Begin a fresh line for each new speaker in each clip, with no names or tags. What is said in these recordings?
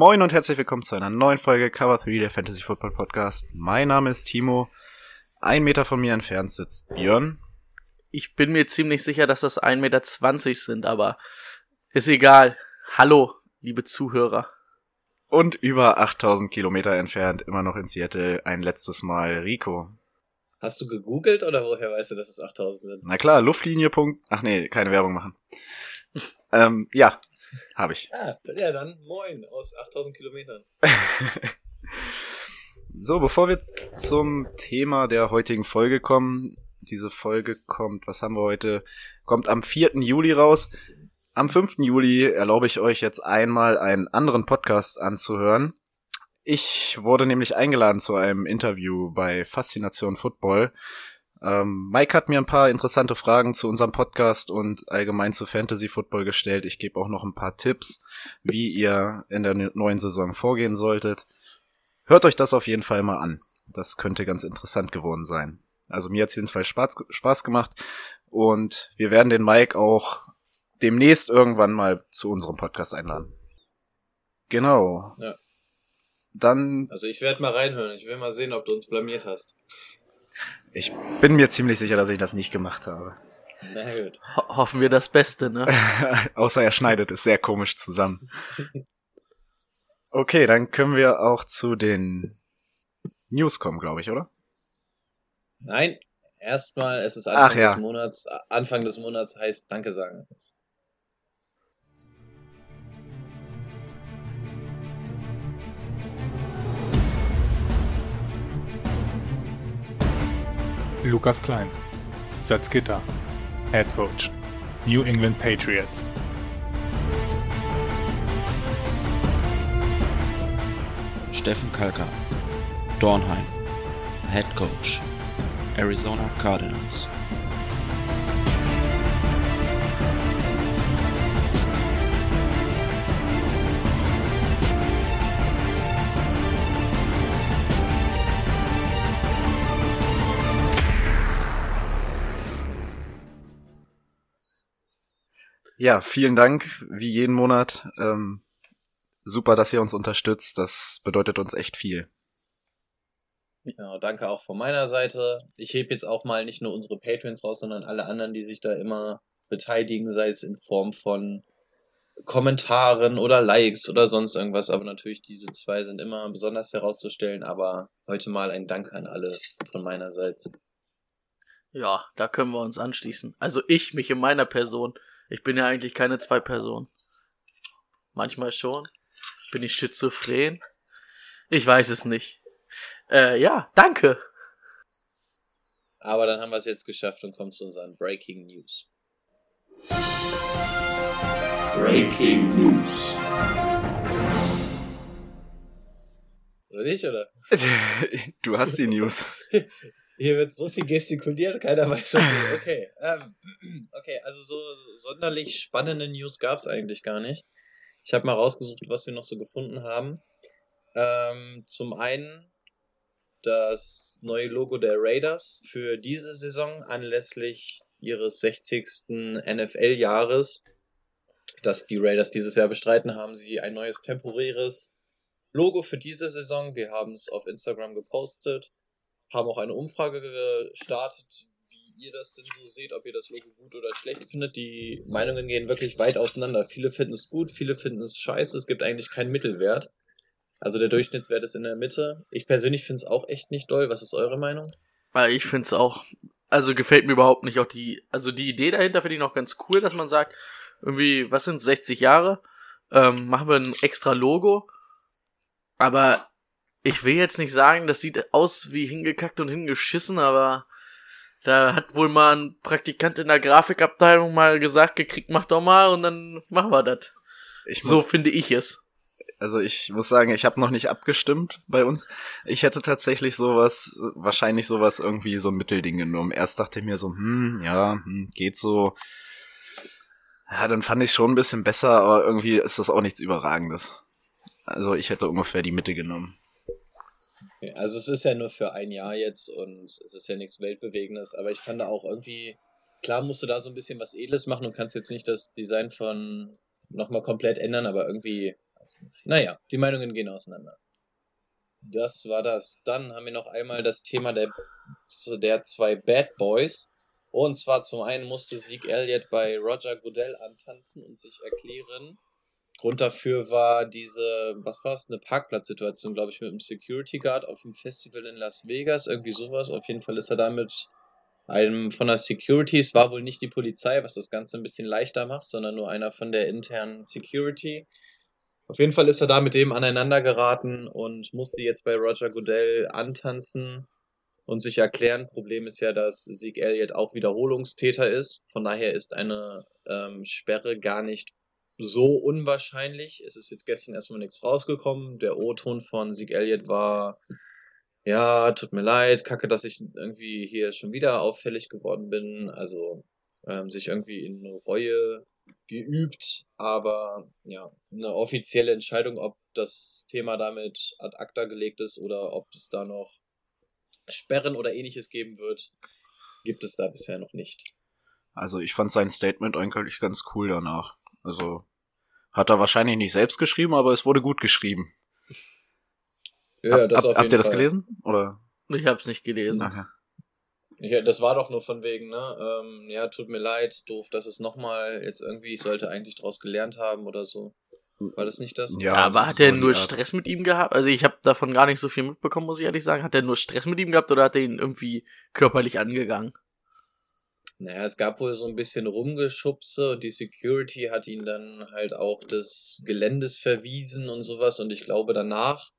Moin und herzlich willkommen zu einer neuen Folge Cover 3 der Fantasy Football Podcast. Mein Name ist Timo. Ein Meter von mir entfernt sitzt Björn.
Ich bin mir ziemlich sicher, dass das 1,20 Meter sind, aber ist egal. Hallo, liebe Zuhörer.
Und über 8000 Kilometer entfernt, immer noch in Seattle, ein letztes Mal Rico.
Hast du gegoogelt oder woher weißt du, dass es 8000 sind?
Na klar, Luftlinie. Punkt. Ach nee, keine Werbung machen. ähm, ja, habe ich.
Ah, ja, dann moin aus 8000 Kilometern.
so, bevor wir zum Thema der heutigen Folge kommen, diese Folge kommt, was haben wir heute? Kommt am 4. Juli raus. Am 5. Juli erlaube ich euch jetzt einmal einen anderen Podcast anzuhören. Ich wurde nämlich eingeladen zu einem Interview bei Faszination Football. Ähm, Mike hat mir ein paar interessante Fragen zu unserem Podcast und allgemein zu Fantasy Football gestellt. Ich gebe auch noch ein paar Tipps, wie ihr in der neuen Saison vorgehen solltet. Hört euch das auf jeden Fall mal an. Das könnte ganz interessant geworden sein. Also mir hat es jedenfalls Spaß, Spaß gemacht und wir werden den Mike auch demnächst irgendwann mal zu unserem Podcast einladen. Genau.
Ja.
Dann.
Also ich werde mal reinhören. Ich will mal sehen, ob du uns blamiert hast.
Ich bin mir ziemlich sicher, dass ich das nicht gemacht habe.
Na gut.
Ho hoffen wir das Beste, ne?
Außer er schneidet es sehr komisch zusammen. Okay, dann können wir auch zu den News kommen, glaube ich, oder?
Nein, erstmal, es ist Anfang
Ach, ja.
des Monats. Anfang des Monats heißt Danke sagen.
Lukas Klein, Salzgitter, Head Coach, New England Patriots.
Steffen Kalka, Dornheim, Head Coach, Arizona Cardinals.
Ja, vielen Dank, wie jeden Monat. Ähm, super, dass ihr uns unterstützt. Das bedeutet uns echt viel.
Ja, danke auch von meiner Seite. Ich hebe jetzt auch mal nicht nur unsere Patrons raus, sondern alle anderen, die sich da immer beteiligen, sei es in Form von Kommentaren oder Likes oder sonst irgendwas. Aber natürlich, diese zwei sind immer besonders herauszustellen. Aber heute mal ein Dank an alle von meiner Seite.
Ja, da können wir uns anschließen. Also ich, mich in meiner Person. Ich bin ja eigentlich keine zwei Personen. Manchmal schon. Bin ich schizophren? Ich weiß es nicht. Äh, ja, danke.
Aber dann haben wir es jetzt geschafft und kommen zu unseren Breaking News.
Breaking News.
Soll ich, oder?
du hast die News.
Hier wird so viel gestikuliert, keiner weiß was. Okay, ähm, okay, also so sonderlich spannende News gab es eigentlich gar nicht. Ich habe mal rausgesucht, was wir noch so gefunden haben. Ähm, zum einen das neue Logo der Raiders für diese Saison anlässlich ihres 60. NFL-Jahres, das die Raiders dieses Jahr bestreiten, haben sie ein neues temporäres Logo für diese Saison. Wir haben es auf Instagram gepostet haben auch eine Umfrage gestartet, wie ihr das denn so seht, ob ihr das Logo gut oder schlecht findet. Die Meinungen gehen wirklich weit auseinander. Viele finden es gut, viele finden es scheiße. Es gibt eigentlich keinen Mittelwert. Also der Durchschnittswert ist in der Mitte. Ich persönlich finde es auch echt nicht doll. Was ist eure Meinung?
Weil ich finde es auch, also gefällt mir überhaupt nicht auch die, also die Idee dahinter finde ich noch ganz cool, dass man sagt, irgendwie, was sind 60 Jahre? Ähm, machen wir ein extra Logo. Aber ich will jetzt nicht sagen, das sieht aus wie hingekackt und hingeschissen, aber da hat wohl mal ein Praktikant in der Grafikabteilung mal gesagt gekriegt, mach doch mal und dann machen wir das. So finde ich es.
Also ich muss sagen, ich habe noch nicht abgestimmt bei uns. Ich hätte tatsächlich sowas, wahrscheinlich sowas irgendwie so ein Mittelding genommen. Erst dachte ich mir so, hm, ja, hm, geht so. Ja, dann fand ich schon ein bisschen besser, aber irgendwie ist das auch nichts Überragendes. Also ich hätte ungefähr die Mitte genommen.
Also es ist ja nur für ein Jahr jetzt und es ist ja nichts Weltbewegendes, aber ich fand auch irgendwie, klar musst du da so ein bisschen was Edles machen und kannst jetzt nicht das Design von nochmal komplett ändern, aber irgendwie, naja, die Meinungen gehen auseinander. Das war das. Dann haben wir noch einmal das Thema der, der zwei Bad Boys. Und zwar zum einen musste Zeke Elliott bei Roger Goodell antanzen und sich erklären. Grund dafür war diese, was war es, eine Parkplatzsituation, glaube ich, mit einem Security Guard auf dem Festival in Las Vegas, irgendwie sowas. Auf jeden Fall ist er da mit einem von der Security, es war wohl nicht die Polizei, was das Ganze ein bisschen leichter macht, sondern nur einer von der internen Security. Auf jeden Fall ist er da mit dem aneinander geraten und musste jetzt bei Roger Goodell antanzen und sich erklären. Problem ist ja, dass Zeke Elliott auch Wiederholungstäter ist. Von daher ist eine ähm, Sperre gar nicht so unwahrscheinlich. Es ist jetzt gestern erstmal nichts rausgekommen. Der O-Ton von Zeke Elliott war, ja, tut mir leid, kacke, dass ich irgendwie hier schon wieder auffällig geworden bin. Also ähm, sich irgendwie in Reue geübt, aber ja, eine offizielle Entscheidung, ob das Thema damit ad acta gelegt ist oder ob es da noch Sperren oder ähnliches geben wird, gibt es da bisher noch nicht.
Also ich fand sein Statement eigentlich ganz cool danach. Also hat er wahrscheinlich nicht selbst geschrieben, aber es wurde gut geschrieben.
Ja,
Hab-
das
hab-
auf
habt
jeden
ihr das
Fall.
gelesen? Oder?
Ich hab's nicht gelesen.
Nachher.
Ja, das war doch nur von wegen, ne? Ähm, ja, tut mir leid, doof, dass es nochmal jetzt irgendwie, ich sollte eigentlich draus gelernt haben oder so. War das nicht das?
Ja,
aber hat
so
er nur. Stress mit ihm gehabt? Also ich habe davon gar nicht so viel mitbekommen, muss ich ehrlich sagen. Hat er nur Stress mit ihm gehabt oder hat er ihn irgendwie körperlich angegangen?
Naja, es gab wohl so ein bisschen Rumgeschubse und die Security hat ihn dann halt auch des Geländes verwiesen und sowas und ich glaube danach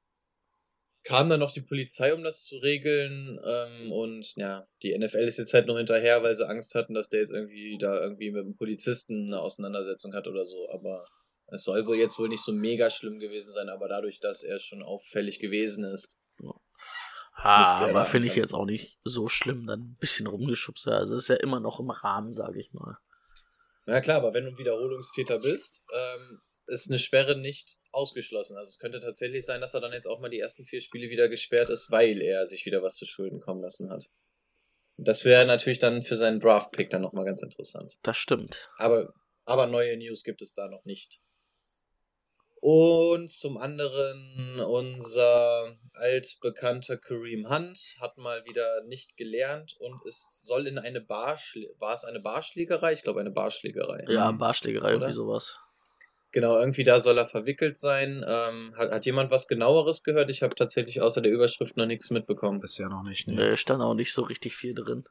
kam dann noch die Polizei, um das zu regeln ähm, und ja, die NFL ist jetzt halt noch hinterher, weil sie Angst hatten, dass der jetzt irgendwie da irgendwie mit einem Polizisten eine Auseinandersetzung hat oder so, aber es soll wohl jetzt wohl nicht so mega schlimm gewesen sein, aber dadurch, dass er schon auffällig gewesen ist.
Ah,
Müsste er
aber finde ich jetzt auch nicht so schlimm, dann ein bisschen rumgeschubst. Also ist ja immer noch im Rahmen, sage ich mal.
Na klar, aber wenn du ein Wiederholungstäter bist, ähm, ist eine Sperre nicht ausgeschlossen. Also es könnte tatsächlich sein, dass er dann jetzt auch mal die ersten vier Spiele wieder gesperrt ist, weil er sich wieder was zu Schulden kommen lassen hat. Das wäre natürlich dann für seinen Draft-Pick dann nochmal ganz interessant.
Das stimmt.
Aber, aber neue News gibt es da noch nicht. Und zum anderen unser altbekannter Kareem Hunt hat mal wieder nicht gelernt und es soll in eine Barschlägerei, war es eine Barschlägerei? Ich glaube eine Barschlägerei.
Ja,
Mhm.
Barschlägerei,
Oder?
irgendwie sowas.
Genau, irgendwie da soll er verwickelt sein. Ähm, hat, hat jemand was genaueres gehört? Ich habe tatsächlich außer der Überschrift noch nichts mitbekommen.
Bisher noch nicht. Nee.
Nee, stand auch nicht so richtig viel drin.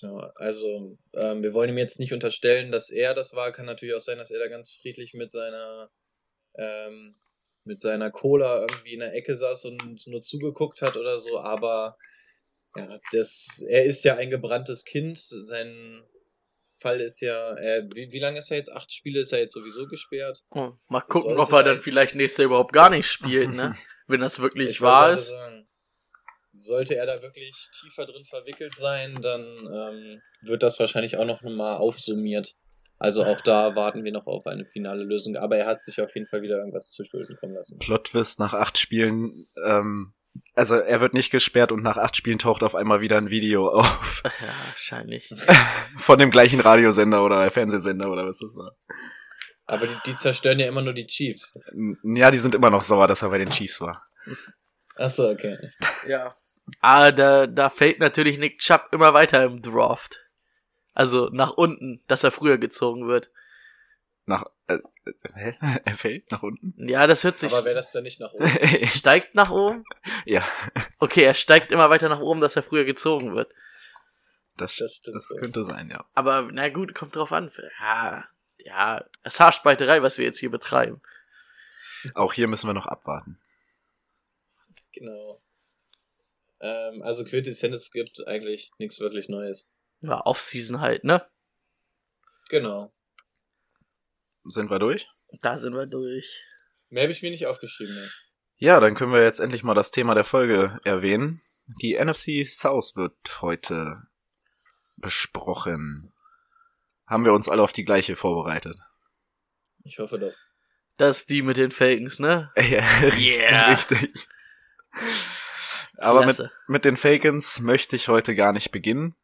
Ja, also, ähm, wir wollen ihm jetzt nicht unterstellen, dass er das war. Kann natürlich auch sein, dass er da ganz friedlich mit seiner, ähm, mit seiner Cola irgendwie in der Ecke saß und nur zugeguckt hat oder so. Aber ja, das, er ist ja ein gebranntes Kind. Sein Fall ist ja, äh, wie, wie lange ist er jetzt? Acht Spiele ist er jetzt sowieso gesperrt.
Oh, mal gucken, ob er
da
dann vielleicht nächstes Jahr überhaupt gar nicht spielt, ne? Wenn das wirklich
Ich
wahr ist.
Sagen, sollte er da wirklich tiefer drin verwickelt sein, dann ähm, wird das wahrscheinlich auch noch mal aufsummiert. Also auch da warten wir noch auf eine finale Lösung. Aber er hat sich auf jeden Fall wieder irgendwas zu Schulden kommen lassen.
Plot-Twist nach acht Spielen, ähm, also er wird nicht gesperrt und nach acht Spielen taucht auf einmal wieder ein Video auf.
Ja, wahrscheinlich.
Von dem gleichen Radiosender oder Fernsehsender oder was das war.
Aber die, die zerstören ja immer nur die Chiefs.
Ja, die sind immer noch sauer, dass er bei den Chiefs war.
Achso, okay.
Ja. Ah, da, da fällt natürlich Nick Chubb immer weiter im Draft. Also nach unten, dass er früher gezogen wird.
Nach, äh, äh, hä? Er fällt nach unten?
Ja, das hört sich.
Aber wäre das dann nicht nach oben?
steigt nach oben?
ja,
Okay, er steigt immer weiter nach oben, dass er früher gezogen wird.
das,
Das stimmt
das
so.
könnte sein, ja.
Aber na gut, kommt drauf an. Ja, ja, es ist Haarspalterei, was wir jetzt hier betreiben.
Auch hier müssen wir noch abwarten.
Genau. Ähm, also Quintessenz gibt eigentlich nichts wirklich Neues.
Ja, Off-Season halt, ne?
Genau.
Sind wir durch?
Da sind wir durch.
Mehr habe ich mir nicht aufgeschrieben. Ne?
Ja, dann können wir jetzt endlich mal das Thema der Folge erwähnen. Die NFC South wird heute besprochen. Haben wir uns alle auf die gleiche vorbereitet?
Ich hoffe doch.
Das ist die mit den Falcons, ne?
Ja,
Yeah.
richtig. Aber mit, mit den Falcons möchte ich heute gar nicht beginnen.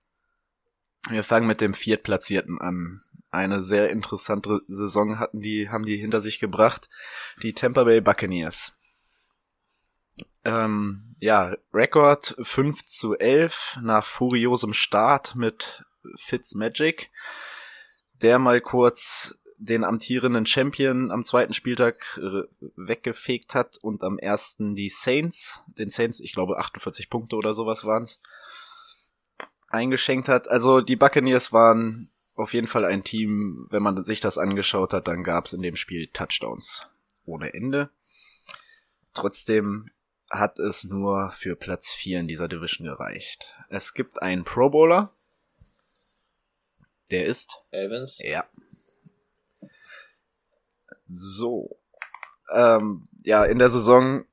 Wir fangen mit dem Viertplatzierten an. Eine sehr interessante Saison hatten die, haben die hinter sich gebracht. Die Tampa Bay Buccaneers. Ähm, ja, Rekord 5 zu 11 nach furiosem Start mit Fitzmagic, der mal kurz den amtierenden Champion am zweiten Spieltag äh, weggefegt hat und am ersten die Saints, den Saints, ich glaube 48 Punkte oder sowas waren's, eingeschenkt hat. Also die Buccaneers waren auf jeden Fall ein Team, wenn man sich das angeschaut hat, dann gab's in dem Spiel Touchdowns ohne Ende. Trotzdem hat es nur für Platz 4 in dieser Division gereicht. Es gibt einen Pro Bowler. Der ist
Evans.
ja. So. Ähm, ja, in der Saison,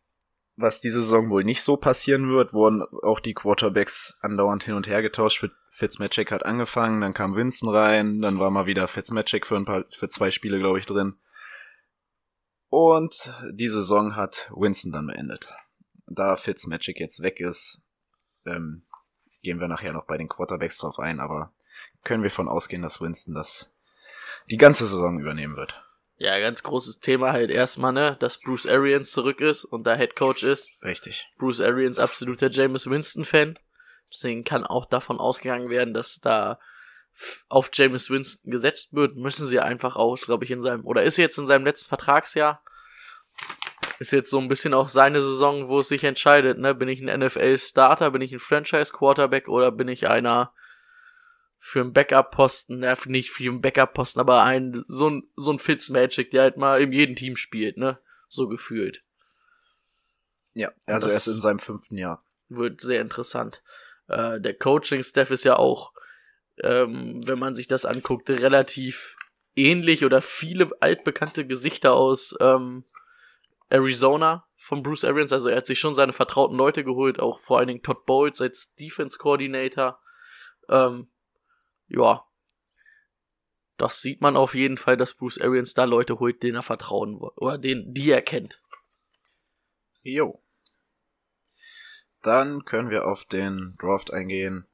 was diese Saison wohl nicht so passieren wird, wurden auch die Quarterbacks andauernd hin und her getauscht. Fit- Fitzmagic hat angefangen, dann kam Winston rein, dann war mal wieder Fitzmagic für ein paar, für zwei Spiele, glaube ich, drin. Und die Saison hat Winston dann beendet. Da Fitzmagic jetzt weg ist, ähm, gehen wir nachher noch bei den Quarterbacks drauf ein, aber können wir von ausgehen, dass Winston das die ganze Saison übernehmen wird.
Ja, ganz großes Thema halt erstmal, ne, dass Bruce Arians zurück ist und da Head Coach ist.
Richtig.
Bruce Arians absoluter Jameis Winston-Fan. Deswegen kann auch davon ausgegangen werden, dass da auf Jameis Winston gesetzt wird. Müssen sie einfach aus, glaube ich, in seinem, oder ist jetzt in seinem letzten Vertragsjahr. Ist jetzt so ein bisschen auch seine Saison, wo es sich entscheidet, ne? Bin ich ein NFL-Starter, bin ich ein Franchise-Quarterback oder bin ich einer für einen Backup-Posten, ja, nicht für einen Backup-Posten, aber ein, so ein, so ein Fitzmagic, der halt mal in jedem Team spielt, ne? So gefühlt.
Ja, also er ist in seinem fünften Jahr.
wird sehr interessant. Äh, der Coaching-Staff ist ja auch, ähm, wenn man sich das anguckt, relativ ähnlich oder viele altbekannte Gesichter aus ähm, Arizona von Bruce Arians. Also er hat sich schon seine vertrauten Leute geholt, auch vor allen Dingen Todd Bowles als Defense Coordinator. Ähm, ja, das sieht man auf jeden Fall, dass Bruce Arians da Leute holt, denen er vertrauen oder den, die er kennt.
Jo. Dann können wir auf den Draft eingehen.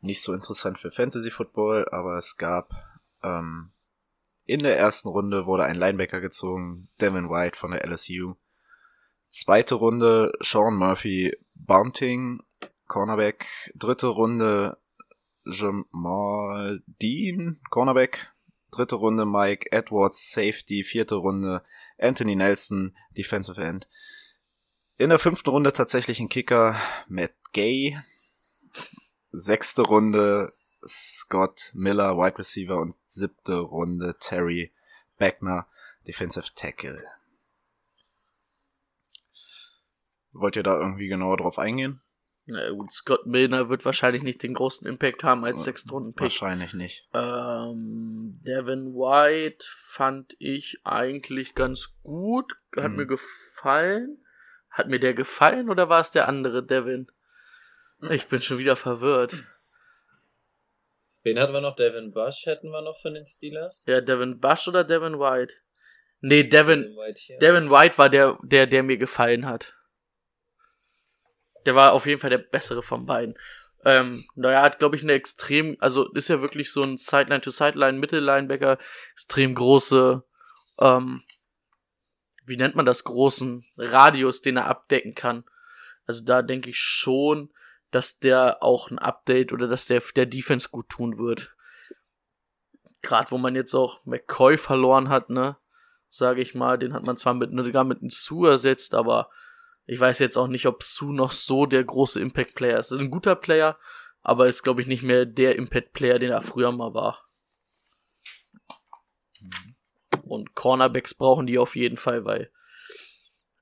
Nicht so interessant für Fantasy Football, aber es gab ähm, in der ersten Runde wurde ein Linebacker gezogen, Devin White von der LSU. Zweite Runde Sean Murphy Bunting, Cornerback. Dritte Runde Jamal Dean, Cornerback. Dritte Runde Mike Edwards, Safety. Vierte Runde Anthony Nelson, Defensive End. In der fünften Runde tatsächlich ein Kicker, Matt Gay. Sechste Runde Scott Miller, Wide Receiver. Und siebte Runde Terry Beckner, Defensive Tackle. Wollt ihr da irgendwie genauer drauf eingehen?
Na gut, Scott Milner wird wahrscheinlich nicht den großen Impact haben als Sechstrunden-Pick.
Wahrscheinlich nicht.
Ähm, Devin White fand ich eigentlich ganz gut. Hat
Mhm.
mir gefallen. Hat mir der gefallen oder war es der andere Devin? Ich bin schon wieder verwirrt.
Wen hatten wir noch? Devin Bush hätten wir noch von den Steelers.
Ja, Devin Bush oder Devin White? Nee, Devin,
White hier.
Devin White war der, der, der mir gefallen hat. Der war auf jeden Fall der bessere von beiden. Ähm, naja, hat, glaube ich, eine extrem, also ist ja wirklich so ein Sideline-to-Sideline, Mittellinebacker, extrem große, ähm, wie nennt man das, großen Radius, den er abdecken kann. Also da denke ich schon, dass der auch ein Update oder dass der der Defense gut tun wird. Gerade wo man jetzt auch McCoy verloren hat, ne? Sage ich mal, den hat man zwar mit, sogar mit einem Sue ersetzt, aber ich weiß jetzt auch nicht, ob Sue noch so der große Impact-Player ist. Ist ein guter Player, aber ist, glaube ich, nicht mehr der Impact-Player, den er früher mal war. Und Cornerbacks brauchen die auf jeden Fall, weil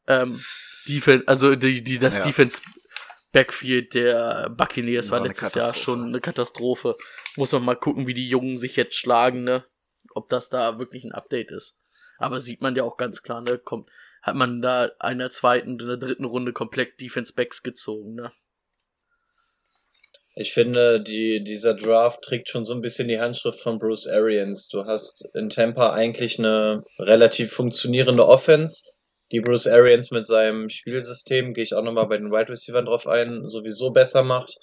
ähm, Defense, also die, die, das
Ja.
Defense Backfield der Buccaneers war,
War
letztes Jahr schon eine Katastrophe. Muss man mal gucken, wie die Jungen sich jetzt schlagen, ne? Ob das da wirklich ein Update ist. Aber sieht man ja auch ganz klar, ne? Kommt, hat man da in der zweiten und in der dritten Runde komplett Defense Backs gezogen, ne?
Ich finde, die, dieser Draft trägt schon so ein bisschen die Handschrift von Bruce Arians. Du hast in Tampa eigentlich eine relativ funktionierende Offense, die Bruce Arians mit seinem Spielsystem, gehe ich auch nochmal bei den Wide Receivers drauf ein, sowieso besser macht.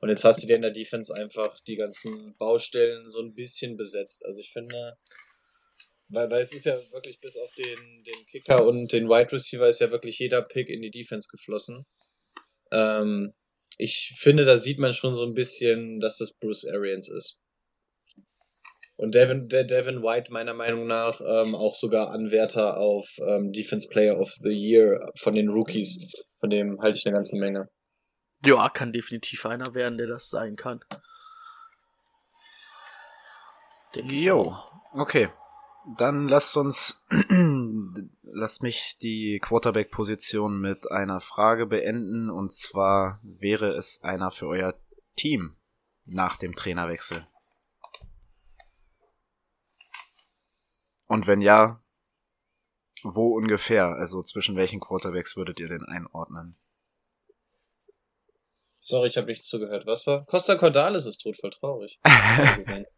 Und jetzt hast du dir in der Defense einfach die ganzen Baustellen so ein bisschen besetzt. Also ich finde, weil, weil es ist ja wirklich bis auf den, den Kicker und den Wide Receiver ist ja wirklich jeder Pick in die Defense geflossen. Ähm, ich finde, da sieht man schon so ein bisschen, dass das Bruce Arians ist. Und Devin, der Devin White meiner Meinung nach ähm, auch sogar Anwärter auf ähm, Defense Player of the Year von den Rookies. Von dem halte ich eine ganze Menge.
Ja, kann definitiv einer werden, der das sein kann.
Denke jo, okay. Dann lasst uns, lasst mich die Quarterback-Position mit einer Frage beenden. Und zwar wäre es einer für euer Team nach dem Trainerwechsel? Und wenn ja, wo ungefähr? Also zwischen welchen Quarterbacks würdet ihr denn einordnen?
Sorry, ich habe nicht zugehört. Was war? Costa Cordalis ist tot, voll traurig.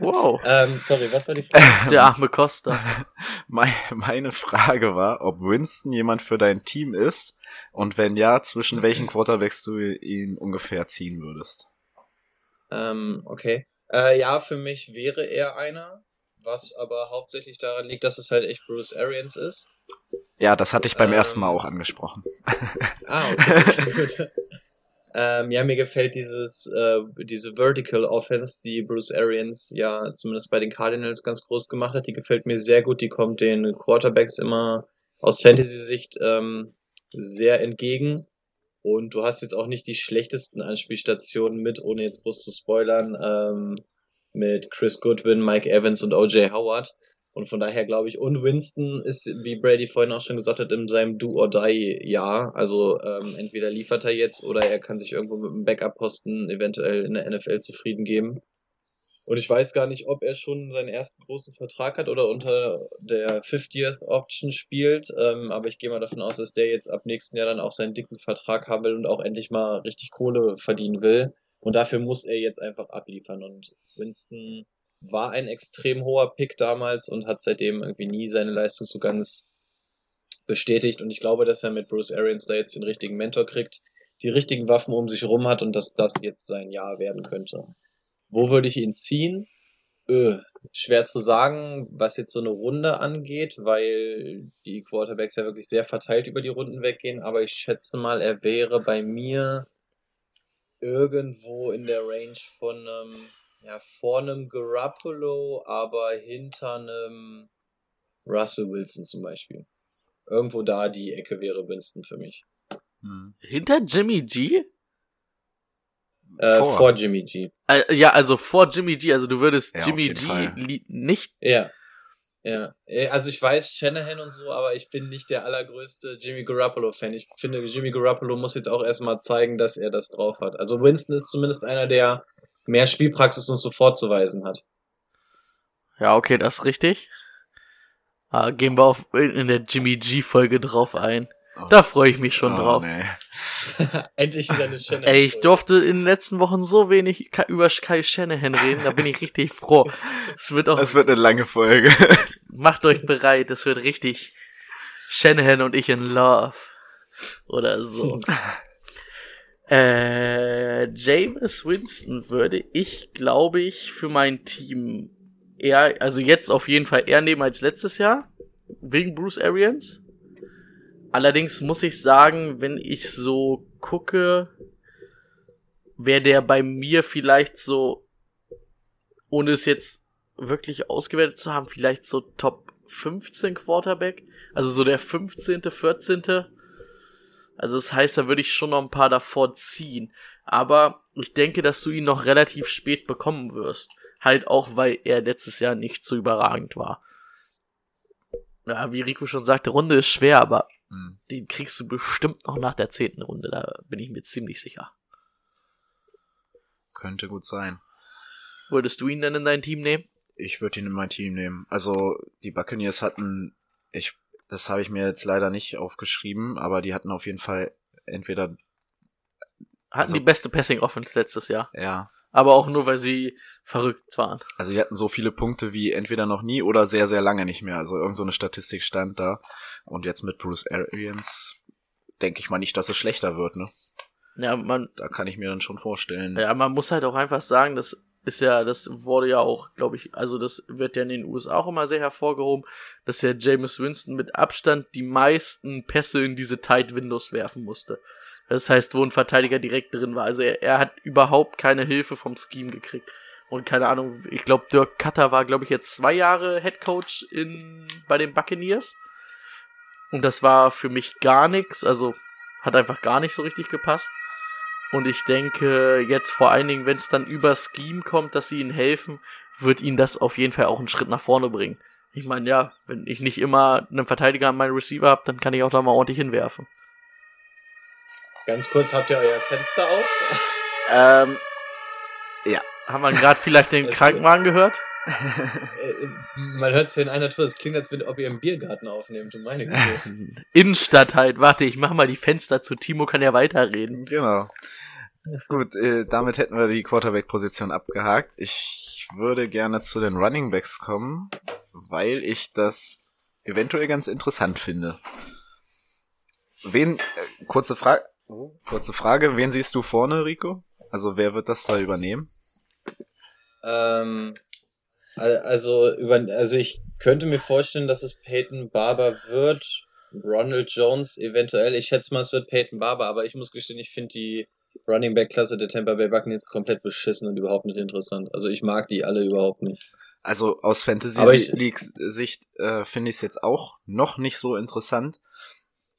wow.
ähm, sorry, was war die Frage?
Der arme Costa.
Meine Frage war, ob Winston jemand für dein Team ist und wenn ja, zwischen welchen Quarterbacks du ihn ungefähr ziehen würdest.
Ähm, okay. Äh, ja, für mich wäre er einer, was aber hauptsächlich daran liegt, dass es halt echt Bruce Arians ist.
Ja, das hatte ich beim ähm, ersten Mal auch angesprochen.
Ah, okay. Ähm, ja, mir gefällt dieses, äh, diese Vertical Offense, die Bruce Arians ja zumindest bei den Cardinals ganz groß gemacht hat. Die gefällt mir sehr gut. Die kommt den Quarterbacks immer aus Fantasy-Sicht ähm, sehr entgegen. Und du hast jetzt auch nicht die schlechtesten Anspielstationen mit, ohne jetzt groß zu spoilern, ähm, mit Chris Goodwin, Mike Evans und OJ Howard. Und von daher glaube ich, und Winston ist, wie Brady vorhin auch schon gesagt hat, in seinem Do-or-Die-Jahr. Also ähm, entweder liefert er jetzt oder er kann sich irgendwo mit einem Backup-Posten eventuell in der NFL zufrieden geben. Und ich weiß gar nicht, ob er schon seinen ersten großen Vertrag hat oder unter der 50th Option spielt. Ähm, aber ich gehe mal davon aus, dass der jetzt ab nächsten Jahr dann auch seinen dicken Vertrag haben will und auch endlich mal richtig Kohle verdienen will. Und dafür muss er jetzt einfach abliefern. Und Winston war ein extrem hoher Pick damals und hat seitdem irgendwie nie seine Leistung so ganz bestätigt. Und ich glaube, dass er mit Bruce Arians da jetzt den richtigen Mentor kriegt, die richtigen Waffen um sich herum hat und dass das jetzt sein Jahr werden könnte. Wo würde ich ihn ziehen? Öh, schwer zu sagen, was jetzt so eine Runde angeht, weil die Quarterbacks ja wirklich sehr verteilt über die Runden weggehen. Aber ich schätze mal, er wäre bei mir irgendwo in der Range von einem ja, vor einem Garoppolo, aber hinter einem Russell Wilson zum Beispiel. Irgendwo da die Ecke wäre Winston für mich.
Hm. Hinter Jimmy G?
Äh, vor. vor. Jimmy G.
Äh, ja, also vor Jimmy G. Also du würdest ja, Jimmy G nicht.
Ja. Ja. Äh, also ich weiß Shanahan und so, aber ich bin nicht der allergrößte Jimmy Garoppolo-Fan. Ich finde, Jimmy Garoppolo muss jetzt auch erstmal zeigen, dass er das drauf hat. Also Winston ist zumindest einer, der mehr Spielpraxis uns so vorzuweisen hat.
Ja, okay, das ist richtig. Ah, gehen wir auf, in der Jimmy G-Folge drauf ein. Oh. Da freue ich mich schon oh, drauf. Nee.
Endlich wieder eine Shanahan.
Ey, ich durfte in den letzten Wochen so wenig über Kai Shanahan reden, da bin ich richtig froh. Es wird auch.
Es wird eine lange Folge.
Macht euch bereit, es wird richtig Shanahan und ich in Love. Oder so. Äh, James Winston würde ich, glaube ich, für mein Team eher, also jetzt auf jeden Fall eher nehmen als letztes Jahr. Wegen Bruce Arians. Allerdings muss ich sagen, wenn ich so gucke, wäre der bei mir vielleicht so, ohne es jetzt wirklich ausgewertet zu haben, vielleicht so Top 15 Quarterback. Also so der 15., 14. Also das heißt, da würde ich schon noch ein paar davor ziehen. Aber ich denke, dass du ihn noch relativ spät bekommen wirst. Halt auch, weil er letztes Jahr nicht so überragend war. Ja, wie Rico schon sagte, Runde ist schwer, aber hm. den kriegst du bestimmt noch nach der zehnten Runde, da bin ich mir ziemlich sicher.
Könnte gut sein.
Würdest du ihn denn in dein Team nehmen?
Ich würde ihn in mein Team nehmen. Also, die Buccaneers hatten, ich das habe ich mir jetzt leider nicht aufgeschrieben, aber die hatten auf jeden Fall entweder,
Hatten
Also-
die beste Passing Offense letztes Jahr.
ja,
Aber auch nur, weil sie verrückt waren.
also die hatten so viele Punkte wie entweder noch nie oder sehr, sehr lange nicht mehr. Also irgend so eine Statistik stand da. Und jetzt mit Bruce Arians denke ich mal nicht, dass es schlechter wird, ne?
Ja, man,
Da kann ich mir dann schon vorstellen.
ja, man muss halt auch einfach sagen, das ist ja, das wurde ja auch, glaube ich, also das wird ja in den USA auch immer sehr hervorgehoben, dass ja Jameis Winston mit Abstand die meisten Pässe in diese Tight Windows werfen musste. Das heißt, wo ein Verteidiger direkt drin war. Also er, er hat überhaupt keine Hilfe vom Scheme gekriegt. Und keine Ahnung, ich glaube, Dirk Cutter war, glaube ich, jetzt zwei Jahre Head Coach in, bei den Buccaneers. Und das war für mich gar nichts. Also hat einfach gar nicht so richtig gepasst. Und ich denke, jetzt vor allen Dingen, wenn es dann über Scheme kommt, dass sie ihnen helfen, wird ihnen das auf jeden Fall auch einen Schritt nach vorne bringen. Ich meine, ja, wenn ich nicht immer einen Verteidiger an meinen Receiver habe, dann kann ich auch da mal ordentlich hinwerfen.
Ganz kurz, habt ihr euer Fenster auf?
Ähm,
Haben wir gerade vielleicht den Krankenwagen gehört?
Äh, Man hört es in einer Tour. Es klingt, als wenn ob ihr im Biergarten aufnehmt. Meine Güte.
Innenstadt halt. Warte, ich mach mal die Fenster zu. Timo kann ja weiterreden.
Genau. Gut, äh, damit hätten wir die Quarterback-Position abgehakt. Ich würde gerne zu den Running Backs kommen, weil ich das eventuell ganz interessant finde. Wen, äh, kurze Frage, kurze Frage, wen siehst du vorne, Rico? Also wer wird das da übernehmen?
Ähm, al- also, über, also ich könnte mir vorstellen, dass es Peyton Barber wird. Ronald Jones eventuell. Ich schätze mal, es wird Peyton Barber, aber ich muss gestehen, ich finde die Running Back Klasse der Tampa Bay Buccaneers komplett beschissen und überhaupt nicht interessant. Also ich mag die alle überhaupt nicht.
Also aus Fantasy Leagues Sicht äh, finde ich es jetzt auch noch nicht so interessant.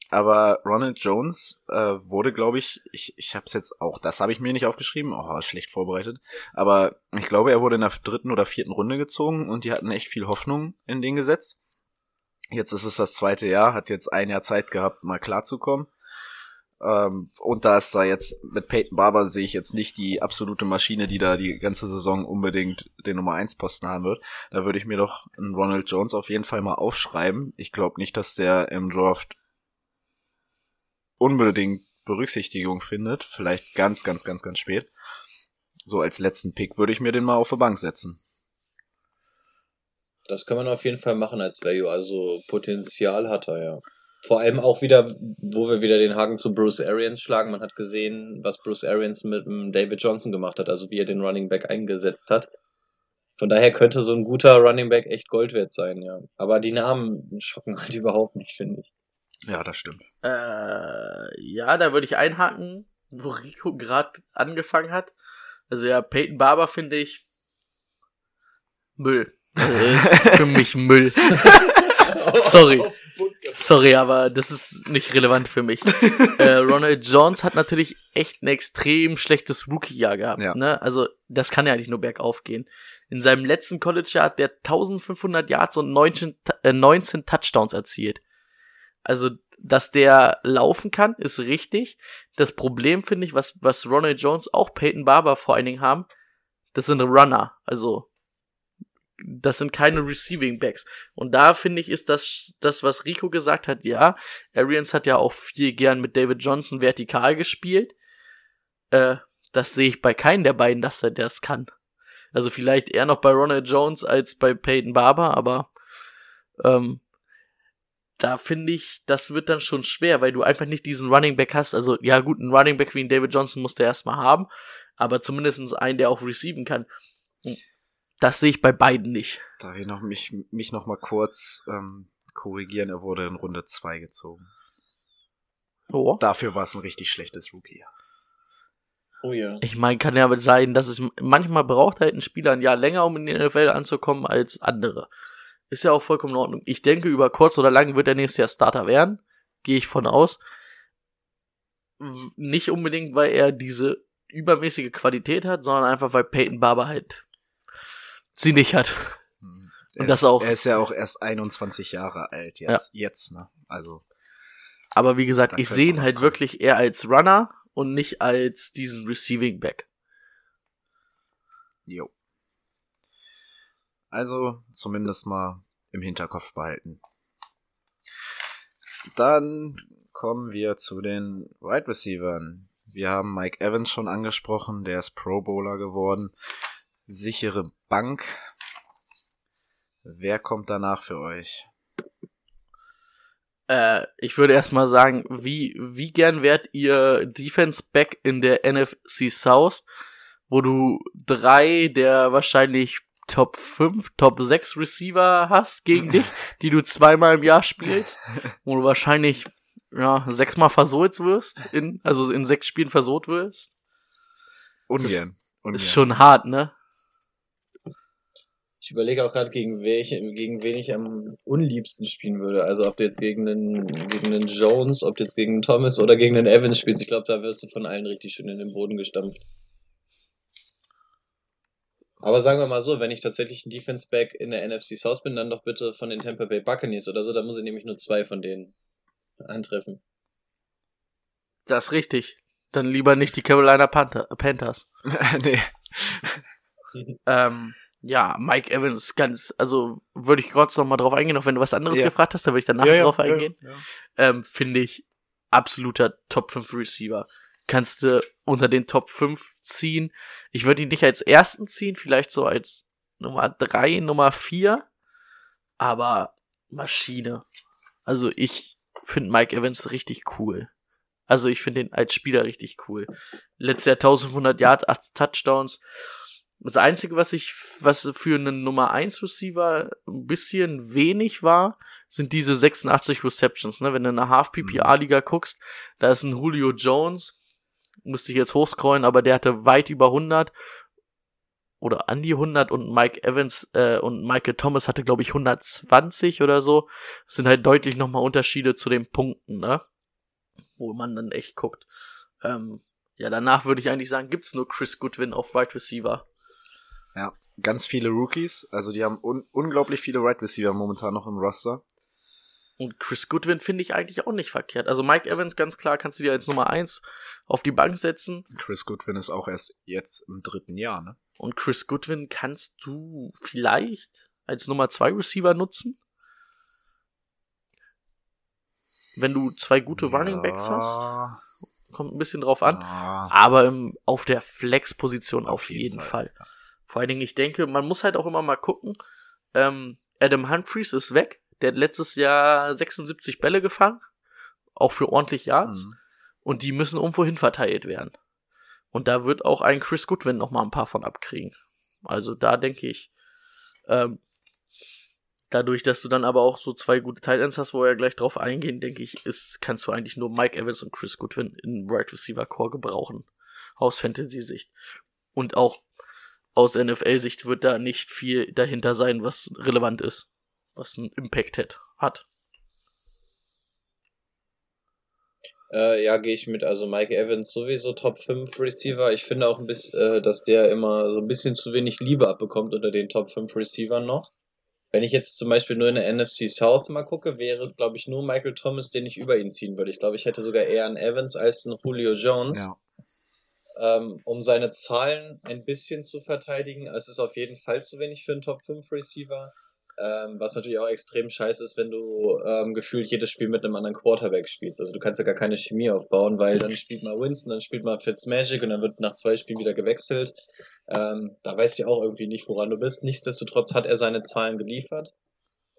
Aber Ronald Jones äh, wurde, glaube ich, ich, ich habe es jetzt auch, das habe ich mir nicht aufgeschrieben, oh, schlecht vorbereitet. Aber ich glaube, er wurde in der dritten oder vierten Runde gezogen und die hatten echt viel Hoffnung in den gesetzt. Jetzt ist es das zweite Jahr, hat jetzt ein Jahr Zeit gehabt, mal klarzukommen. Ähm, und da ist da jetzt mit Peyton Barber sehe ich jetzt nicht die absolute Maschine, die da die ganze Saison unbedingt den Nummer 1 Posten haben wird. Da würde ich mir doch einen Ronald Jones auf jeden Fall mal aufschreiben. Ich glaube nicht, dass der im Draft unbedingt Berücksichtigung findet. Vielleicht ganz, ganz, ganz, ganz spät. So als letzten Pick würde ich mir den mal auf die Bank setzen.
Das kann man auf jeden Fall machen als Value. Also Potenzial hat er ja. Vor allem auch wieder, wo wir wieder den Haken zu Bruce Arians schlagen. Man hat gesehen, was Bruce Arians mit dem David Johnson gemacht hat, also wie er den Running Back eingesetzt hat. Von daher könnte so ein guter Running Back echt Gold wert sein, ja. Aber die Namen schocken halt überhaupt nicht, finde ich.
Ja, das stimmt.
Äh, ja, da würde ich einhaken, wo Rico gerade angefangen hat. Also ja, Peyton Barber finde ich Müll. Also, ist für mich Müll. Sorry. Sorry, aber das ist nicht relevant für mich. äh, Ronald Jones hat natürlich echt ein extrem schlechtes Rookie-Jahr gehabt.
Ja.
Ne? Also das kann ja nicht nur bergauf gehen. In seinem letzten College-Jahr hat der 1500 Yards und 19, Ta- äh, 19 Touchdowns erzielt. Also, dass der laufen kann, ist richtig. Das Problem finde ich, was, was Ronald Jones, auch Peyton Barber vor allen Dingen haben, das sind Runner. Also, das sind keine Receiving Backs. Und da finde ich, ist das, das, was Rico gesagt hat, ja. Arians hat ja auch viel gern mit David Johnson vertikal gespielt. Äh, das sehe ich bei keinem der beiden, dass er das kann. Also vielleicht eher noch bei Ronald Jones als bei Peyton Barber, aber ähm, da finde ich, das wird dann schon schwer, weil du einfach nicht diesen Running Back hast. Also, ja, gut, einen Running Back wie ein David Johnson musst du erstmal haben, aber zumindest einen, der auch receiven kann. Das sehe ich bei beiden nicht.
Darf ich noch mich, mich noch mal kurz ähm, korrigieren? Er wurde in Runde 2 gezogen.
Oh.
Dafür war es ein richtig schlechtes Rookie.
Oh ja.
Ich meine, kann ja sein, dass es manchmal braucht halt ein Spieler ein Jahr länger, um in die NFL anzukommen, als andere. Ist ja auch vollkommen in Ordnung. Ich denke, über kurz oder lang wird er nächstes Jahr Starter werden. Gehe ich von aus. Nicht unbedingt, weil er diese übermäßige Qualität hat, sondern einfach, weil Peyton Barber halt sie nicht hat.
Hm.
Und
Er
das
ist,
auch.
Er ist ja auch erst 21 Jahre alt jetzt. Jetzt, ne? Also,
Aber wie gesagt, ich sehe ihn halt
kommen.
wirklich eher als Runner und nicht als diesen Receiving Back.
jo. Also, zumindest mal im Hinterkopf behalten. dann kommen wir zu den Wide Receivern. Wir haben Mike Evans schon angesprochen, der ist Pro Bowler geworden. Sichere Bank. Wer kommt danach für euch?
Äh, ich würde erstmal sagen, wie, wie gern wärt ihr Defense Back in der NFC South, wo du drei der wahrscheinlich Top 5, Top 6 Receiver hast gegen dich, die du zweimal im Jahr spielst, wo du wahrscheinlich ja, sechsmal versohlt wirst, in, also in sechs Spielen versohlt wirst.
Ungern. Ungern.
Ist schon hart, ne?
Ich überlege auch gerade, gegen welche, gegen wen ich am unliebsten spielen würde. Also ob du jetzt gegen einen, gegen einen Jones, ob du jetzt gegen einen Thomas oder gegen einen Evans spielst. Ich glaube, da wirst du von allen richtig schön in den Boden gestampft. Aber sagen wir mal so, wenn ich tatsächlich ein Defense Back in der NFC South bin, dann doch bitte von den Tampa Bay Buccaneers oder so, da muss ich nämlich nur zwei von denen antreffen.
Das ist richtig. Dann lieber nicht die Carolina Panther Panthers.
nee.
Ähm, ja, Mike Evans, ganz, also würde ich kurz noch mal drauf eingehen, auch wenn du was anderes
Ja.
gefragt hast, da würde ich danach
Ja, ja,
drauf eingehen. Ähm, Finde ich absoluter Top 5 Receiver. Kannst du unter den Top 5 ziehen. Ich würde ihn nicht als ersten ziehen, vielleicht so als Nummer 3, Nummer 4. Aber Maschine. Also ich finde Mike Evans richtig cool. Also ich finde ihn als Spieler richtig cool. Letztes Jahr 1500 Yards, 8 Touchdowns. Das Einzige, was ich, was für einen Nummer 1 Receiver ein bisschen wenig war, sind diese 86 Receptions, ne? Wenn du in einer Half-PPA-Liga guckst, da ist ein Julio Jones, musste ich jetzt hochscrollen, aber der hatte weit über 100 oder an die 100 und Mike Evans äh, und Michael Thomas hatte, glaube ich, 120 oder so. Das sind halt deutlich nochmal Unterschiede zu den Punkten, ne? Wo man dann echt guckt. Ähm, ja, danach würde ich eigentlich sagen, gibt's nur Chris Goodwin auf Wide Receiver.
Ja, ganz viele Rookies. Also die haben un unglaublich viele Wide Receiver momentan noch im Roster.
Und Chris Goodwin finde ich eigentlich auch nicht verkehrt. Also Mike Evans, ganz klar, kannst du dir als Nummer 1 auf die Bank setzen.
Chris Goodwin ist auch erst jetzt im dritten Jahr, ne?
Und Chris Goodwin kannst du vielleicht als Nummer 2 Receiver nutzen. Wenn du zwei gute Running Backs hast. Kommt ein bisschen drauf an.
Ah,
Aber im, auf der Flex-Position auf,
Auf
jeden,
jeden
Fall.
Fall.
Vor allen Dingen, ich denke, man muss halt auch immer mal gucken. Ähm, Adam Humphreys ist weg. Der hat letztes Jahr 76 Bälle gefangen. Auch für ordentlich Yards.
Mhm.
Und die müssen irgendwo hin verteilt werden. Und da wird auch ein Chris Goodwin noch mal ein paar von abkriegen. Also da denke ich, ähm, dadurch, dass du dann aber auch so zwei gute Titans hast, wo wir ja gleich drauf eingehen, denke ich, ist, kannst du eigentlich nur Mike Evans und Chris Goodwin in Right Receiver Core gebrauchen. Aus Fantasy-Sicht. Und auch aus NFL-Sicht wird da nicht viel dahinter sein, was relevant ist. Was einen Impact hat. hat.
Äh, ja, gehe ich mit. Also Mike Evans sowieso Top 5 Receiver. Ich finde auch ein bisschen, äh, dass der immer so ein bisschen zu wenig Liebe abbekommt unter den Top 5 Receivern noch. Wenn ich jetzt zum Beispiel nur in der NFC South mal gucke, wäre es, glaube ich, nur Michael Thomas, den ich über ihn ziehen würde. Ich glaube, ich hätte sogar eher einen Evans als einen Julio Jones.
Ja.
Ähm, um seine Zahlen ein bisschen zu verteidigen. Es ist auf jeden Fall zu wenig für einen Top 5 Receiver. Ähm, was natürlich auch extrem scheiße ist, wenn du ähm, gefühlt jedes Spiel mit einem anderen Quarterback spielst. Also du kannst ja gar keine Chemie aufbauen, weil dann spielt mal Winston, dann spielt mal Fitzmagic und dann wird nach zwei Spielen wieder gewechselt. Ähm, da weißt du auch irgendwie nicht, woran du bist. Nichtsdestotrotz hat er seine Zahlen geliefert.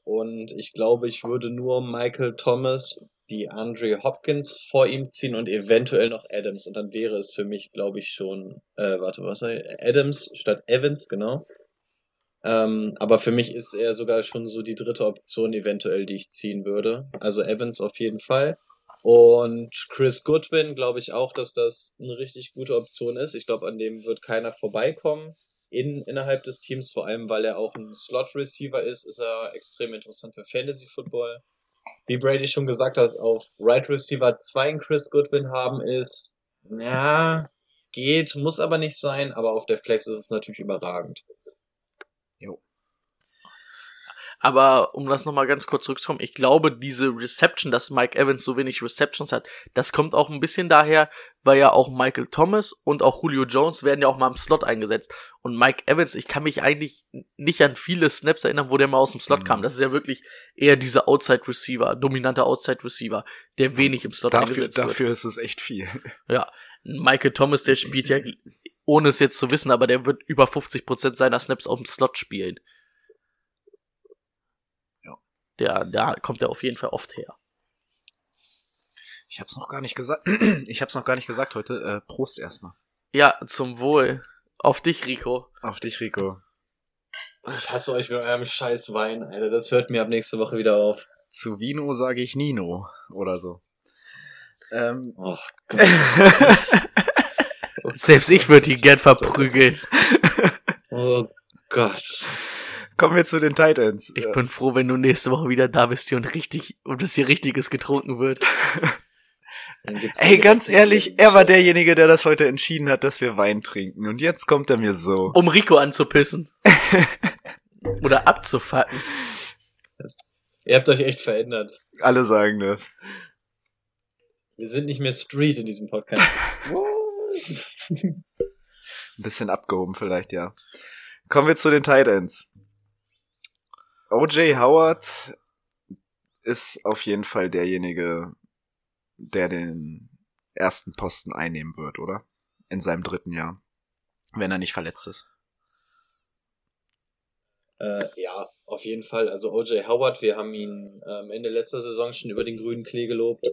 Und ich glaube, ich würde nur Michael Thomas, die Andre Hopkins vor ihm ziehen und eventuell noch Adams. Und dann wäre es für mich, glaube ich, schon, äh, warte, was Adams statt Evans, genau. Ähm, aber für mich ist er sogar schon so die dritte Option eventuell, die ich ziehen würde. Also Evans auf jeden Fall. Und Chris Goodwin glaube ich auch, dass das eine richtig gute Option ist. Ich glaube, an dem wird keiner vorbeikommen in, innerhalb des Teams, vor allem weil er auch ein Slot-Receiver ist, ist er extrem interessant für Fantasy Football. Wie Brady schon gesagt hat, auf Right Receiver 2 einen Chris Goodwin haben ist, ja, geht, muss aber nicht sein, aber auf der Flex ist es natürlich überragend.
Aber um das nochmal ganz kurz zurückzukommen, ich glaube, diese Reception, dass Mike Evans so wenig Receptions hat, das kommt auch ein bisschen daher, weil ja auch Michael Thomas und auch Julio Jones werden ja auch mal im Slot eingesetzt. Und Mike Evans, ich kann mich eigentlich nicht an viele Snaps erinnern, wo der mal aus dem Slot
Mhm.
kam. Das ist ja wirklich eher dieser Outside Receiver, dominante Outside Receiver, der wenig im Slot
Dafür,
eingesetzt wird.
dafür ist es echt viel.
Ja, Michael Thomas, der spielt ja, ohne es jetzt zu wissen, aber der wird über 50% seiner Snaps auf dem Slot spielen.
Ja.
Der, da kommt er auf jeden Fall oft her.
Ich hab's noch gar nicht gesagt. Ich hab's noch gar nicht gesagt heute. Äh, Prost erstmal.
Ja, zum Wohl. Auf dich, Rico.
Auf dich, Rico.
Ich hasse euch mit eurem scheiß Wein, Alter. Das hört mir ab nächste Woche wieder auf.
Zu Vino sage ich Nino oder so. Ähm,
Oh,
Selbst ich würde ihn gern verprügeln.
oh Gott.
kommen wir zu den Titans.
Ich bin froh, wenn du nächste Woche wieder da bist hier und richtig, und es hier richtiges getrunken wird.
Ey, ganz ehrlich, er war derjenige, der das heute entschieden hat, dass wir Wein trinken. Und jetzt kommt er mir so.
Um Rico anzupissen. Oder abzufacken.
Ihr habt euch echt verändert.
Alle sagen das.
Wir sind nicht mehr Street in diesem Podcast.
Ein bisschen abgehoben vielleicht, ja. Kommen wir zu den Titans. OJ Howard ist auf jeden Fall derjenige, der den ersten Posten einnehmen wird, oder? In seinem dritten Jahr. Wenn er nicht verletzt ist.
Äh, ja, auf jeden Fall. Also OJ Howard, wir haben ihn ähm, Ende letzter Saison schon über den grünen Klee gelobt.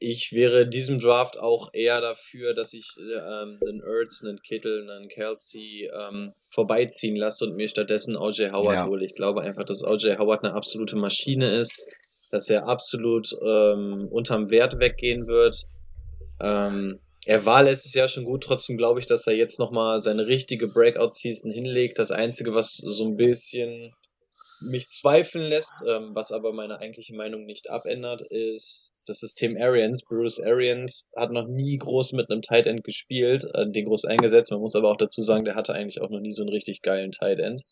Ich wäre in diesem Draft auch eher dafür, dass ich ähm, einen Ertz, einen Kittel, einen Kelsey ähm, vorbeiziehen lasse und mir stattdessen OJ Howard
Ja.
hole. Ich glaube einfach, dass OJ Howard eine absolute Maschine ist, dass er absolut ähm, unterm Wert weggehen wird. Ähm, er war letztes Jahr schon gut, trotzdem glaube ich, dass er jetzt nochmal seine richtige Breakout-Season hinlegt. Das Einzige, was so ein bisschen mich zweifeln lässt, ähm, was aber meine eigentliche Meinung nicht abändert, ist das System Arians. Bruce Arians hat noch nie groß mit einem Tight End gespielt, äh, den groß eingesetzt. Man muss aber auch dazu sagen, der hatte eigentlich auch noch nie so einen richtig geilen Tight End.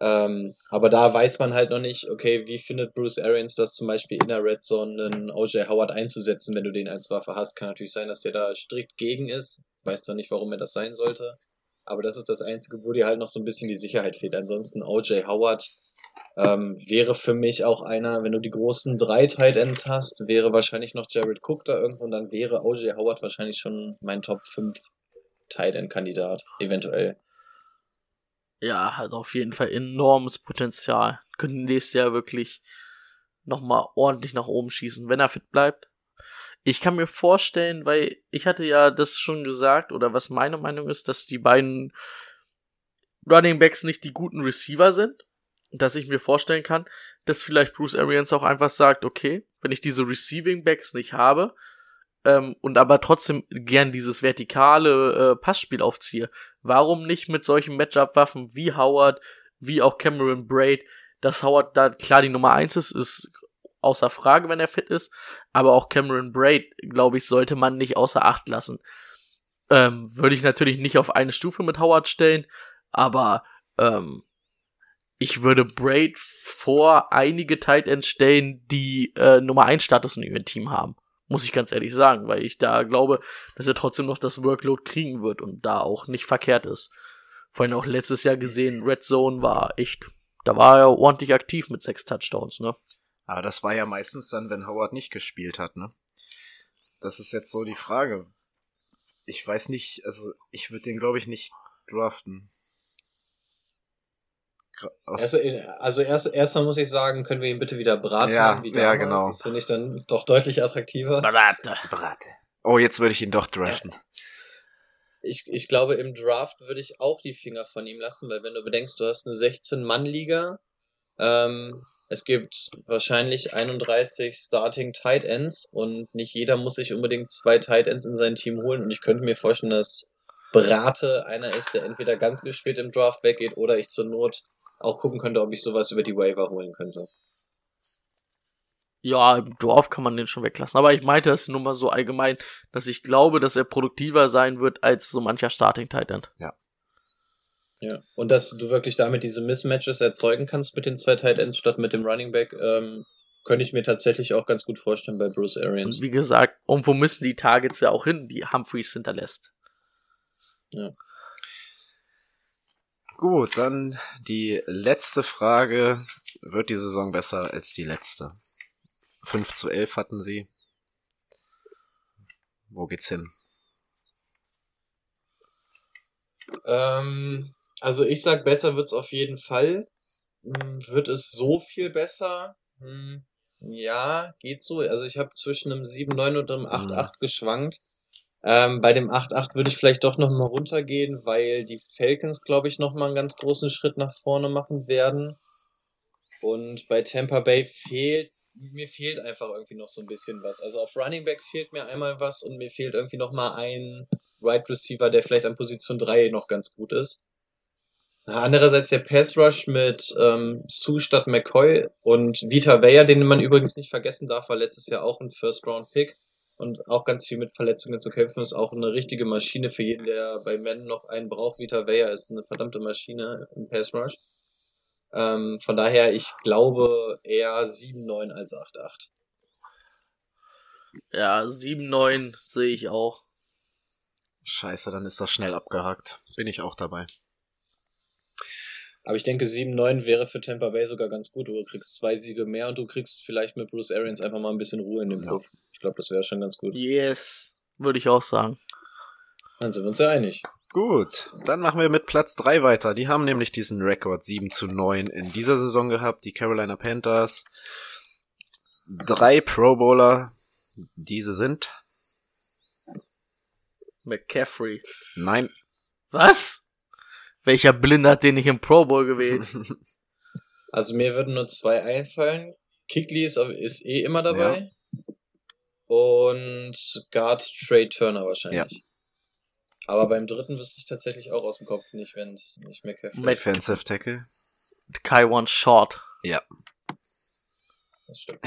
Ähm, aber da weiß man halt noch nicht, okay, wie findet Bruce Arians das zum Beispiel in der Red Zone, einen OJ Howard einzusetzen, wenn du den als Waffe hast. Kann natürlich sein, dass der da strikt gegen ist. Weiß zwar nicht, warum er das sein sollte. Aber das ist das Einzige, wo dir halt noch so ein bisschen die Sicherheit fehlt. Ansonsten OJ Howard ähm, wäre für mich auch einer, wenn du die großen drei Tight Ends hast, wäre wahrscheinlich noch Jared Cook da irgendwo und dann wäre OJ Howard wahrscheinlich schon mein Top 5 Tight End Kandidat, eventuell.
Ja, hat auf jeden Fall enormes Potenzial. Könnte nächstes Jahr wirklich nochmal ordentlich nach oben schießen, wenn er fit bleibt. Ich kann mir vorstellen, weil ich hatte ja das schon gesagt, oder was meine Meinung ist, dass die beiden Running Backs nicht die guten Receiver sind. Dass ich mir vorstellen kann, dass vielleicht Bruce Arians auch einfach sagt, okay, wenn ich diese Receiving Backs nicht habe, ähm, und aber trotzdem gern dieses vertikale äh, Passspiel aufziehe, warum nicht mit solchen Matchup-Waffen wie Howard, wie auch Cameron Braid, dass Howard da klar die Nummer eins ist, ist außer Frage, wenn er fit ist, aber auch Cameron Braid, glaube ich, sollte man nicht außer Acht lassen. Ähm, würde ich natürlich nicht auf eine Stufe mit Howard stellen, aber ähm, ich würde Braid vor einige Tight Ends stellen, die äh, Nummer 1 Status in ihrem Team haben. Muss ich ganz ehrlich sagen, weil ich da glaube, dass er trotzdem noch das Workload kriegen wird und da auch nicht verkehrt ist. Vorhin auch letztes Jahr gesehen, Red Zone war echt, da war er ordentlich aktiv mit sechs Touchdowns, ne?
Aber das war ja meistens dann, wenn Howard nicht gespielt hat, ne? Das ist jetzt so die Frage. Ich weiß nicht, also ich würde den, glaube ich, nicht draften.
Also, also erst, erstmal muss ich sagen, können wir ihn bitte wieder braten,
Ja,
wie
ja, genau.
Das finde ich dann doch deutlich attraktiver.
Barate.
oh, jetzt würde ich ihn doch draften.
Ich, ich glaube, im Draft würde ich auch die Finger von ihm lassen, weil wenn du bedenkst, du hast eine 16-Mann-Liga, ähm, es gibt wahrscheinlich 31 Starting Tight Ends und nicht jeder muss sich unbedingt zwei Tight Ends in sein Team holen und ich könnte mir vorstellen, dass Brate einer ist, der entweder ganz spät im Draft weggeht oder ich zur Not auch gucken könnte, ob ich sowas über die Waiver holen könnte.
Ja, im Dorf kann man den schon weglassen. Aber ich meinte das nur mal so allgemein, dass ich glaube, dass er produktiver sein wird als so mancher Starting Tight End.
Ja. Und dass du wirklich damit diese Mismatches erzeugen kannst mit den zwei Tight Ends statt mit dem Running Back, ähm, könnte ich mir tatsächlich auch ganz gut vorstellen bei Bruce Arians.
Und wie gesagt, irgendwo müssen die Targets ja auch hin, die Humphreys hinterlässt.
Ja.
Gut, dann die letzte Frage. Wird die Saison besser als die letzte? 5 zu 11 hatten sie. Wo geht's hin?
Ähm, also ich sag, besser wird's auf jeden Fall. Hm, Wird es so viel besser? Hm, ja, geht so. Also ich habe zwischen einem 7-9 und einem 8-8 geschwankt. Ähm, bei dem 8-8 würde ich vielleicht doch noch mal runtergehen, weil die Falcons, glaube ich, noch mal einen ganz großen Schritt nach vorne machen werden. Und bei Tampa Bay fehlt, mir fehlt einfach irgendwie noch so ein bisschen was. Also auf Running Back fehlt mir einmal was und mir fehlt irgendwie noch mal ein Wide Receiver, der vielleicht an Position 3 noch ganz gut ist. Andererseits der Pass Rush mit ähm, Sue statt McCoy und Vita Weyer, den man übrigens nicht vergessen darf, war letztes Jahr auch ein First Round Pick und auch ganz viel mit Verletzungen zu kämpfen, ist auch eine richtige Maschine für jeden, der bei Men noch einen braucht. Vita Weyer ist eine verdammte Maschine im Pass Rush. Ähm, von daher, ich glaube eher 7-9 als 8-8.
Ja, 7-9 sehe ich auch.
Scheiße, dann ist das schnell abgehakt. Bin ich auch dabei.
Aber ich denke, 7-9 wäre für Tampa Bay sogar ganz gut. Du kriegst zwei Siege mehr und du kriegst vielleicht mit Bruce Arians einfach mal ein bisschen Ruhe in dem
Ja.
Ich glaube, das wäre schon ganz gut.
Yes, würde ich auch sagen.
Dann sind wir uns ja einig.
Gut, dann machen wir mit Platz 3 weiter. Die haben nämlich diesen Rekord 7 zu 9 in dieser Saison gehabt. Die Carolina Panthers. Drei Pro Bowler. Diese sind.
McCaffrey.
Nein.
Was? Welcher Blinde hat den nicht im Pro Bowl gewählt?
Also mir würden nur zwei einfallen. Kickley ist, ist eh immer dabei. Und Guard Trey Turner wahrscheinlich. Aber beim dritten wüsste ich tatsächlich auch aus dem Kopf nicht, wenn es nicht mehr
Matt-
Defensive Tackle.
Kai One Short.
Das stimmt.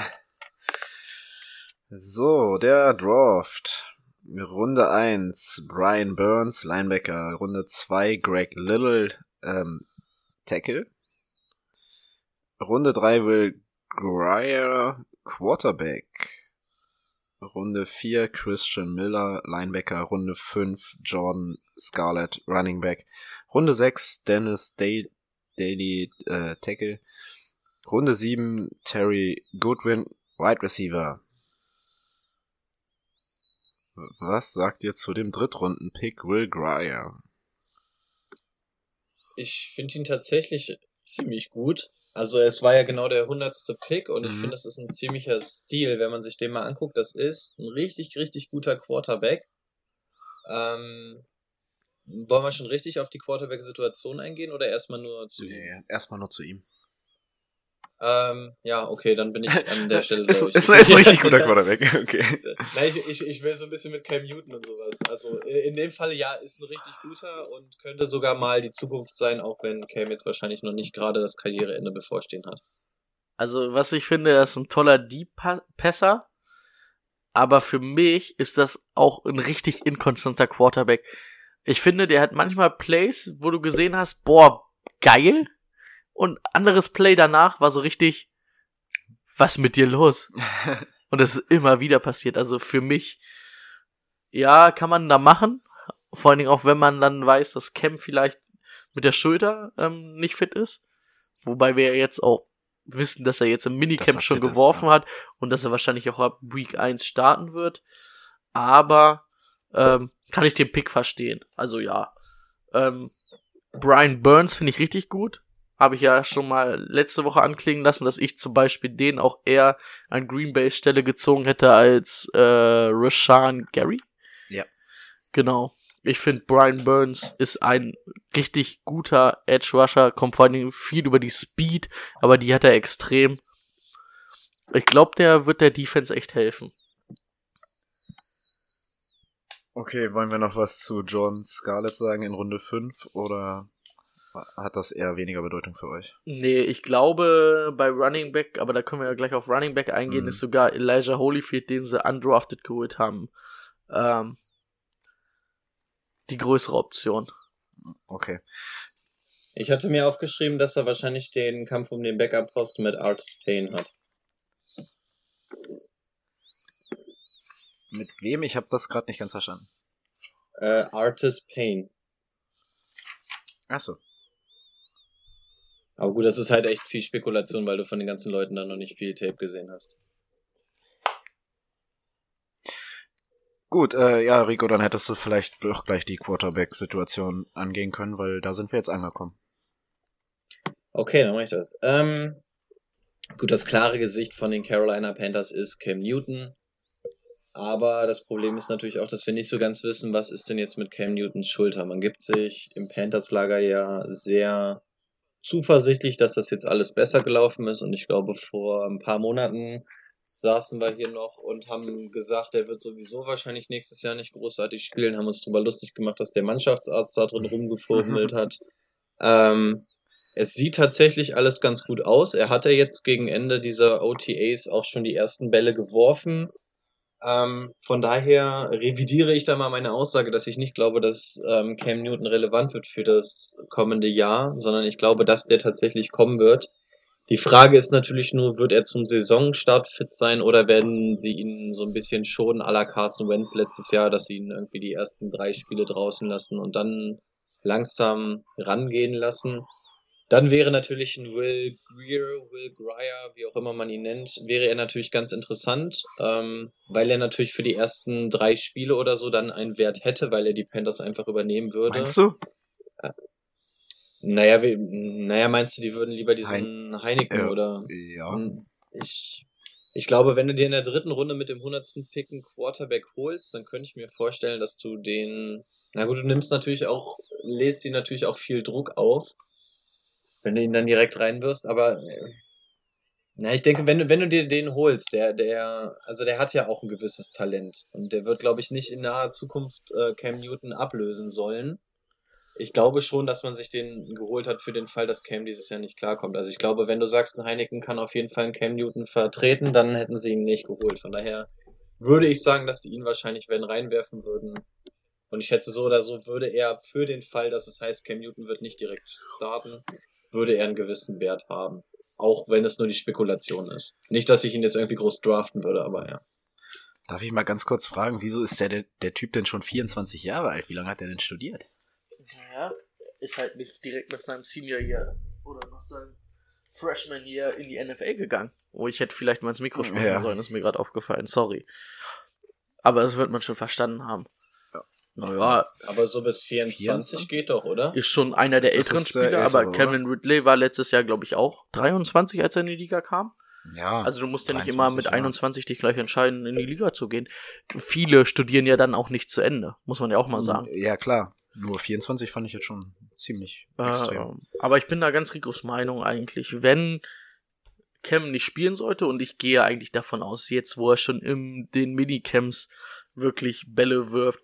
So, der Draft. Runde 1, Brian Burns, Linebacker. Runde 2, Greg Little, ähm, Tackle. Runde 3, Will Greer, Quarterback. Runde 4, Christian Miller, Linebacker. Runde 5, Jordan Scarlett, Running Back. Runde 6, Dennis Day Daly, äh, Tackle. Runde 7, Terry Goodwin, Wide Receiver. Was sagt ihr zu dem Drittrunden-Pick Will Greer?
Ich finde ihn tatsächlich ziemlich gut. Also es war ja genau der hundertste Pick und ich
Mhm.
finde, es ist ein ziemlicher Stil, wenn man sich den mal anguckt. Das ist ein richtig, richtig guter Quarterback. Ähm, wollen wir schon richtig auf die Quarterback-Situation eingehen oder erstmal nur zu ihm?
Nee, erstmal nur zu ihm.
Ähm, ja, okay, dann bin ich an der Stelle.
ist, ist, ist ein richtig guter Quarterback, okay.
Nein, ich, ich, ich will so ein bisschen mit Cam Newton und sowas. Also in dem Fall ja, ist ein richtig guter und könnte sogar mal die Zukunft sein, auch wenn Cam jetzt wahrscheinlich noch nicht gerade das Karriereende bevorstehen hat.
Also, was ich finde, er ist ein toller Deep-Passer. Aber für mich ist das auch ein richtig inkonstanter Quarterback. Ich finde, der hat manchmal Plays, wo du gesehen hast, boah, geil. Und anderes Play danach war so richtig, was mit dir los? Und das ist immer wieder passiert. Also für mich, ja, kann man da machen. Vor allen Dingen auch, wenn man dann weiß, dass Cam vielleicht mit der Schulter ähm, nicht fit ist. Wobei wir jetzt auch wissen, dass er jetzt im Minicamp schon
fit ist,
geworfen
ja.
hat und dass er wahrscheinlich auch ab Week 1 starten wird. Aber ähm, kann ich den Pick verstehen. Also ja. Ähm, Brian Burns finde ich richtig gut. Habe ich ja schon mal letzte Woche anklingen lassen, dass ich zum Beispiel den auch eher an Green Bay Stelle gezogen hätte als äh, Rashan Gary.
Ja.
Genau. Ich finde, Brian Burns ist ein richtig guter Edge Rusher, kommt vor allen Dingen viel über die Speed, aber die hat er extrem. Ich glaube, der wird der Defense echt helfen.
Okay, wollen wir noch was zu John Scarlett sagen in Runde 5 oder hat das eher weniger Bedeutung für euch?
Nee, ich glaube bei Running Back, aber da können wir ja gleich auf Running Back eingehen,
Mhm.
ist sogar Elijah Holyfield, den sie undrafted geholt haben, ähm, die größere Option.
Okay.
Ich hatte mir aufgeschrieben, dass er wahrscheinlich den Kampf um den Backup-Posten mit Artis Payne hat.
Mit wem? Ich habe das gerade nicht ganz verstanden.
Äh, Artist Pain.
Achso.
Aber gut, das ist halt echt viel Spekulation, weil du von den ganzen Leuten da noch nicht viel Tape gesehen hast.
Gut, äh, ja, Rico, dann hättest du vielleicht doch gleich die Quarterback-Situation angehen können, weil da sind wir jetzt angekommen.
Okay, dann mach ich das. Ähm, gut, das klare Gesicht von den Carolina Panthers ist Cam Newton. Aber das Problem ist natürlich auch, dass wir nicht so ganz wissen, was ist denn jetzt mit Cam Newtons Schulter. Man gibt sich im Panthers-Lager ja sehr zuversichtlich, dass das jetzt alles besser gelaufen ist. Und ich glaube, vor ein paar Monaten saßen wir hier noch und haben gesagt, er wird sowieso wahrscheinlich nächstes Jahr nicht großartig spielen, haben uns darüber lustig gemacht, dass der Mannschaftsarzt da drin rumgefummelt hat. Ähm, es sieht tatsächlich alles ganz gut aus. Er hatte jetzt gegen Ende dieser OTAs auch schon die ersten Bälle geworfen. Ähm, von daher revidiere ich da mal meine Aussage, dass ich nicht glaube, dass ähm, Cam Newton relevant wird für das kommende Jahr, sondern ich glaube, dass der tatsächlich kommen wird. Die Frage ist natürlich nur, wird er zum Saisonstart fit sein oder werden sie ihn so ein bisschen schonen à la Carson Wentz letztes Jahr, dass sie ihn irgendwie die ersten drei Spiele draußen lassen und dann langsam rangehen lassen? Dann wäre natürlich ein Will Greer, Will Greer, wie auch immer man ihn nennt, wäre er natürlich ganz interessant, ähm, weil er natürlich für die ersten drei Spiele oder so dann einen Wert hätte, weil er die Panthers einfach übernehmen würde.
Meinst du?
Also, naja, wie, naja, meinst du, die würden lieber diesen
Hein-
Heineken
Ja.
oder?
Ja.
Hm, Ich, ich glaube, wenn du dir in der dritten Runde mit dem 100. Pick einen Quarterback holst, dann könnte ich mir vorstellen, dass du den, na gut, du nimmst natürlich auch, lädst ihn natürlich auch viel Druck auf, wenn du ihn dann direkt reinwirfst, aber, äh, na, ich denke, wenn du, wenn du dir den holst, der, der, also der hat ja auch ein gewisses Talent und der wird, glaube ich, nicht in naher Zukunft äh, Cam Newton ablösen sollen. Ich glaube schon, dass man sich den geholt hat für den Fall, dass Cam dieses Jahr nicht klarkommt. Also ich glaube, wenn du sagst, ein Heineken kann auf jeden Fall einen Cam Newton vertreten, dann hätten sie ihn nicht geholt. Von daher würde ich sagen, dass sie ihn wahrscheinlich wenn reinwerfen würden. Und ich schätze so oder so würde er für den Fall, dass es heißt, Cam Newton wird nicht direkt starten, würde er einen gewissen Wert haben. Auch wenn es nur die Spekulation ist. Nicht, dass ich ihn jetzt irgendwie groß draften würde, aber ja.
Darf ich mal ganz kurz fragen, wieso ist der, der, der Typ denn schon 24 Jahre alt? Wie lange hat der denn studiert?
Naja, ist halt nicht direkt nach seinem Senior Year oder nach seinem Freshman Year in die NFL gegangen. Oh, ich hätte vielleicht mal ins Mikro sprechen
Ja.
sollen, ist mir gerade aufgefallen, sorry. Aber das wird man schon verstanden haben.
Ja.
Naja,
Aber so bis 24
24?
geht doch, oder?
ist schon einer der älteren Spieler,
ältere,
aber
oder?
Kevin Ridley war letztes Jahr, glaube ich, auch 23, als er in die Liga kam.
Ja.
Also du musst ja nicht immer
23,
mit
ja.
21 dich gleich entscheiden, in die Liga zu gehen. Viele studieren ja dann auch nicht zu Ende, muss man ja auch mal sagen.
Ja, klar. Nur 24 fand ich jetzt schon ziemlich extrem.
Äh, aber ich bin da ganz Ricos Meinung eigentlich. Wenn Cam nicht spielen sollte, und ich gehe eigentlich davon aus, jetzt wo er schon in den Minicamps wirklich Bälle wirft,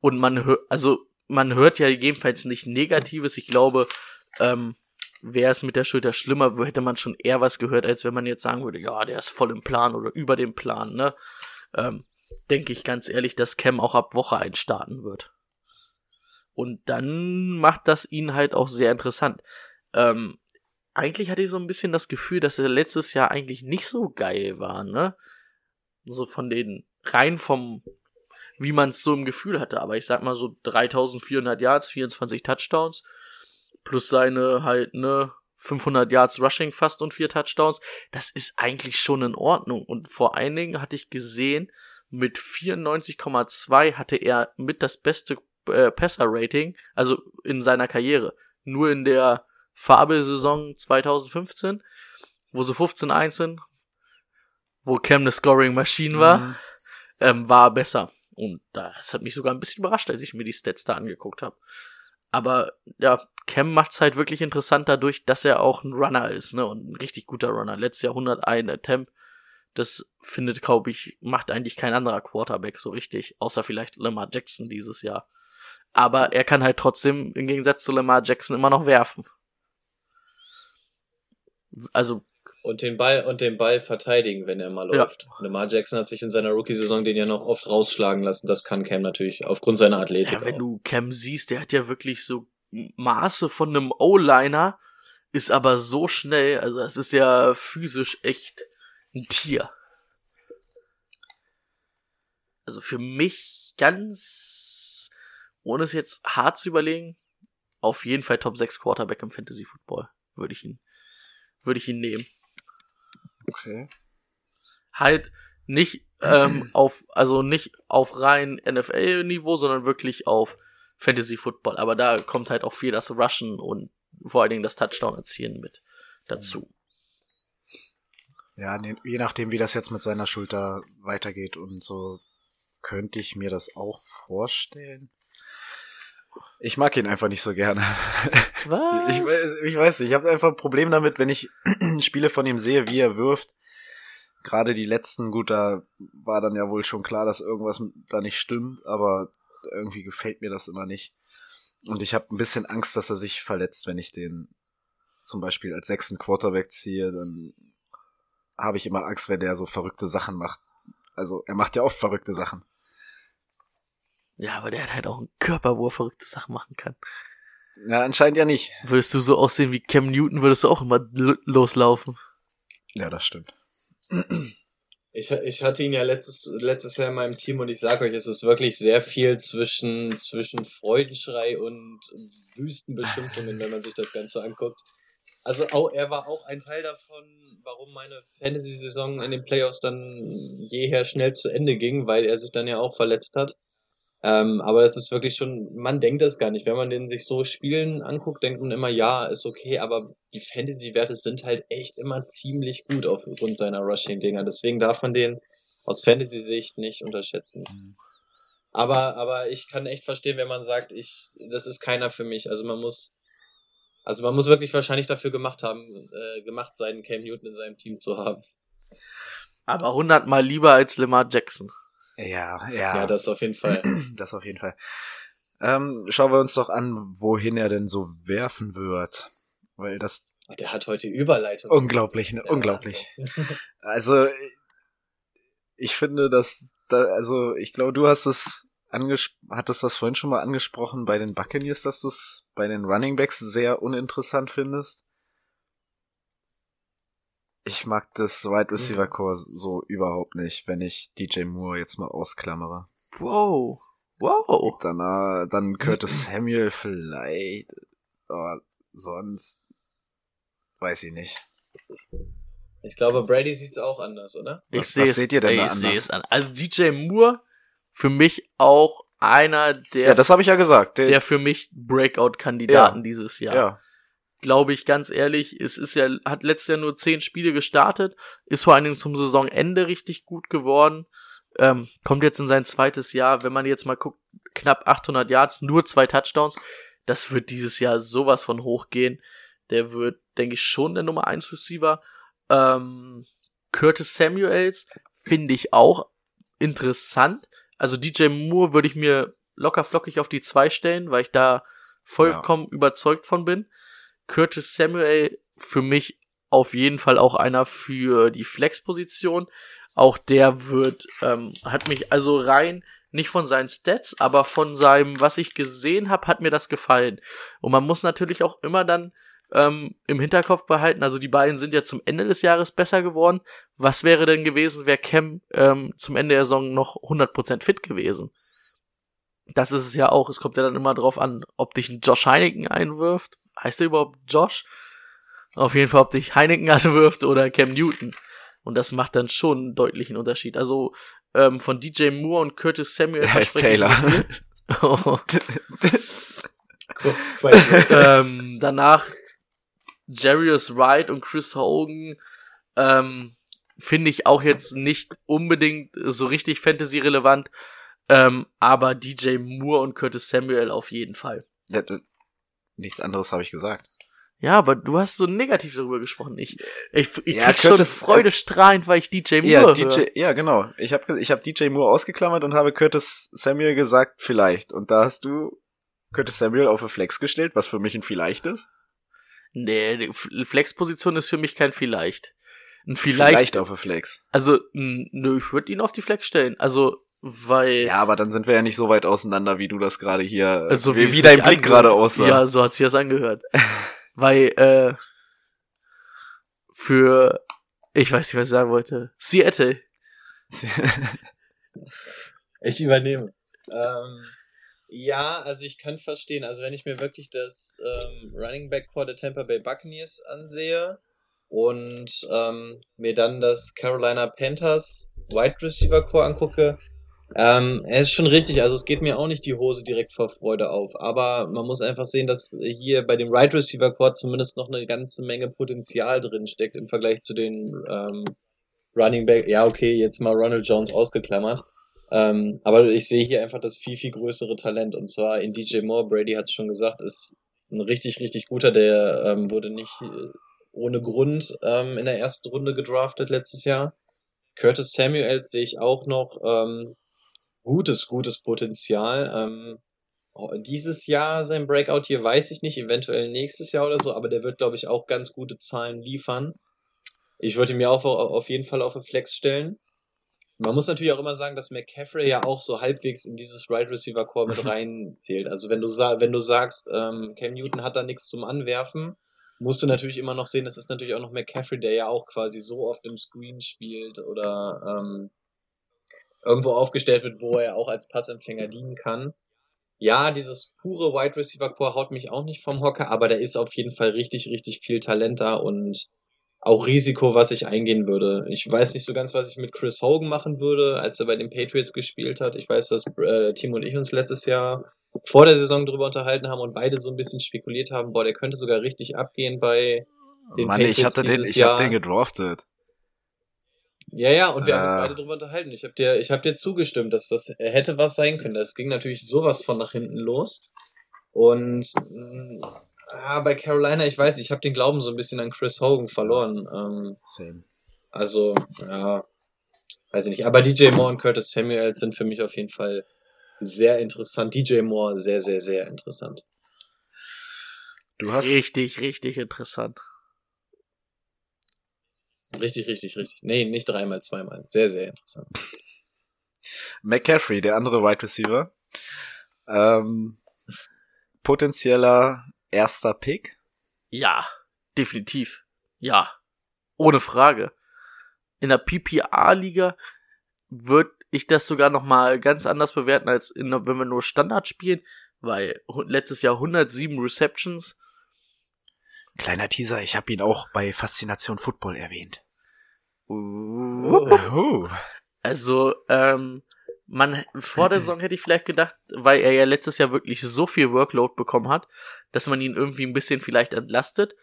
und man hört, also man hört ja gegebenenfalls nicht Negatives. Ich glaube, ähm, wäre es mit der Schulter schlimmer, hätte man schon eher was gehört, als wenn man jetzt sagen würde, ja, der ist voll im Plan oder über dem Plan, ne? Ähm, denke ich ganz ehrlich, dass Cam auch ab Woche 1 starten wird. Und dann macht das ihn halt auch sehr interessant. Ähm, eigentlich hatte ich so ein bisschen das Gefühl, dass er letztes Jahr eigentlich nicht so geil war, ne? So von den, rein vom, wie man es so im Gefühl hatte. Aber ich sag mal so 3400 Yards, 24 Touchdowns, plus seine halt, ne, 500 Yards Rushing fast und vier Touchdowns. Das ist eigentlich schon in Ordnung. Und vor allen Dingen hatte ich gesehen, mit 94,2 hatte er mit das beste äh, Passer-Rating, also in seiner Karriere. Nur in der Fabelsaison 2015, wo sie 15-1 sind, wo Cam eine Scoring-Maschine war,
Mhm.
Ähm, war besser. Und das hat mich sogar ein bisschen überrascht, als ich mir die Stats da angeguckt habe. Aber ja, Cam macht's halt wirklich interessant dadurch, dass er auch ein Runner ist, ne? Und ein richtig guter Runner. Letztes Jahr 101 Attempt. Das findet, glaube ich, macht eigentlich kein anderer Quarterback so richtig. Außer vielleicht Lamar Jackson dieses Jahr. Aber er kann halt trotzdem im Gegensatz zu Lamar Jackson immer noch werfen. Also,
Und den Ball und den Ball verteidigen, wenn er mal
Ja.
läuft. Lamar Jackson hat sich in seiner Rookie-Saison den ja noch oft rausschlagen lassen. Das kann Cam natürlich aufgrund seiner Athletik.
ja, wenn
auch.
du Cam siehst, der hat ja wirklich so Maße von einem O-Liner, ist aber so schnell, also es ist ja physisch echt ein Tier. Also Also für mich ganz, ohne es jetzt hart zu überlegen, auf jeden Fall Top 6 Quarterback im Fantasy Football. Würde ich ihn, würde ich ihn nehmen.
Okay.
Halt nicht ähm, auf, also nicht auf rein NFL-Niveau, sondern wirklich auf Fantasy Football. Aber da kommt halt auch viel das Rushen und vor allen Dingen das Touchdown erzielen mit dazu.
Ja, je nachdem, wie das jetzt mit seiner Schulter weitergeht und so, könnte ich mir das auch vorstellen. Ich mag ihn einfach nicht so gerne.
Was?
Ich, weiß- ich weiß nicht, ich habe einfach ein Problem damit, wenn ich Spiele von ihm sehe, wie er wirft. Gerade die letzten, gut, da war dann ja wohl schon klar, dass irgendwas da nicht stimmt, aber irgendwie gefällt mir das immer nicht. Und ich habe ein bisschen Angst, dass er sich verletzt, wenn ich den zum Beispiel als sechsten Quarterback ziehe, dann habe ich immer Angst, wenn der so verrückte Sachen macht. Also er macht ja oft verrückte Sachen.
Ja, aber der hat halt auch einen Körper, wo er verrückte Sachen machen kann.
Ja, anscheinend ja nicht.
Würdest du so aussehen wie Cam Newton, würdest du auch immer loslaufen.
Ja, das stimmt.
Ich, ich hatte ihn ja letztes, letztes Jahr in meinem Team und ich sage euch, es ist wirklich sehr viel zwischen, zwischen Freudenschrei und Wüstenbeschimpfungen, wenn man sich das Ganze anguckt. Also auch, er war auch ein Teil davon, warum meine Fantasy-Saison in den Playoffs dann jeher schnell zu Ende ging, weil er sich dann ja auch verletzt hat. Ähm, aber es ist wirklich schon, man denkt das gar nicht. Wenn man den sich so spielen anguckt, denkt man immer, ja, ist okay, aber die Fantasy-Werte sind halt echt immer ziemlich gut aufgrund seiner Rushing-Dinger. Deswegen darf man den aus Fantasy-Sicht nicht unterschätzen. Aber, aber ich kann echt verstehen, wenn man sagt, ich, das ist keiner für mich. Also man muss, also man muss wirklich wahrscheinlich dafür gemacht haben, äh, gemacht sein, Cam Newton in seinem Team zu haben.
Aber hundertmal lieber als Lamar Jackson.
Ja, ja.
Ja, das auf jeden Fall.
Das auf jeden Fall. Ähm, schauen wir uns doch an, wohin er denn so werfen wird. Weil das
Der hat heute Überleitung.
unglaublich, ne? Unglaublich. Also, ich finde, dass, da, also, ich glaube, du hast es anges hattest das vorhin schon mal angesprochen bei den Buccaneers, dass du es bei den Running Backs sehr uninteressant findest. Ich mag das Wide Receiver Core so überhaupt nicht, wenn ich DJ Moore jetzt mal ausklammere.
Wow. Wow.
Danach, dann Curtis Samuel vielleicht, aber sonst weiß ich nicht.
Ich glaube, Brady sieht's auch anders, oder?
Ich
Was-
sehe
was
es,
seht ihr denn
ey,
da
ich sehe
anders?
es an. Also DJ Moore für mich auch einer der,
Ja, das habe ich ja gesagt. Der,
der für mich Breakout-Kandidaten
Ja.
dieses Jahr.
ja.
Glaube ich ganz ehrlich, es ist ja, hat letztes Jahr nur zehn Spiele gestartet, ist vor allen Dingen zum Saisonende richtig gut geworden, ähm, kommt jetzt in sein zweites Jahr, wenn man jetzt mal guckt, knapp 800 Yards, nur zwei Touchdowns, das wird dieses Jahr sowas von hochgehen. Der wird, denke ich, schon der Nummer 1 Receiver. Ähm, Curtis Samuels finde ich auch interessant. Also DJ Moore würde ich mir locker flockig auf die 2 stellen, weil ich da vollkommen überzeugt von bin. Curtis Samuel für mich auf jeden Fall auch einer für die Flex-Position. Auch der wird, ähm, hat mich also rein, nicht von seinen Stats, aber von seinem, was ich gesehen habe, hat mir das gefallen. Und man muss natürlich auch immer dann ähm, im Hinterkopf behalten, also die beiden sind ja zum Ende des Jahres besser geworden. Was wäre denn gewesen, wäre Cam ähm, zum Ende der Saison noch 100% fit gewesen? Das ist es ja auch. Es kommt ja dann immer drauf an, ob dich ein Josh Heineken einwirft. Heißt der überhaupt Josh? Auf jeden Fall, ob dich Heineken anwirft oder Cam Newton. Und das macht dann schon einen deutlichen Unterschied. Also ähm, von DJ Moore und Curtis Samuel.
Der heißt Taylor.
Oh. Ähm, danach Jarius Wright und Chris Hogan ähm, finde ich auch jetzt nicht unbedingt so richtig Fantasy-relevant, ähm, aber DJ Moore und Curtis Samuel auf jeden Fall.
Nichts anderes habe ich gesagt.
Ja, aber du hast so negativ darüber gesprochen. Ich, ich, ich
Ja,
krieg schon
Curtis-
Freude strahlend, weil ich DJ Moore
Ja,
höre.
DJ, ja, genau. Ich habe ich hab DJ Moore ausgeklammert und habe Curtis Samuel gesagt, vielleicht. Und da hast du Curtis Samuel auf eine Flex gestellt, was für mich ein vielleicht ist.
Nee, die F- Flex-Position ist für mich kein vielleicht. Ein vielleicht,
Vielleicht auf eine Flex.
also, nö, ich würde ihn auf die Flex stellen. Also, weil.
Ja, aber dann sind wir ja nicht so weit auseinander, wie du das gerade hier,
Also
wie, wie dein Blick gerade aussah.
Ja, so hat sich das angehört. Weil, äh, für, ich weiß nicht, was ich sagen wollte. Seattle.
Ich übernehme. Ähm, ja, also ich kann verstehen, also wenn ich mir wirklich das ähm, Running Back Core der Tampa Bay Buccaneers ansehe und ähm, mir dann das Carolina Panthers Wide Receiver Core angucke, ähm, er ist schon richtig, also es geht mir auch nicht die Hose direkt vor Freude auf, aber man muss einfach sehen, dass hier bei dem Right Receiver Core zumindest noch eine ganze Menge Potenzial drin steckt im Vergleich zu den ähm, Running Back. Ja, okay, jetzt mal Ronald Jones ausgeklammert. Ähm, aber ich sehe hier einfach das viel, viel größere Talent und zwar in DJ Moore, Brady hat es schon gesagt, ist ein richtig, richtig guter, der ähm, wurde nicht ohne Grund ähm, in der ersten Runde gedraftet letztes Jahr. Curtis Samuels sehe ich auch noch, ähm, gutes, gutes Potenzial. Ähm, dieses Jahr sein Breakout hier weiß ich nicht, eventuell nächstes Jahr oder so, aber der wird, glaube ich, auch ganz gute Zahlen liefern. Ich würde ihn mir auch auf jeden Fall auf den Flex stellen. Man muss natürlich auch immer sagen, dass McCaffrey ja auch so halbwegs in dieses Right Receiver Core mit reinzählt. Also wenn du, wenn du sagst, ähm, Cam Newton hat da nichts zum Anwerfen, musst du natürlich immer noch sehen, es ist natürlich auch noch McCaffrey, der ja auch quasi so oft im Screen spielt oder ähm, irgendwo aufgestellt wird, wo er auch als Passempfänger dienen kann. Ja, dieses pure Wide Receiver Core haut mich auch nicht vom Hocker, aber da ist auf jeden Fall richtig, richtig viel Talent da und auch Risiko, was ich eingehen würde. Ich weiß nicht so ganz, was ich mit Chris Hogan machen würde, als er bei den Patriots gespielt hat. Ich weiß, dass äh, Timo und ich uns letztes Jahr vor der Saison drüber unterhalten haben und beide so ein bisschen spekuliert haben, boah, der könnte sogar richtig abgehen bei den
Mann,
Patriots
ich hatte den, ich
Jahr.
hab den gedraftet.
Ja, ja, und wir haben uns
Äh.
beide drüber unterhalten. Ich habe dir, ich hab dir zugestimmt, dass das hätte was sein können. Das ging natürlich sowas von nach hinten los. Und mh, ah, bei Carolina, ich weiß, nicht, ich habe den Glauben so ein bisschen an Chris Hogan verloren. Ähm,
Same.
also, ja, weiß ich nicht. Aber DJ Moore und Curtis Samuel sind für mich auf jeden Fall sehr interessant. DJ Moore sehr, sehr, sehr interessant.
Du hast,
Richtig, richtig interessant.
Richtig, richtig, richtig. Nee, nicht dreimal, zweimal. Sehr, sehr interessant.
McCaffrey, der andere Wide Receiver. Ähm, potenzieller erster Pick.
Ja, definitiv. Ja. Ohne Frage. In der PPA-Liga würde ich das sogar nochmal ganz anders bewerten, als in, wenn wir nur Standard spielen, weil letztes Jahr 107 Receptions.
Kleiner Teaser, ich habe ihn auch bei Faszination Football erwähnt.
Uh. Also, ähm, man, vor der Saison hätte ich vielleicht gedacht, weil er ja letztes Jahr wirklich so viel Workload bekommen hat, dass man ihn irgendwie ein bisschen vielleicht entlastet.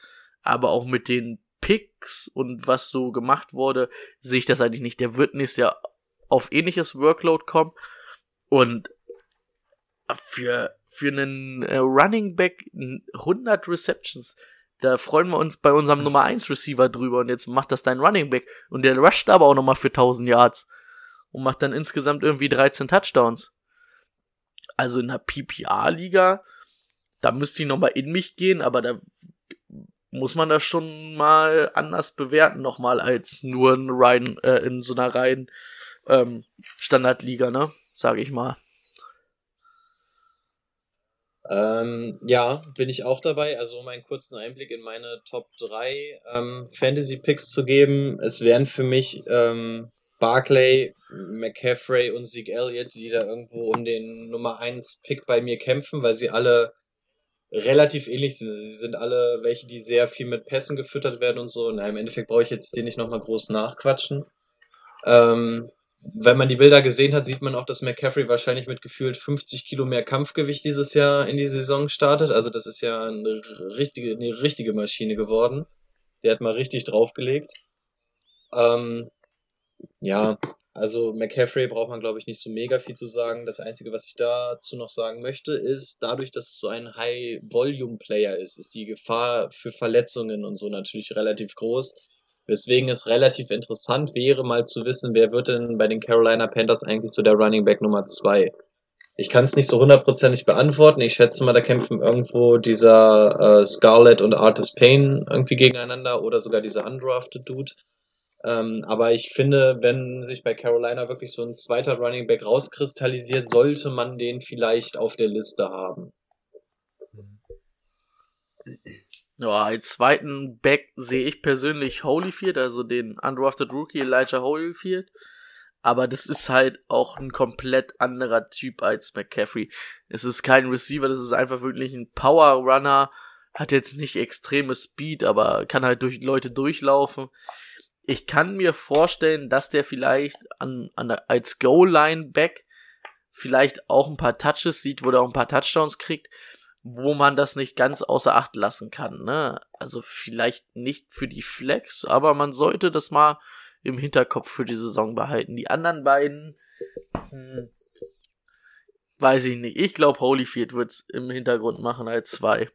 Aber auch mit den Picks und was so gemacht wurde, sehe ich das eigentlich nicht. Der wird nächstes Jahr auf ähnliches Workload kommen. Und für, für einen äh, Running Back 100 Receptions, da freuen wir uns bei unserem Nummer 1 Receiver drüber und jetzt macht das dein Running Back und der rusht aber auch nochmal für 1000 Yards und macht dann insgesamt irgendwie 13 Touchdowns. Also in der PPA-Liga, da müsste ich nochmal in mich gehen, aber da muss man das schon mal anders bewerten, nochmal als nur in, rein, äh, in so einer reinen ähm, Standardliga, ne? Sage ich mal.
Ähm, ja, bin ich auch dabei. Also um einen kurzen Einblick in meine Top 3 ähm, Fantasy Picks zu geben. Es wären für mich ähm, Barclay, McCaffrey und Zeke Elliott, die da irgendwo um den Nummer 1 Pick bei mir kämpfen, weil sie alle relativ ähnlich sind. Sie sind alle welche, die sehr viel mit Pässen gefüttert werden und so. Na, im Endeffekt brauche ich jetzt den nicht nochmal groß nachquatschen. Ähm, wenn man die Bilder gesehen hat, sieht man auch, dass McCaffrey wahrscheinlich mit gefühlt 50 Kilo mehr Kampfgewicht dieses Jahr in die Saison startet. Also das ist ja eine richtige, eine richtige Maschine geworden. Der hat mal richtig draufgelegt. Ähm, ja, also McCaffrey braucht man, glaube ich, nicht so mega viel zu sagen. Das Einzige, was ich dazu noch sagen möchte, ist, dadurch, dass es so ein High-Volume-Player ist, ist die Gefahr für Verletzungen und so natürlich relativ groß. Weswegen es relativ interessant wäre, mal zu wissen, wer wird denn bei den Carolina Panthers eigentlich so der Running Back Nummer zwei? Ich kann es nicht so hundertprozentig beantworten. Ich schätze mal, da kämpfen irgendwo dieser äh, Scarlett und Artis Payne irgendwie gegeneinander oder sogar dieser undrafted Dude. Ähm, aber ich finde, wenn sich bei Carolina wirklich so ein zweiter Running Back rauskristallisiert, sollte man den vielleicht auf der Liste haben.
Ja, als zweiten Back sehe ich persönlich Holyfield, also den undrafted Rookie Elijah Holyfield. Aber das ist halt auch ein komplett anderer Typ als McCaffrey. Es ist kein Receiver, das ist einfach wirklich ein Power Runner. Hat jetzt nicht extreme Speed, aber kann halt durch Leute durchlaufen. Ich kann mir vorstellen, dass der vielleicht an, an als Goal-Line-Back vielleicht auch ein paar Touches sieht, wo der auch ein paar Touchdowns kriegt, wo man das nicht ganz außer Acht lassen kann. Ne? Also vielleicht nicht für die Flex, aber man sollte das mal im Hinterkopf für die Saison behalten. Die anderen beiden, hm, weiß ich nicht. Ich glaube, Holyfield wird's im Hintergrund machen als zwei.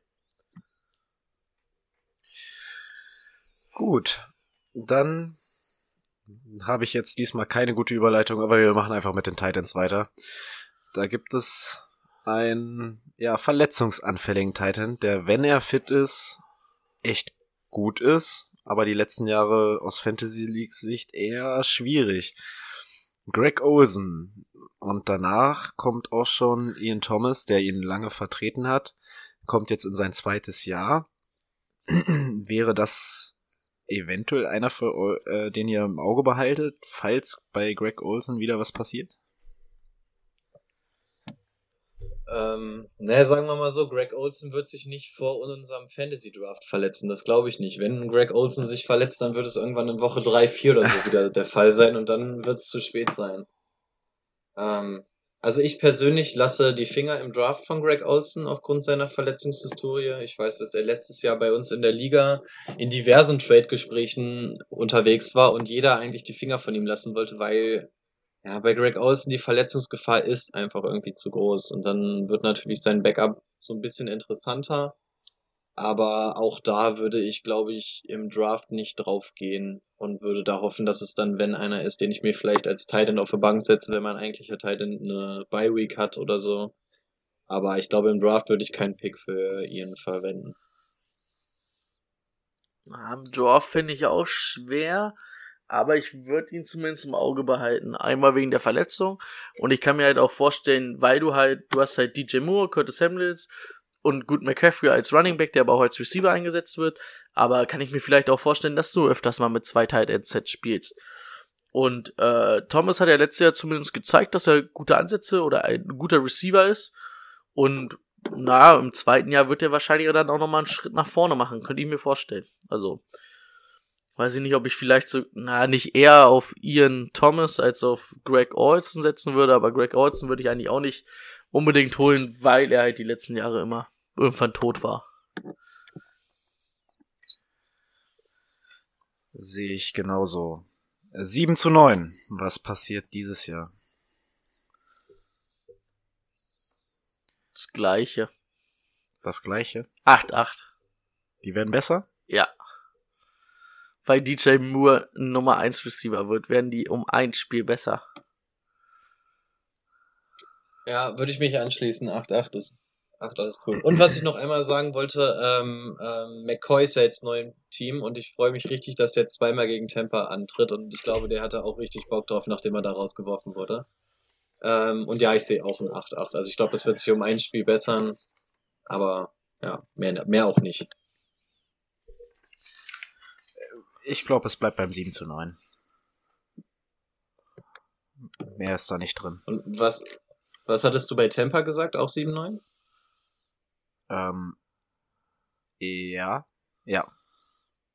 Gut, dann habe ich jetzt diesmal keine gute Überleitung, aber wir machen einfach mit den Titans weiter. Da gibt es einen ja, verletzungsanfälligen Titan, der, wenn er fit ist, echt gut ist, aber die letzten Jahre aus Fantasy League Sicht eher schwierig. Greg Olsen. Und danach kommt auch schon Ian Thomas, der ihn lange vertreten hat, kommt jetzt in sein zweites Jahr. Wäre das eventuell einer, für, äh, den ihr im Auge behaltet, falls bei Greg Olsen wieder was passiert?
Ähm, naja, sagen wir mal so, Greg Olsen wird sich nicht vor unserem Fantasy Draft verletzen, das glaube ich nicht. Wenn Greg Olsen sich verletzt, dann wird es irgendwann in Woche 3, 4 oder so wieder der Fall sein und dann wird es zu spät sein. Ähm, also ich persönlich lasse die Finger im Draft von Greg Olsen aufgrund seiner Verletzungshistorie. Ich weiß, dass er letztes Jahr bei uns in der Liga in diversen Trade-Gesprächen unterwegs war und jeder eigentlich die Finger von ihm lassen wollte, weil ja, bei Greg Olsen die Verletzungsgefahr ist einfach irgendwie zu groß und dann wird natürlich sein Backup so ein bisschen interessanter. Aber auch da würde ich, glaube ich, im Draft nicht drauf gehen und würde da hoffen, dass es dann, wenn einer ist, den ich mir vielleicht als Titan auf der Bank setze, wenn mein eigentlicher Titan eine Bye Week hat oder so. Aber ich glaube, im Draft würde ich keinen Pick für ihn verwenden.
Am Draft finde ich auch schwer, aber ich würde ihn zumindest im Auge behalten. Einmal wegen der Verletzung und ich kann mir halt auch vorstellen, weil du halt, du hast halt DJ Moore, Curtis Hamlins, und gut McCaffrey als Running Back, der aber auch als Receiver eingesetzt wird. Aber kann ich mir vielleicht auch vorstellen, dass du öfters mal mit zwei Tight End Sets spielst. Und äh, Thomas hat ja letztes Jahr zumindest gezeigt, dass er gute Ansätze oder ein guter Receiver ist. Und na, im zweiten Jahr wird er wahrscheinlich dann auch nochmal einen Schritt nach vorne machen, könnte ich mir vorstellen. Also, weiß ich nicht, ob ich vielleicht so, na, nicht eher auf Ian Thomas als auf Greg Olson setzen würde, aber Greg Olson würde ich eigentlich auch nicht unbedingt holen, weil er halt die letzten Jahre immer irgendwann tot war.
Sehe ich genauso. 7 zu 9. Was passiert dieses Jahr?
Das gleiche.
Das gleiche?
8-8.
Die werden besser?
Ja. Weil DJ Moore Nummer 1 Receiver wird, werden die um ein Spiel besser.
Ja, würde ich mich anschließen. 8-8 ist, 8-8 ist cool. Und was ich noch einmal sagen wollte, ähm, ähm, McCoy ist ja jetzt neu im Team und ich freue mich richtig, dass er zweimal gegen Tampa antritt und ich glaube, der hatte auch richtig Bock drauf, nachdem er da rausgeworfen wurde. Ähm, und ja, ich sehe auch ein 8-8. Also ich glaube, das wird sich um ein Spiel bessern, aber ja, mehr, mehr auch nicht.
Ich glaube, es bleibt beim 7 zu 9. Mehr ist da nicht drin.
Und was, was hattest du bei Tampa gesagt? Auch 7-9?
Ähm, ja. Ja.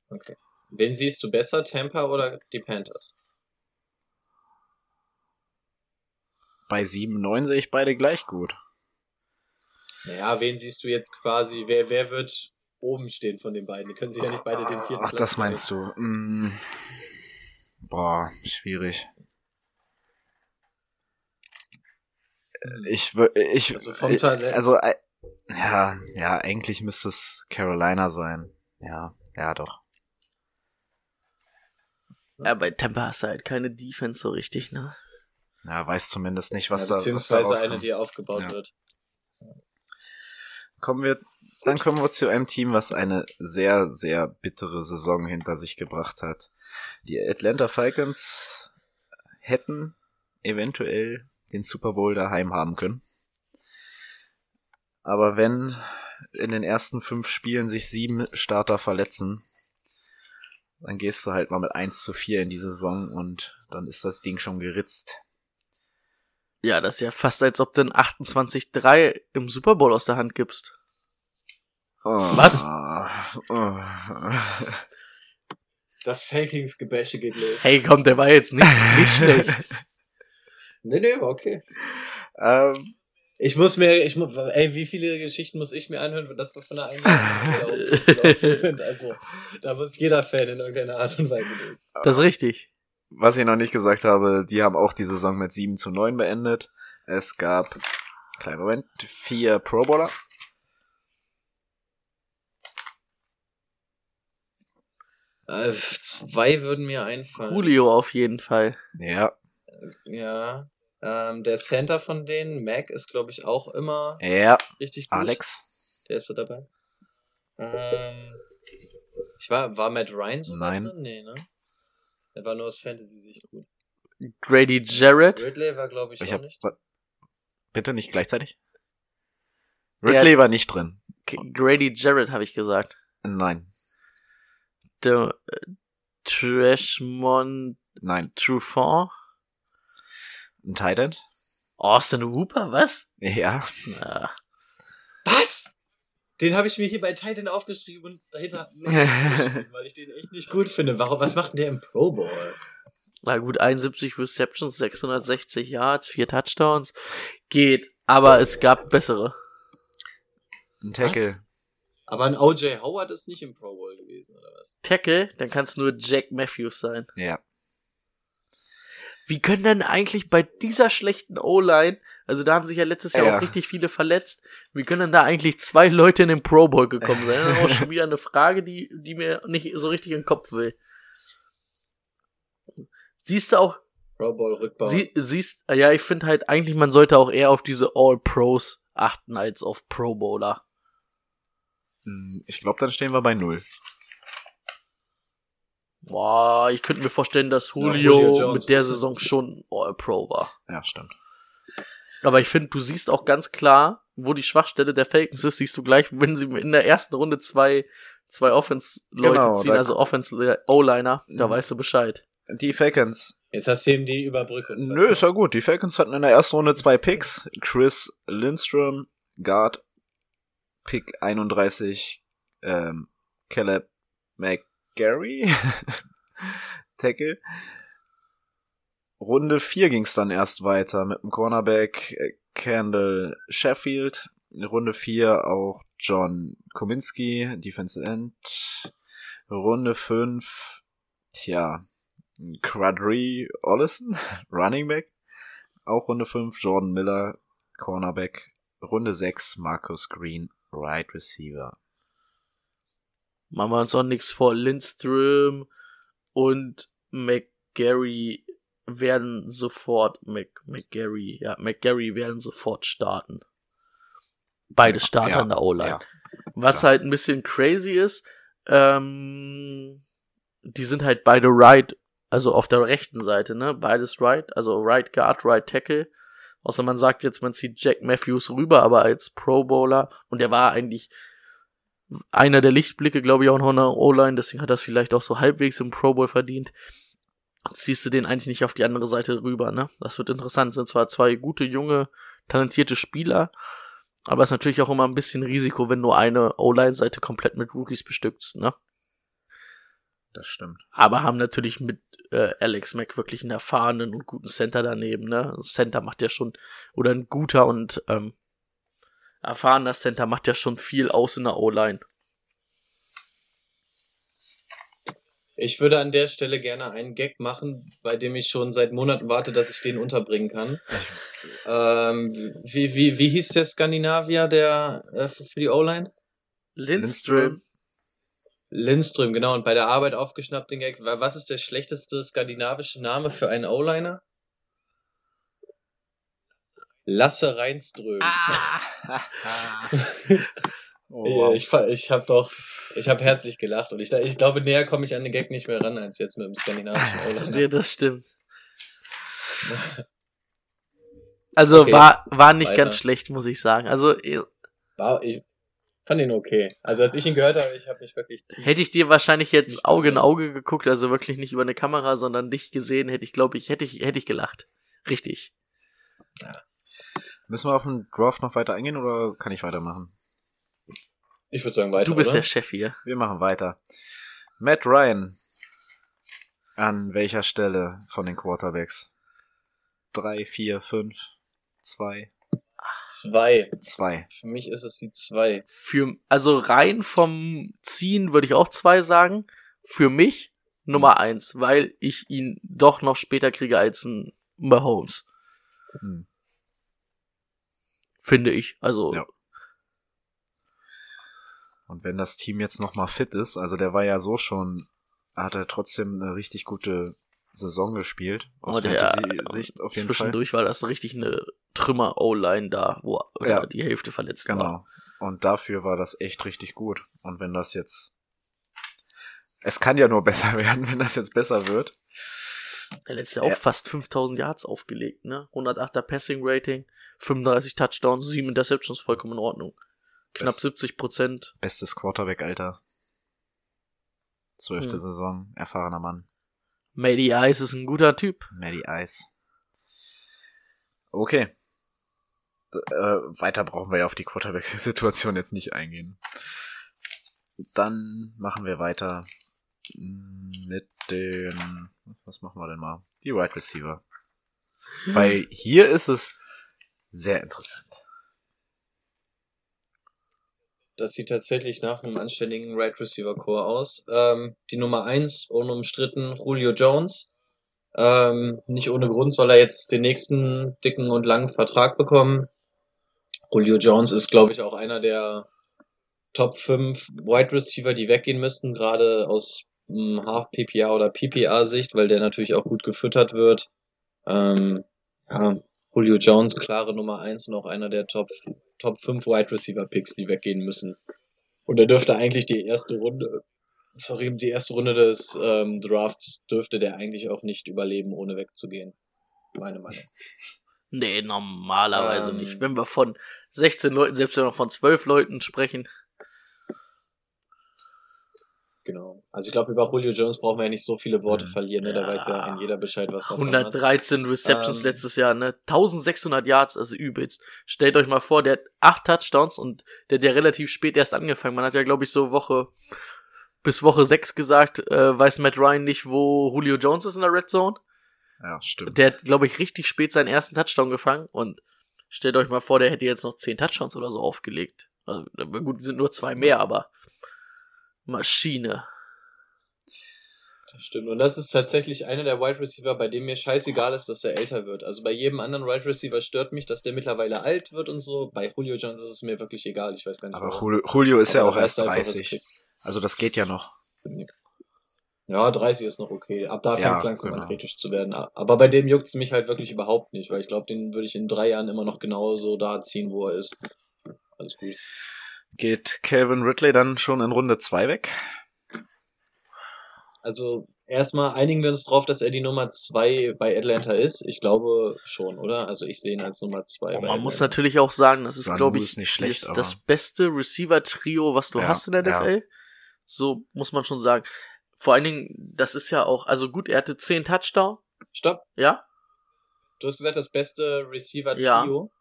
Okay. Wen siehst du besser, Tampa oder die Panthers?
Bei 7-9 sehe ich beide gleich gut.
Naja, wen siehst du jetzt quasi? Wer, wer wird oben stehen von den beiden? Die können sich ja nicht beide den vierten
Ach,
Platz
das meinst du. Mm. Boah, schwierig. Ich würde, ich,
Also vom Talent.
also, äh, ja, ja, eigentlich müsste es Carolina sein. Ja, ja, doch.
Ja, bei Tampa hast du halt keine Defense so richtig, ne?
Ja, weiß zumindest nicht, was
ja,
da, was da
beziehungsweise eine, die aufgebaut
Ja.
wird.
Kommen wir, dann kommen wir zu einem Team, was eine sehr, sehr bittere Saison hinter sich gebracht hat. Die Atlanta Falcons hätten eventuell den Super Bowl daheim haben können. Aber wenn in den ersten fünf Spielen sich sieben Starter verletzen, dann gehst du halt mal mit 1 zu 4 in die Saison und dann ist das Ding schon geritzt.
Ja, das ist ja fast, als ob du ein 28-3 im Super Bowl aus der Hand gibst.
Oh.
Was?
Oh.
Das Fakingsgebäsche geht los.
Hey, komm, der war jetzt nicht, nicht schlecht.
Nee, nee, war okay.
ähm,
Ich muss mir, ich muss, ey, wie viele Geschichten muss ich mir anhören, dass wir von der Einladung gelaufen sind? Also, da muss jeder Fan in irgendeiner Art und Weise durch.
Das ist richtig.
was ich noch nicht gesagt habe, die haben auch die Saison mit 7 zu 9 beendet. Es gab, kleinen Moment, vier Pro Bowler.
Äh, zwei würden mir einfallen.
Julio auf jeden Fall.
Ja,
Ja. Ähm, der Center von denen, Mac, ist, glaube ich, auch immer
ja,
richtig gut.
Alex.
Der ist so dabei. Ähm, ich war, war Matt Ryan so
Nein.
drin? Nee, ne? Der war nur aus Fantasy-Sicht gut.
Grady Jarrett.
Ridley war, glaube ich,
Ich
auch
hab,
nicht.
bitte nicht gleichzeichmont. Ridley war nicht drin.
K- Grady Jarrett habe ich gesagt.
Nein,
Der äh, Trashmont
nein.
Trufant.
Ein Tight End?
Austin Hooper, was?
Ja.
Na,
Was? Den habe ich mir hier bei Titan aufgeschrieben und dahinter geschrieben, weil ich den echt nicht gut finde. Warum, was macht denn der im Pro Bowl?
na gut, 71 Receptions, 660 Yards, 4 Touchdowns. Geht, aber es gab bessere.
Ein Tackle.
Was? Aber ein OJ Howard ist nicht im Pro Bowl gewesen, oder was?
Tackle, dann kann es nur Jack Matthews sein.
Ja.
Wie können denn eigentlich bei dieser schlechten O-Line, also da haben sich ja letztes Jahr
Ja.
auch richtig viele verletzt, wie können denn da eigentlich zwei Leute in den Pro Bowl gekommen sein? Das ist auch schon wieder eine Frage, die, die mir nicht so richtig in den Kopf will. Siehst du auch,
Pro Bowl Rückbau.
sie, siehst, ja, ich finde halt eigentlich, man sollte auch eher auf diese All-Pros achten als auf Pro Bowler.
Hm, Ich glaube, dann stehen wir bei null.
Boah, ich könnte mir vorstellen, dass
Ja,
Julio,
Julio Jones.
mit der Saison schon All-Pro war.
Ja, stimmt.
Aber ich finde, du siehst auch ganz klar, wo die Schwachstelle der Falcons ist, siehst du gleich, wenn sie in der ersten Runde zwei, zwei Offense-Leute
Genau,
ziehen, also Offense-O-Liner, da
Mhm.
weißt du Bescheid.
Die Falcons.
Jetzt hast du eben die Überbrückung.
Nö, ist ja gut. Die Falcons hatten in der ersten Runde zwei Picks. Chris Lindstrom, Guard, Pick 31, ähm, Caleb McGarry, Tackle. Runde 4 ging's dann erst weiter mit dem Cornerback äh, Kendall Sheffield. Runde 4 auch John Kominski, Defensive End. Runde 5, tja, Quadri Ollison, Running Back. Auch Runde 5, Jordan Miller, Cornerback. Runde 6, Marcus Green, Right Receiver.
Machen wir uns auch nichts vor. Lindström und McGarry werden sofort, Mc, McGarry, ja, McGarry werden sofort starten. Beide Starter
Ja,
in der O-Line.
ja.
Was halt ein bisschen crazy ist, ähm, die sind halt beide right, also auf der rechten Seite, ne? Beides right, also right guard, right tackle. Außer man sagt jetzt, man zieht Jack Matthews rüber, aber als Pro Bowler und der war eigentlich einer der Lichtblicke, glaube ich, auch noch in der O-Line, deswegen hat das vielleicht auch so halbwegs im Pro Bowl verdient. Ziehst du den eigentlich nicht auf die andere Seite rüber, ne? Das wird interessant. Sind zwar zwei gute, junge, talentierte Spieler, aber es ist natürlich auch immer ein bisschen Risiko, wenn nur eine O-Line-Seite komplett mit Rookies bestückt, ne?
Das stimmt.
Aber haben natürlich mit äh, Alex Mack wirklich einen erfahrenen und guten Center daneben, ne? Ein Center macht ja schon, oder ein guter und ähm, erfahrener Center macht ja schon viel aus in der O-Line.
Ich würde an der Stelle gerne einen Gag machen, bei dem ich schon seit Monaten warte, dass ich den unterbringen kann. Ähm, wie, wie, wie hieß der Skandinavier der äh, für für die O-Line?
Lindström.
Lindström, genau. Und bei der Arbeit aufgeschnappt den Gag. Wa- Was ist der schlechteste skandinavische Name für einen O-Liner? Lasse Reinström.
Oh,
Ja, ich, ich habe doch, ich habe herzlich gelacht und ich, ich glaube, näher komme ich an den Gag nicht mehr ran als jetzt mit dem skandinavischen O-Liner.
Ja, das stimmt. Also
Okay,
war, war nicht
weiter.
ganz schlecht, muss ich sagen. Also,
War, ich, fand ihn okay. Also als ich ihn gehört habe, ich habe mich wirklich ziemlich-
Hätte ich dir wahrscheinlich jetzt Auge in Auge geguckt, also wirklich nicht über eine Kamera, sondern dich gesehen, hätte ich, glaube ich, hätte ich, hätte ich gelacht. Richtig.
Müssen wir auf den Draft noch weiter eingehen oder kann ich weitermachen?
Ich würde sagen weiter,
Du bist
oder?
der Chef hier.
Wir machen weiter. Matt Ryan. An welcher Stelle von den Quarterbacks? Drei, vier, fünf, zwei,
Zwei.
zwei.
Für mich ist es die zwei.
Für, also rein vom Ziehen würde ich auch zwei sagen. Für mich Nummer eins, weil ich ihn doch noch später kriege als ein Mahomes.
Hm.
Finde ich. Also,
Ja. Und wenn das Team jetzt nochmal fit ist, also der war ja so schon, hat er trotzdem eine richtig gute Saison gespielt. Aus
Oh, der-
Fantasy-Sicht auf jeden Fall.
zwischendurch war das richtig eine Trümmer-O-Line da, wo
Ja.
ja. die Hälfte verletzt war.
Genau. Und dafür war das echt richtig gut. Und wenn das jetzt, es kann ja nur besser werden, wenn das jetzt besser wird.
Der letzte
Ja.
auch fast 5000 Yards aufgelegt, ne? 108er Passing Rating, 35 Touchdowns, 7 Interceptions, vollkommen in Ordnung. Knapp
Das-
70 Prozent.
Bestes Quarterback-Alter. Zwölfte
Hm.
Saison, erfahrener Mann.
Matty Ice ist ein guter Typ.
Maddie Ice. Okay. Äh, weiter brauchen wir ja auf die Quarterback-Situation jetzt nicht eingehen. Dann machen wir weiter mit den, was machen wir denn mal? Die Wide right Receiver. Weil hier ist es sehr interessant.
Das sieht tatsächlich nach einem anständigen Right Receiver Core aus. Ähm, die Nummer eins unumstritten Julio Jones. Ähm, nicht ohne Grund soll er jetzt den nächsten dicken und langen Vertrag bekommen. Julio Jones ist, glaube ich, auch einer der Top 5 Wide Receiver, die weggehen müssten, gerade aus hm, Half PPA oder PPA Sicht, weil der natürlich auch gut gefüttert wird. Ähm, ja, Julio Jones, klare Nummer eins und auch einer der Top, Top 5 Wide Receiver Picks, die weggehen müssen. Und er dürfte eigentlich die erste Runde, sorry, die erste Runde des ähm, Drafts dürfte der eigentlich auch nicht überleben, ohne wegzugehen. Meine Meinung.
Nee, normalerweise
Ähm.
nicht. Wenn wir von 16 Leuten, selbst wenn wir von 12 Leuten sprechen.
Genau. Also ich glaube, über Julio Jones brauchen wir ja nicht so viele Worte
Mhm.
verlieren, ne? Da
Ja.
weiß ja ein jeder Bescheid, was er dran hat.
113 Receptions
Ähm.
letztes Jahr, ne? 1600 Yards, also übelst. Stellt euch mal vor, der hat 8 Touchdowns und der hat ja relativ spät erst angefangen. Man hat ja, glaube ich, so Woche bis Woche 6 gesagt, äh, weiß Matt Ryan nicht, wo Julio Jones ist in der Red Zone.
Ja, stimmt.
Der hat, glaube ich, richtig spät seinen ersten Touchdown gefangen und stellt euch mal vor, der hätte jetzt noch 10 Touchdowns oder so aufgelegt. Also, gut, sind nur zwei mehr, aber Maschine.
Das stimmt. Und das ist tatsächlich einer der Wide Receiver, bei dem mir scheißegal ist, dass er älter wird. Also bei jedem anderen Wide Receiver stört mich, dass der mittlerweile alt wird und so. Bei Julio Jones ist es mir wirklich egal. Ich weiß gar nicht.
Aber
warum.
Julio, Julio ist ja
Aber
auch
da
erst
weißt du einfach, was du
30.
kriegst.
Also das geht ja noch.
Ja, 30 ist noch okay. Ab da
Ja,
fängt es langsam
genau.
an kritisch zu werden. Aber bei dem juckt's mich halt wirklich überhaupt nicht, weil ich glaube, den würde ich in drei Jahren immer noch genauso da ziehen, wo er ist. Alles gut.
Geht Calvin Ridley dann schon in Runde 2 weg?
Also erstmal einigen wir uns drauf, dass er die Nummer zwei bei Atlanta ist. Ich glaube schon, oder? Also ich sehe ihn als Nummer zwei.
Und
bei
man muss
Atlanta.
natürlich auch sagen, das ist, glaube ich,
ist nicht schlecht,
das, das beste Receiver-Trio, was du
Ja,
hast in der
ja.
NFL. So muss man schon sagen. Vor allen Dingen, das ist ja auch, also gut, er hatte 10 Touchdown,
Stopp.
ja?
Du hast gesagt, das beste Receiver-Trio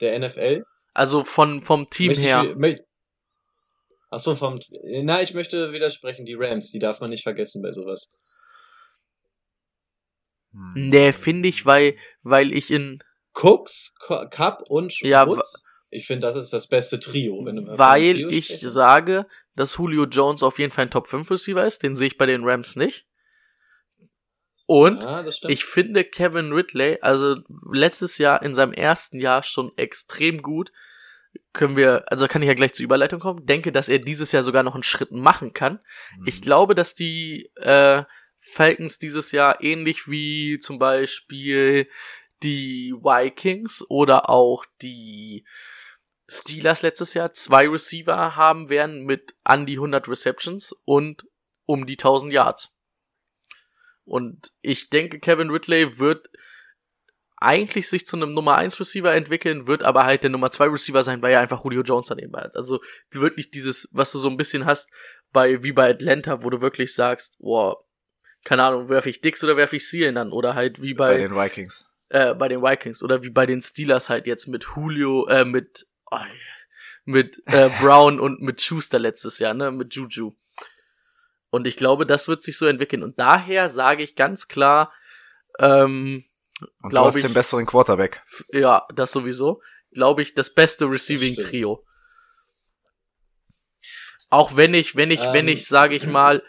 der NFL.
Also von, vom Team
Möchte ich-
her.
mö- Ach so, vom. Na, ich möchte widersprechen. Die Rams, die darf man nicht vergessen bei sowas.
Hm.
Nee, finde ich, weil, weil ich in,
Cooks, Co- Cup und
Ja,
Woods. Ich finde, das ist das beste Trio. Wenn du
weil
Trio
ich
sprechen.
sage, dass Julio Jones auf jeden Fall ein Top 5 Receiver ist. Den sehe ich bei den Rams nicht. Und
Ja.
Ich finde Kevin Ridley, also letztes Jahr in seinem ersten Jahr schon extrem gut. Können wir, also kann ich ja gleich zur Überleitung kommen. Denke, dass er dieses Jahr sogar noch einen Schritt machen kann.
Hm.
Ich glaube, dass die äh, Falcons dieses Jahr ähnlich wie zum Beispiel die Vikings oder auch die Steelers letztes Jahr zwei Receiver haben werden mit an die 100 Receptions und um die 1000 Yards. Und ich denke, Kevin Ridley wird eigentlich sich zu einem Nummer 1 Receiver entwickeln, wird aber halt der Nummer 2 Receiver sein, weil er einfach Julio Jones daneben hat. Also wirklich dieses, was du so ein bisschen hast, bei, wie bei Atlanta, wo du wirklich sagst, boah, keine Ahnung, werfe ich Dix oder werfe ich Sealen dann? Oder halt wie bei,
Bei den Vikings.
äh, bei den Vikings oder wie bei den Steelers halt jetzt mit Julio, äh, mit, oh, mit äh, Brown und mit Schuster letztes Jahr, ne, mit Juju. Und ich glaube, das wird sich so entwickeln. Und daher sage ich ganz klar, ähm,
Und
Glaub
du hast
ich-
den besseren Quarterback.
ja, das sowieso, glaube ich, das beste Receiving
stimmt.
Trio. Auch wenn ich, wenn ich, wenn
Ähm.
ich, sage ich mal,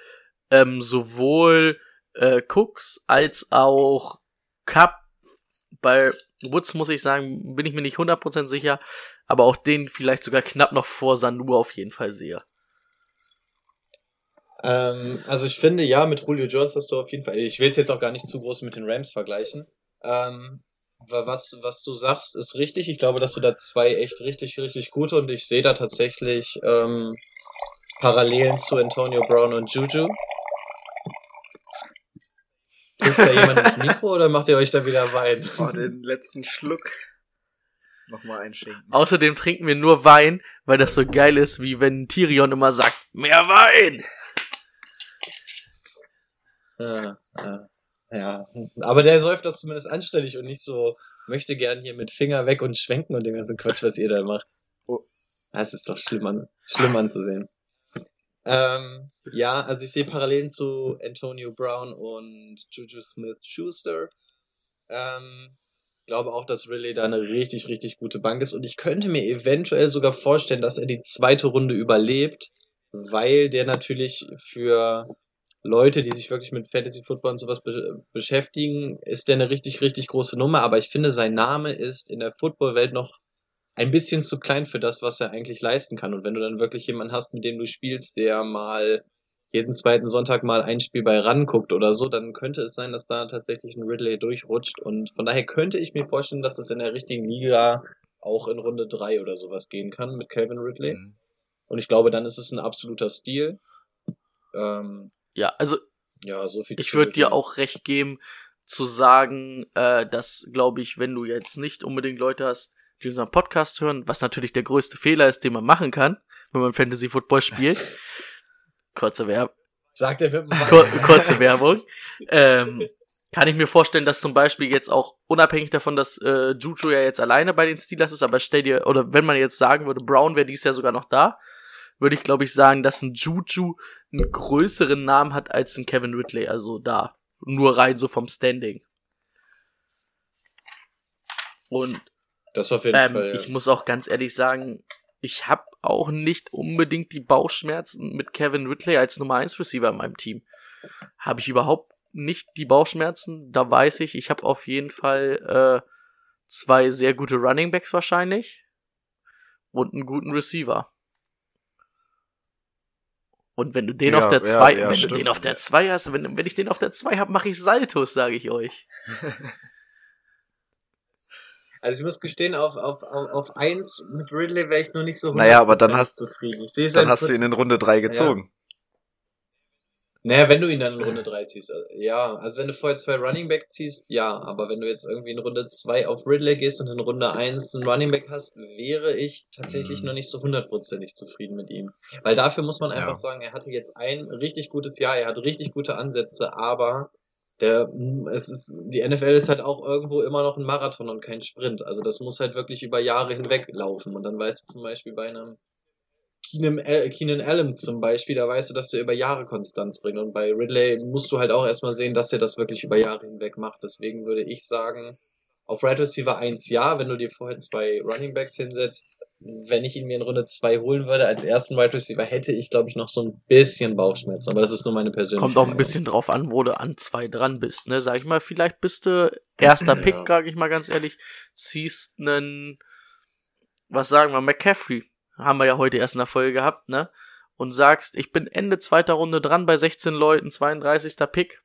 ähm, sowohl äh, Cooks als auch Cup bei Woods muss ich sagen, bin ich mir nicht 100% sicher, aber auch den vielleicht sogar knapp noch vor Sanu auf jeden Fall sehe.
Ähm, also ich finde, ja, mit Julio Jones hast du auf jeden Fall, ich will es jetzt auch gar nicht zu groß mit den Rams vergleichen. Ähm, wa- was, was du sagst, ist richtig. Ich glaube, dass du da zwei echt richtig, richtig gute und ich sehe da tatsächlich ähm, Parallelen zu Antonio Brown und Juju. Kriegst da jemand ins Mikro oder macht ihr euch da wieder Wein?
Oh, den letzten Schluck nochmal einschenken.
Außerdem trinken wir nur Wein, weil das so geil ist, wie wenn Tyrion immer sagt, mehr Wein!
Ja, ja, ja. Aber der säuft das zumindest anständig und nicht so, möchte gern hier mit Finger weg und schwenken und den ganzen Quatsch, was ihr da macht.
Oh.
Das ist doch schlimm, an, schlimm anzusehen. Ähm, ja, also ich sehe Parallelen zu Antonio Brown und Juju Smith-Schuster. Ähm, glaube auch, dass Riley da eine richtig, richtig gute Bank ist und ich könnte mir eventuell sogar vorstellen, dass er die zweite Runde überlebt, weil der natürlich für Leute, die sich wirklich mit Fantasy Football und sowas be beschäftigen, ist der eine richtig, richtig große Nummer. Aber ich finde, sein Name ist in der Footballwelt noch ein bisschen zu klein für das, was er eigentlich leisten kann. Und wenn du dann wirklich jemanden hast, mit dem du spielst, der mal jeden zweiten Sonntag mal ein Spiel bei ranguckt oder so, dann könnte es sein, dass da tatsächlich ein Ridley durchrutscht. Und von daher könnte ich mir vorstellen, dass es in der richtigen Liga auch in Runde drei oder sowas gehen kann mit Calvin Ridley.
Mhm.
Und ich glaube, dann ist es ein absoluter Stil. Ähm,
Ja, also
ja, so viel
ich würde dir auch recht geben, zu sagen, äh, dass, glaube ich, wenn du jetzt nicht unbedingt Leute hast, die unseren Podcast hören, was natürlich der größte Fehler ist, den man machen kann, wenn man Fantasy Football spielt. Kurze, Werb
Sagt er mit
Kur kurze Werbung. Ähm, kann ich mir vorstellen, dass zum Beispiel jetzt auch unabhängig davon, dass äh, Juju ja jetzt alleine bei den Steelers ist, aber stell dir, oder wenn man jetzt sagen würde, Brown wäre dies Jahr sogar noch da, würde ich glaube ich sagen, dass ein Juju einen größeren Namen hat als ein Kevin Ridley, also da. Nur rein so vom Standing. Und
Das auf jeden
ähm,
Fall. Ja.
ich muss auch ganz ehrlich sagen, ich habe auch nicht unbedingt die Bauchschmerzen mit Kevin Ridley als Nummer 1 Receiver in meinem Team. Habe ich überhaupt nicht die Bauchschmerzen. Da weiß ich, ich habe auf jeden Fall äh, zwei sehr gute Running Backs wahrscheinlich und einen guten Receiver. Und wenn du den
Ja,
auf der
ja,
2,
ja,
wenn
stimmt.
du den auf der 2 hast, wenn, wenn ich den auf der 2 habe, mache ich Saltos, sage ich euch.
Also ich muss gestehen, auf, auf, auf, auf eins mit Ridley wäre ich nur nicht so
Naja, aber dann
100%
hast-
zufrieden.
Dann hast du ihn in Runde 3 gezogen.
Naja, wenn du ihn dann in Runde 3 ziehst, äh, ja. Also wenn du vorher zwei Running Back ziehst, ja. Aber wenn du jetzt irgendwie in Runde 2 auf Ridley gehst und in Runde 1 einen Running Back hast, wäre ich tatsächlich
Mhm.
noch nicht so hundertprozentig zufrieden mit ihm. Weil dafür muss man einfach
Ja.
sagen, er hatte jetzt ein richtig gutes Jahr, er hat richtig gute Ansätze, aber der, es ist, die NFL ist halt auch irgendwo immer noch ein Marathon und kein Sprint. Also das muss halt wirklich über Jahre hinweg laufen. Und dann weißt du zum Beispiel bei einem Keenan, Al- Keenan Allen zum Beispiel, da weißt du, dass der über Jahre Konstanz bringt. Und bei Ridley musst du halt auch erstmal sehen, dass er das wirklich über Jahre hinweg macht. Deswegen würde ich sagen, auf Right Receiver 1 ja, wenn du dir vorher zwei Running Backs hinsetzt. Wenn ich ihn mir in Runde 2 holen würde, als ersten Right Receiver, hätte ich, glaube ich, noch so ein bisschen Bauchschmerzen. Aber das ist nur meine persönliche
Kommt auch ein
Meinung.
bisschen drauf an, wo du an zwei dran bist, ne? Sag ich mal, vielleicht bist du erster Pick,
Ja.
sag ich mal ganz ehrlich, ziehst nen, was sagen wir, McCaffrey, haben wir ja heute erst in der Folge gehabt, ne? Und sagst, ich bin Ende zweiter Runde dran bei 16 Leuten, 32. Pick.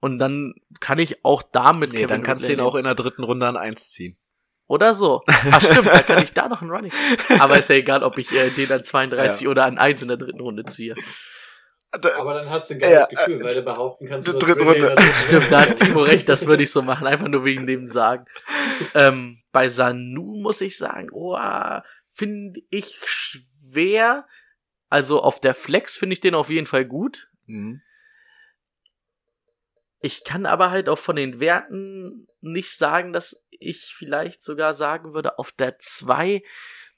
Und dann kann ich auch damit
Nee, dann kannst du ihn auch in der dritten Runde an 1 ziehen.
oder so. Ach stimmt, da kann ich da noch einen Running. Aber ist ja egal, ob ich äh, den an 32
Ja.
oder an 1 in der dritten Runde ziehe.
Aber dann hast du ein geiles
Ja,
Gefühl, weil du behaupten kannst, du hast
dritte
Ridley in
Runde.
dritten
Stimmt, da hat Timo recht, das würde ich so machen, einfach nur wegen dem Sagen. Ähm, bei Sanu muss ich sagen, oh, finde ich schwer. Also auf der Flex finde ich den auf jeden Fall gut.
Mhm.
Ich kann aber halt auch von den Werten nicht sagen, dass ich vielleicht sogar sagen würde, auf der 2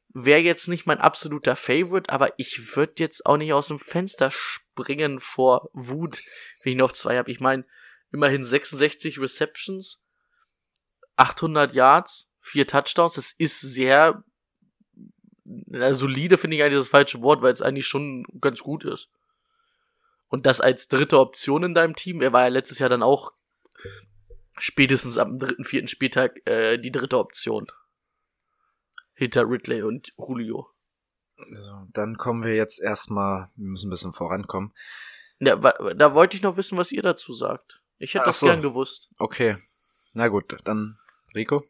wäre jetzt nicht mein absoluter Favorite, aber ich würde jetzt auch nicht aus dem Fenster springen vor Wut, wenn ich noch zwei habe. Ich meine, immerhin 66 Receptions, 800 Yards, vier Touchdowns. Das ist sehr na, solide, finde ich eigentlich das falsche Wort, weil es eigentlich schon ganz gut ist. Und das als dritte Option in deinem Team. Er war ja letztes Jahr dann auch spätestens am dritten, vierten Spieltag äh, die dritte Option. Hinter Ridley und Julio.
So, dann kommen wir jetzt erstmal, wir müssen ein bisschen vorankommen.
Ja, da wollte ich noch wissen, was ihr dazu sagt. Ich hätte
Ach
das
so.
gern gewusst.
Okay. Na gut, dann Rico.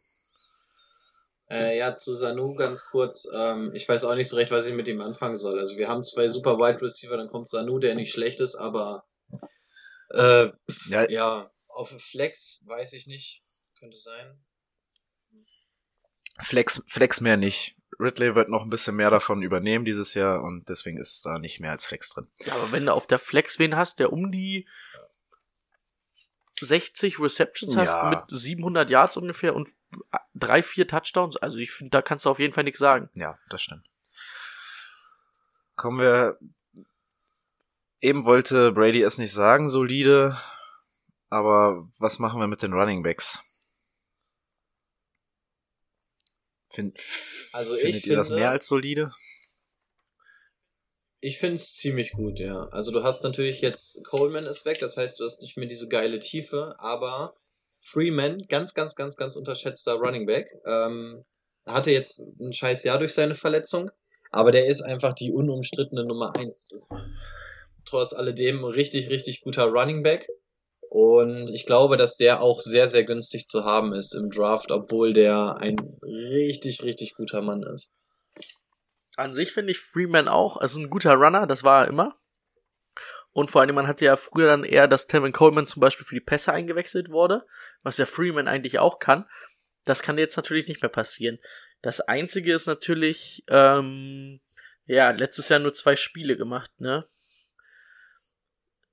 Äh, ja, zu Sanu ganz kurz. Ähm, ich weiß auch nicht so recht, was ich mit ihm anfangen soll. Also wir haben zwei super Wide Receiver, dann kommt Sanu, der nicht schlecht ist, aber äh,
Ja,
ja, auf Flex weiß ich nicht. Könnte sein.
Flex, Flex mehr nicht. Ridley wird noch ein bisschen mehr davon übernehmen dieses Jahr und deswegen ist da nicht mehr als Flex drin.
Ja, aber wenn du auf der Flex wen hast, der um die 60 Receptions
Ja.
hast mit 700 Yards ungefähr und drei, vier Touchdowns, also ich finde, da kannst du auf jeden Fall nichts sagen.
Ja, das stimmt. Kommen wir. Eben wollte Brady es nicht sagen, solide. Aber was machen wir mit den Running Backs? Find,
Also ich
findet ihr das
finde-
mehr als solide?
Ich finde es ziemlich gut, ja. Also du hast natürlich jetzt, Coleman ist weg, das heißt, du hast nicht mehr diese geile Tiefe, aber Freeman, ganz, ganz, ganz, ganz unterschätzter Running Back, ähm, hatte jetzt ein scheiß Jahr durch seine Verletzung, aber der ist einfach die unumstrittene Nummer eins. Das ist trotz alledem richtig, richtig guter Running Back. Und ich glaube, dass der auch sehr, sehr günstig zu haben ist im Draft, obwohl der ein richtig, richtig guter Mann ist.
An sich finde ich Freeman auch, also ein guter Runner, das war er immer. Und vor allem, man hatte ja früher dann eher, dass Tevin Coleman zum Beispiel für die Pässe eingewechselt wurde, was ja Freeman eigentlich auch kann. Das kann jetzt natürlich nicht mehr passieren. Das einzige ist natürlich, ähm, ja, letztes Jahr nur zwei Spiele gemacht, ne?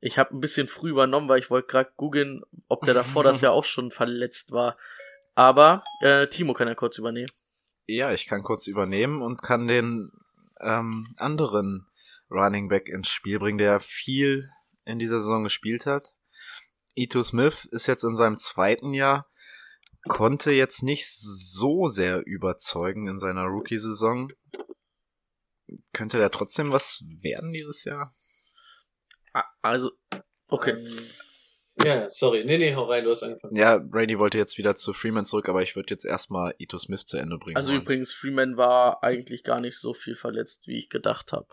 Ich habe ein bisschen früh übernommen, weil ich wollte gerade googeln, ob der davor das Jahr auch schon verletzt war. Aber äh, Timo kann ja kurz übernehmen.
Ja, ich kann kurz übernehmen und kann den ähm, anderen Running Back ins Spiel bringen, der viel in dieser Saison gespielt hat. Ito Smith ist jetzt in seinem zweiten Jahr, konnte jetzt nicht so sehr überzeugen in seiner Rookie-Saison. Könnte der trotzdem was werden dieses Jahr?
Ah, Also, okay.
Ja, sorry. Nee, nee, hau rein, du hast angefangen.
Ja, Brady wollte jetzt wieder zu Freeman zurück, aber ich würde jetzt erstmal Ito Smith zu Ende bringen.
Also
wollen.
übrigens, Freeman war eigentlich gar nicht so viel verletzt, wie ich gedacht habe.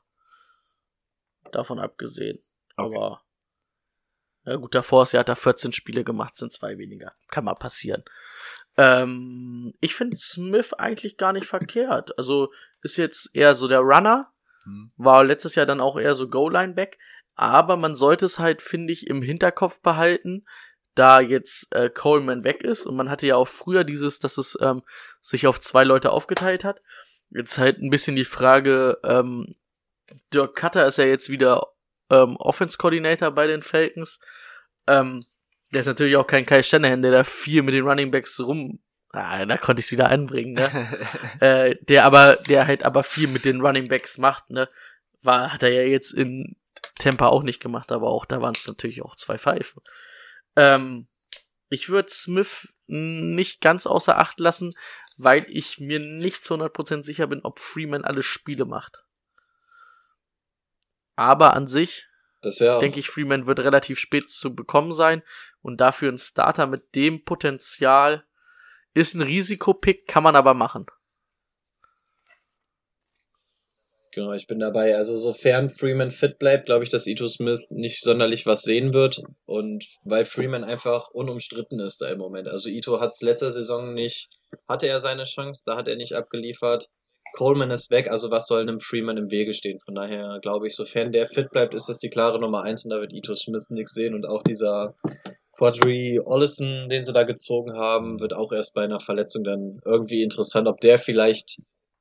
Davon abgesehen.
Okay.
Aber ja gut, davor ist ja hat er 14 Spiele gemacht, sind zwei weniger. Kann mal passieren. Ähm, ich finde Smith eigentlich gar nicht verkehrt. Also ist jetzt eher so der Runner,
Hm.
war letztes Jahr dann auch eher so Goal-Line-Back. Aber man sollte es halt, finde ich, im Hinterkopf behalten, da jetzt äh, Coleman weg ist. Und man hatte ja auch früher dieses, dass es ähm, sich auf zwei Leute aufgeteilt hat. Jetzt halt ein bisschen die Frage, ähm, Dirk Cutter ist ja jetzt wieder ähm, Offense-Coordinator bei den Falcons. Ähm, der ist natürlich auch kein Kai Shanahan, der da viel mit den Running Backs rum... Ah, da konnte ich es wieder anbringen, ne? äh, der aber, der halt aber viel mit den Running Backs macht, ne? War, hat er ja jetzt in Tampa auch nicht gemacht, aber auch da waren es natürlich auch zwei Pfeifen. Ähm, ich würde Smith nicht ganz außer Acht lassen, weil ich mir nicht zu 100% sicher bin, ob Freeman alle Spiele macht. Aber an sich denke ich, Freeman wird relativ spät zu bekommen sein und dafür ein Starter mit dem Potenzial ist ein Risikopick, kann man aber machen.
Genau, ich bin dabei. Also sofern Freeman fit bleibt, glaube ich, dass Ito Smith nicht sonderlich was sehen wird. Und weil Freeman einfach unumstritten ist da im Moment. Also Ito hat es letzter Saison nicht, hatte er seine Chance, da hat er nicht abgeliefert. Coleman ist weg, also was soll einem Freeman im Wege stehen? Von daher glaube ich, sofern der fit bleibt, ist das die klare Nummer eins und da wird Ito Smith nichts sehen und auch dieser Quadri Ollison, den sie da gezogen haben, wird auch erst bei einer Verletzung dann irgendwie interessant, ob der vielleicht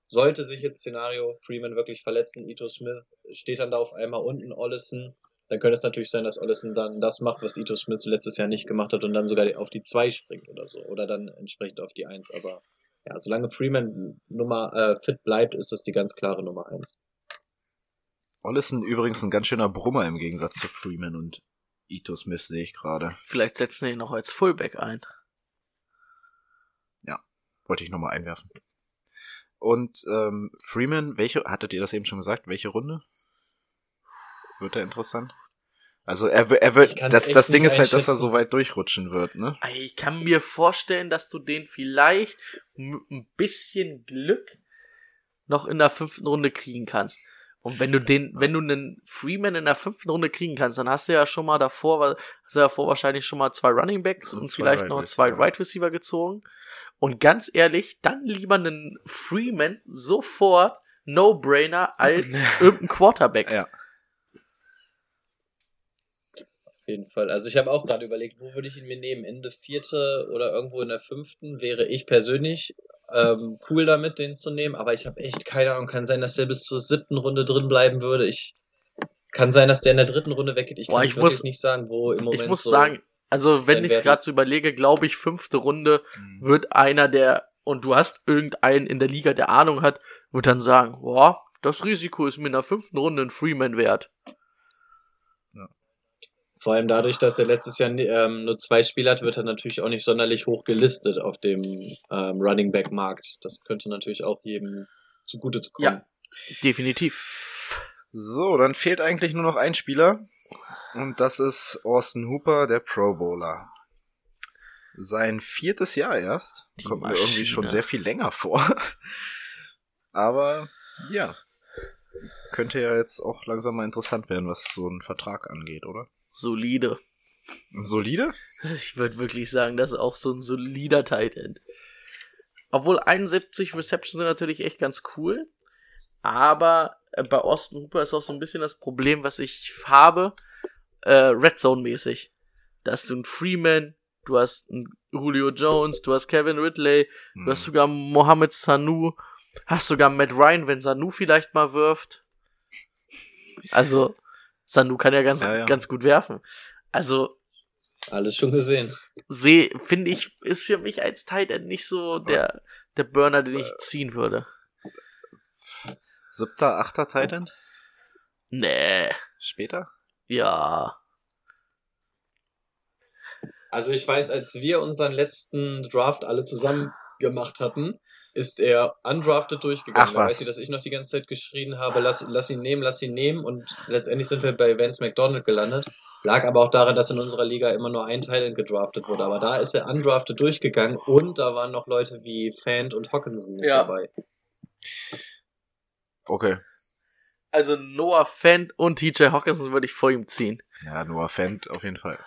sollte sich jetzt Szenario Freeman wirklich verletzen, Ito Smith steht dann da auf einmal unten Ollison, dann könnte es natürlich sein, dass Ollison dann das macht, was Ito Smith letztes Jahr nicht gemacht hat und dann sogar auf die zwei springt oder so oder dann entsprechend auf die eins, aber ja, solange Freeman Nummer äh, fit bleibt, ist das die ganz klare Nummer eins.
Ollison übrigens ein ganz schöner Brummer im Gegensatz zu Freeman und Ito Smith sehe ich gerade.
Vielleicht setzen wir ihn noch als Fullback ein.
Wollte ich nochmal einwerfen. Und ähm, Freeman, welche, hattet ihr das eben schon gesagt? Welche Runde? Wird er interessant? Also er, er wird, das, das Ding ist halt, dass er so weit durchrutschen wird, ne?
Ich kann mir vorstellen, dass du den vielleicht mit ein bisschen Glück noch in der fünften Runde kriegen kannst. Und wenn du den, wenn du einen Freeman in der fünften Runde kriegen kannst, dann hast du ja schon mal davor, hast du ja davor wahrscheinlich schon mal zwei Running Backs
Und
und, vielleicht
Wide
noch zwei. Wide Receiver gezogen. Und ganz ehrlich, dann lieber einen Freeman sofort No-Brainer als irgendein Quarterback.
Ja.
Auf jeden Fall. Also ich habe auch gerade überlegt, wo würde ich ihn mir nehmen? Ende vierte oder irgendwo in der fünften wäre ich persönlich ähm, cool damit, den zu nehmen, aber ich habe echt keine Ahnung. Kann sein, dass der bis zur siebten Runde drin bleiben würde. Ich kann sein, dass der in der dritten Runde weggeht. Ich
Boah,
kann
ich
es wirklich
muss-
nicht sagen, wo im Moment
ich muss
so
sagen, also wenn ich gerade so überlege, glaube ich, fünfte Runde wird einer, der, und du hast irgendeinen in der Liga, der Ahnung hat, wird dann sagen, boah, das Risiko ist mir in der fünften Runde ein Freeman wert.
Vor allem dadurch, dass er letztes Jahr ähm, nur zwei Spiele hat, wird er natürlich auch nicht sonderlich hoch gelistet auf dem ähm, Running Back Markt. Das könnte natürlich auch jedem zugute zu kommen.
Ja. Definitiv.
So, dann fehlt eigentlich nur noch ein Spieler. Und das ist Austin Hooper, der Pro Bowler. Sein viertes Jahr erst.
Die
Kommt mir irgendwie
Maschine.
schon sehr viel länger vor. Aber ja. Könnte ja jetzt auch langsam mal interessant werden, was so einen Vertrag angeht, oder?
Solide.
Solide?
Ich würde wirklich sagen, das ist auch so ein solider Tight End. Obwohl 71 Receptions sind natürlich echt ganz cool. Aber äh, bei Austin Hooper ist auch so ein bisschen das Problem, was ich habe, äh, Red Zone mäßig. Da hast du einen Freeman, du hast einen Julio Jones, du hast Kevin Ridley,
Hm.
du hast sogar Mohamed Sanu, hast sogar Matt Ryan, wenn Sanu vielleicht mal wirft. Also, Sanu kann ja ganz,
Ja, ja.
ganz gut werfen. Also,
Alles schon gesehen.
sehe, finde ich, ist für mich als Tight End nicht so der, der Burner, den ich ziehen würde.
Siebter, achter Titan?
Nee,
Später?
Ja.
Also ich weiß, als wir unseren letzten Draft alle zusammen gemacht hatten, ist er undrafted durchgegangen.
Ach,
Da
was.
weiß ich, dass ich noch die ganze Zeit geschrien habe, lass, lass ihn nehmen, lass ihn nehmen. Und letztendlich sind wir bei Vance McDonald gelandet. Lag aber auch daran, dass in unserer Liga immer nur ein Talent gedraftet wurde. Aber da ist er undrafted durchgegangen und da waren noch Leute wie Fant und Hawkinson mit
Ja.
dabei.
Okay.
Also Noah Fent und TJ Hawkinson würde ich vor ihm ziehen.
Ja, Noah Fent auf jeden Fall.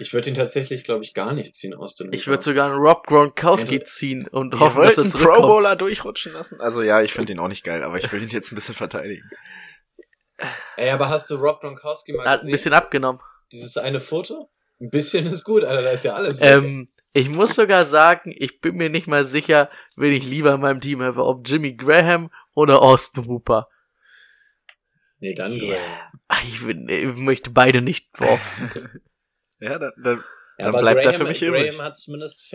Ich würde ihn tatsächlich, glaube ich, gar nicht ziehen aus den
Ich würde sogar einen Rob Gronkowski ziehen und hoffen, dass er
einen Pro
zurückkommt.
Bowler durchrutschen lassen? Also ja, ich finde ihn auch nicht geil, aber ich will ihn jetzt ein bisschen verteidigen.
Ey, aber hast du Rob Gronkowski mal
Er hat ein
gesehen?
bisschen abgenommen.
Dieses eine Foto? Ein bisschen ist gut, Alter, da ist ja alles.
Ähm, ich muss sogar sagen, ich bin mir nicht mal sicher, wen ich lieber in meinem Team habe, ob Jimmy Graham oder Austin Hooper.
nee, dann
Ja.
Graham.
Ah, Ich, bin- ich möchte beide nicht drauften.
Ja, dann, dann,
Ja,
dann bleibt er für mich übrig.
Graham hat zumindest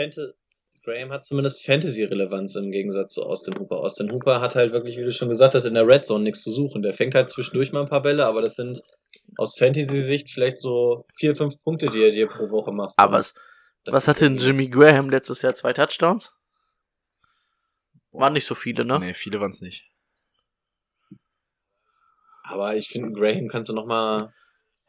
Graham hat zumindest Fantasy-Relevanz im Gegensatz zu Austin Hooper. Austin Hooper hat halt wirklich, wie du schon gesagt hast, in der Red Zone nichts zu suchen. Der fängt halt zwischendurch mal ein paar Bälle, aber das sind aus Fantasy-Sicht vielleicht so vier, fünf Punkte, die er dir pro Woche macht.
Aber was,
Das
was hatte denn Jimmy. Graham letztes Jahr? Zwei Touchdowns? Waren nicht so viele, ne?
Nee, viele waren es nicht.
Aber ich finde, Graham kannst du noch mal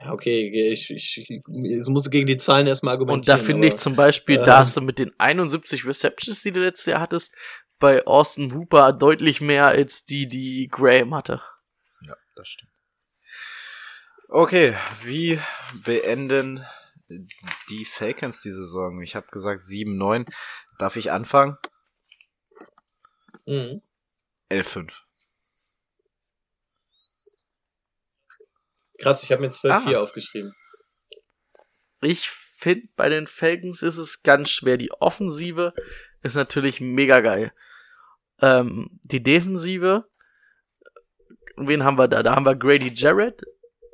ja, okay, ich, ich, ich, ich muss gegen die Zahlen erstmal
Und
argumentieren.
da finde ich zum Beispiel,
äh,
da hast du mit den 71 Receptions, die du letztes Jahr hattest, bei Austin Hooper deutlich mehr als die, die Graham hatte.
Ja, das stimmt. Okay, wie beenden die Falcons die Saison? Ich habe gesagt 7-9. Darf ich anfangen?
Mhm.
11-5.
Krass, ich habe mir 12-4
Ah.
aufgeschrieben.
Ich finde, bei den Falcons ist es ganz schwer. Die Offensive ist natürlich mega geil. Ähm, die Defensive, wen haben wir da? Da haben wir Grady Jarrett,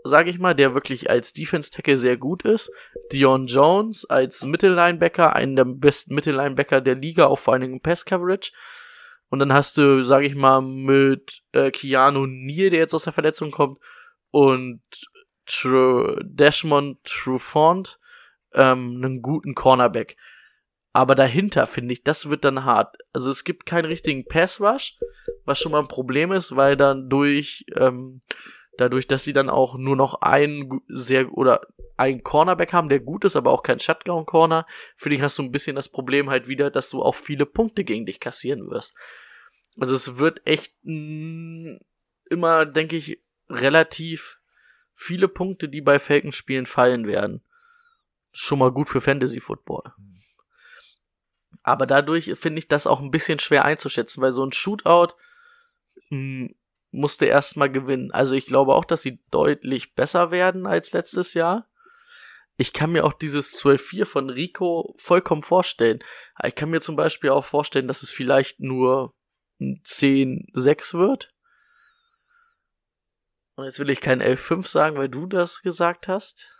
sage ich mal, der wirklich als Defense-Tackle sehr gut ist. Dion Jones als Mittellinebacker, einen der besten Mittellinebacker der Liga, auch vor allen Dingen im Pass-Coverage. Und dann hast du, sage ich mal, mit äh, Keanu Neal, der jetzt aus der Verletzung kommt, und Tr Desmond Trufant ähm, einen guten Cornerback. Aber dahinter finde ich, das wird dann hart. Also es gibt keinen richtigen Pass Rush, was schon mal ein Problem ist, weil dann durch ähm, dadurch, dass sie dann auch nur noch einen sehr oder einen Cornerback haben, der gut ist, aber auch kein Shutdown Corner, finde ich hast du ein bisschen das Problem halt wieder, dass du auch viele Punkte gegen dich kassieren wirst. Also es wird echt mh, immer, denke ich, relativ viele Punkte, die bei Falcons Spielen fallen werden. Schon mal gut für Fantasy Football. Aber dadurch finde ich das auch ein bisschen schwer einzuschätzen, weil so ein Shootout mh, musste erstmal gewinnen. Also ich glaube auch, dass sie deutlich besser werden als letztes Jahr. Ich kann mir auch dieses 12-4 von Rico vollkommen vorstellen. Ich kann mir zum Beispiel auch vorstellen, dass es vielleicht nur ein 10-6 wird. Und jetzt will ich kein 11-5 sagen, weil du das gesagt hast.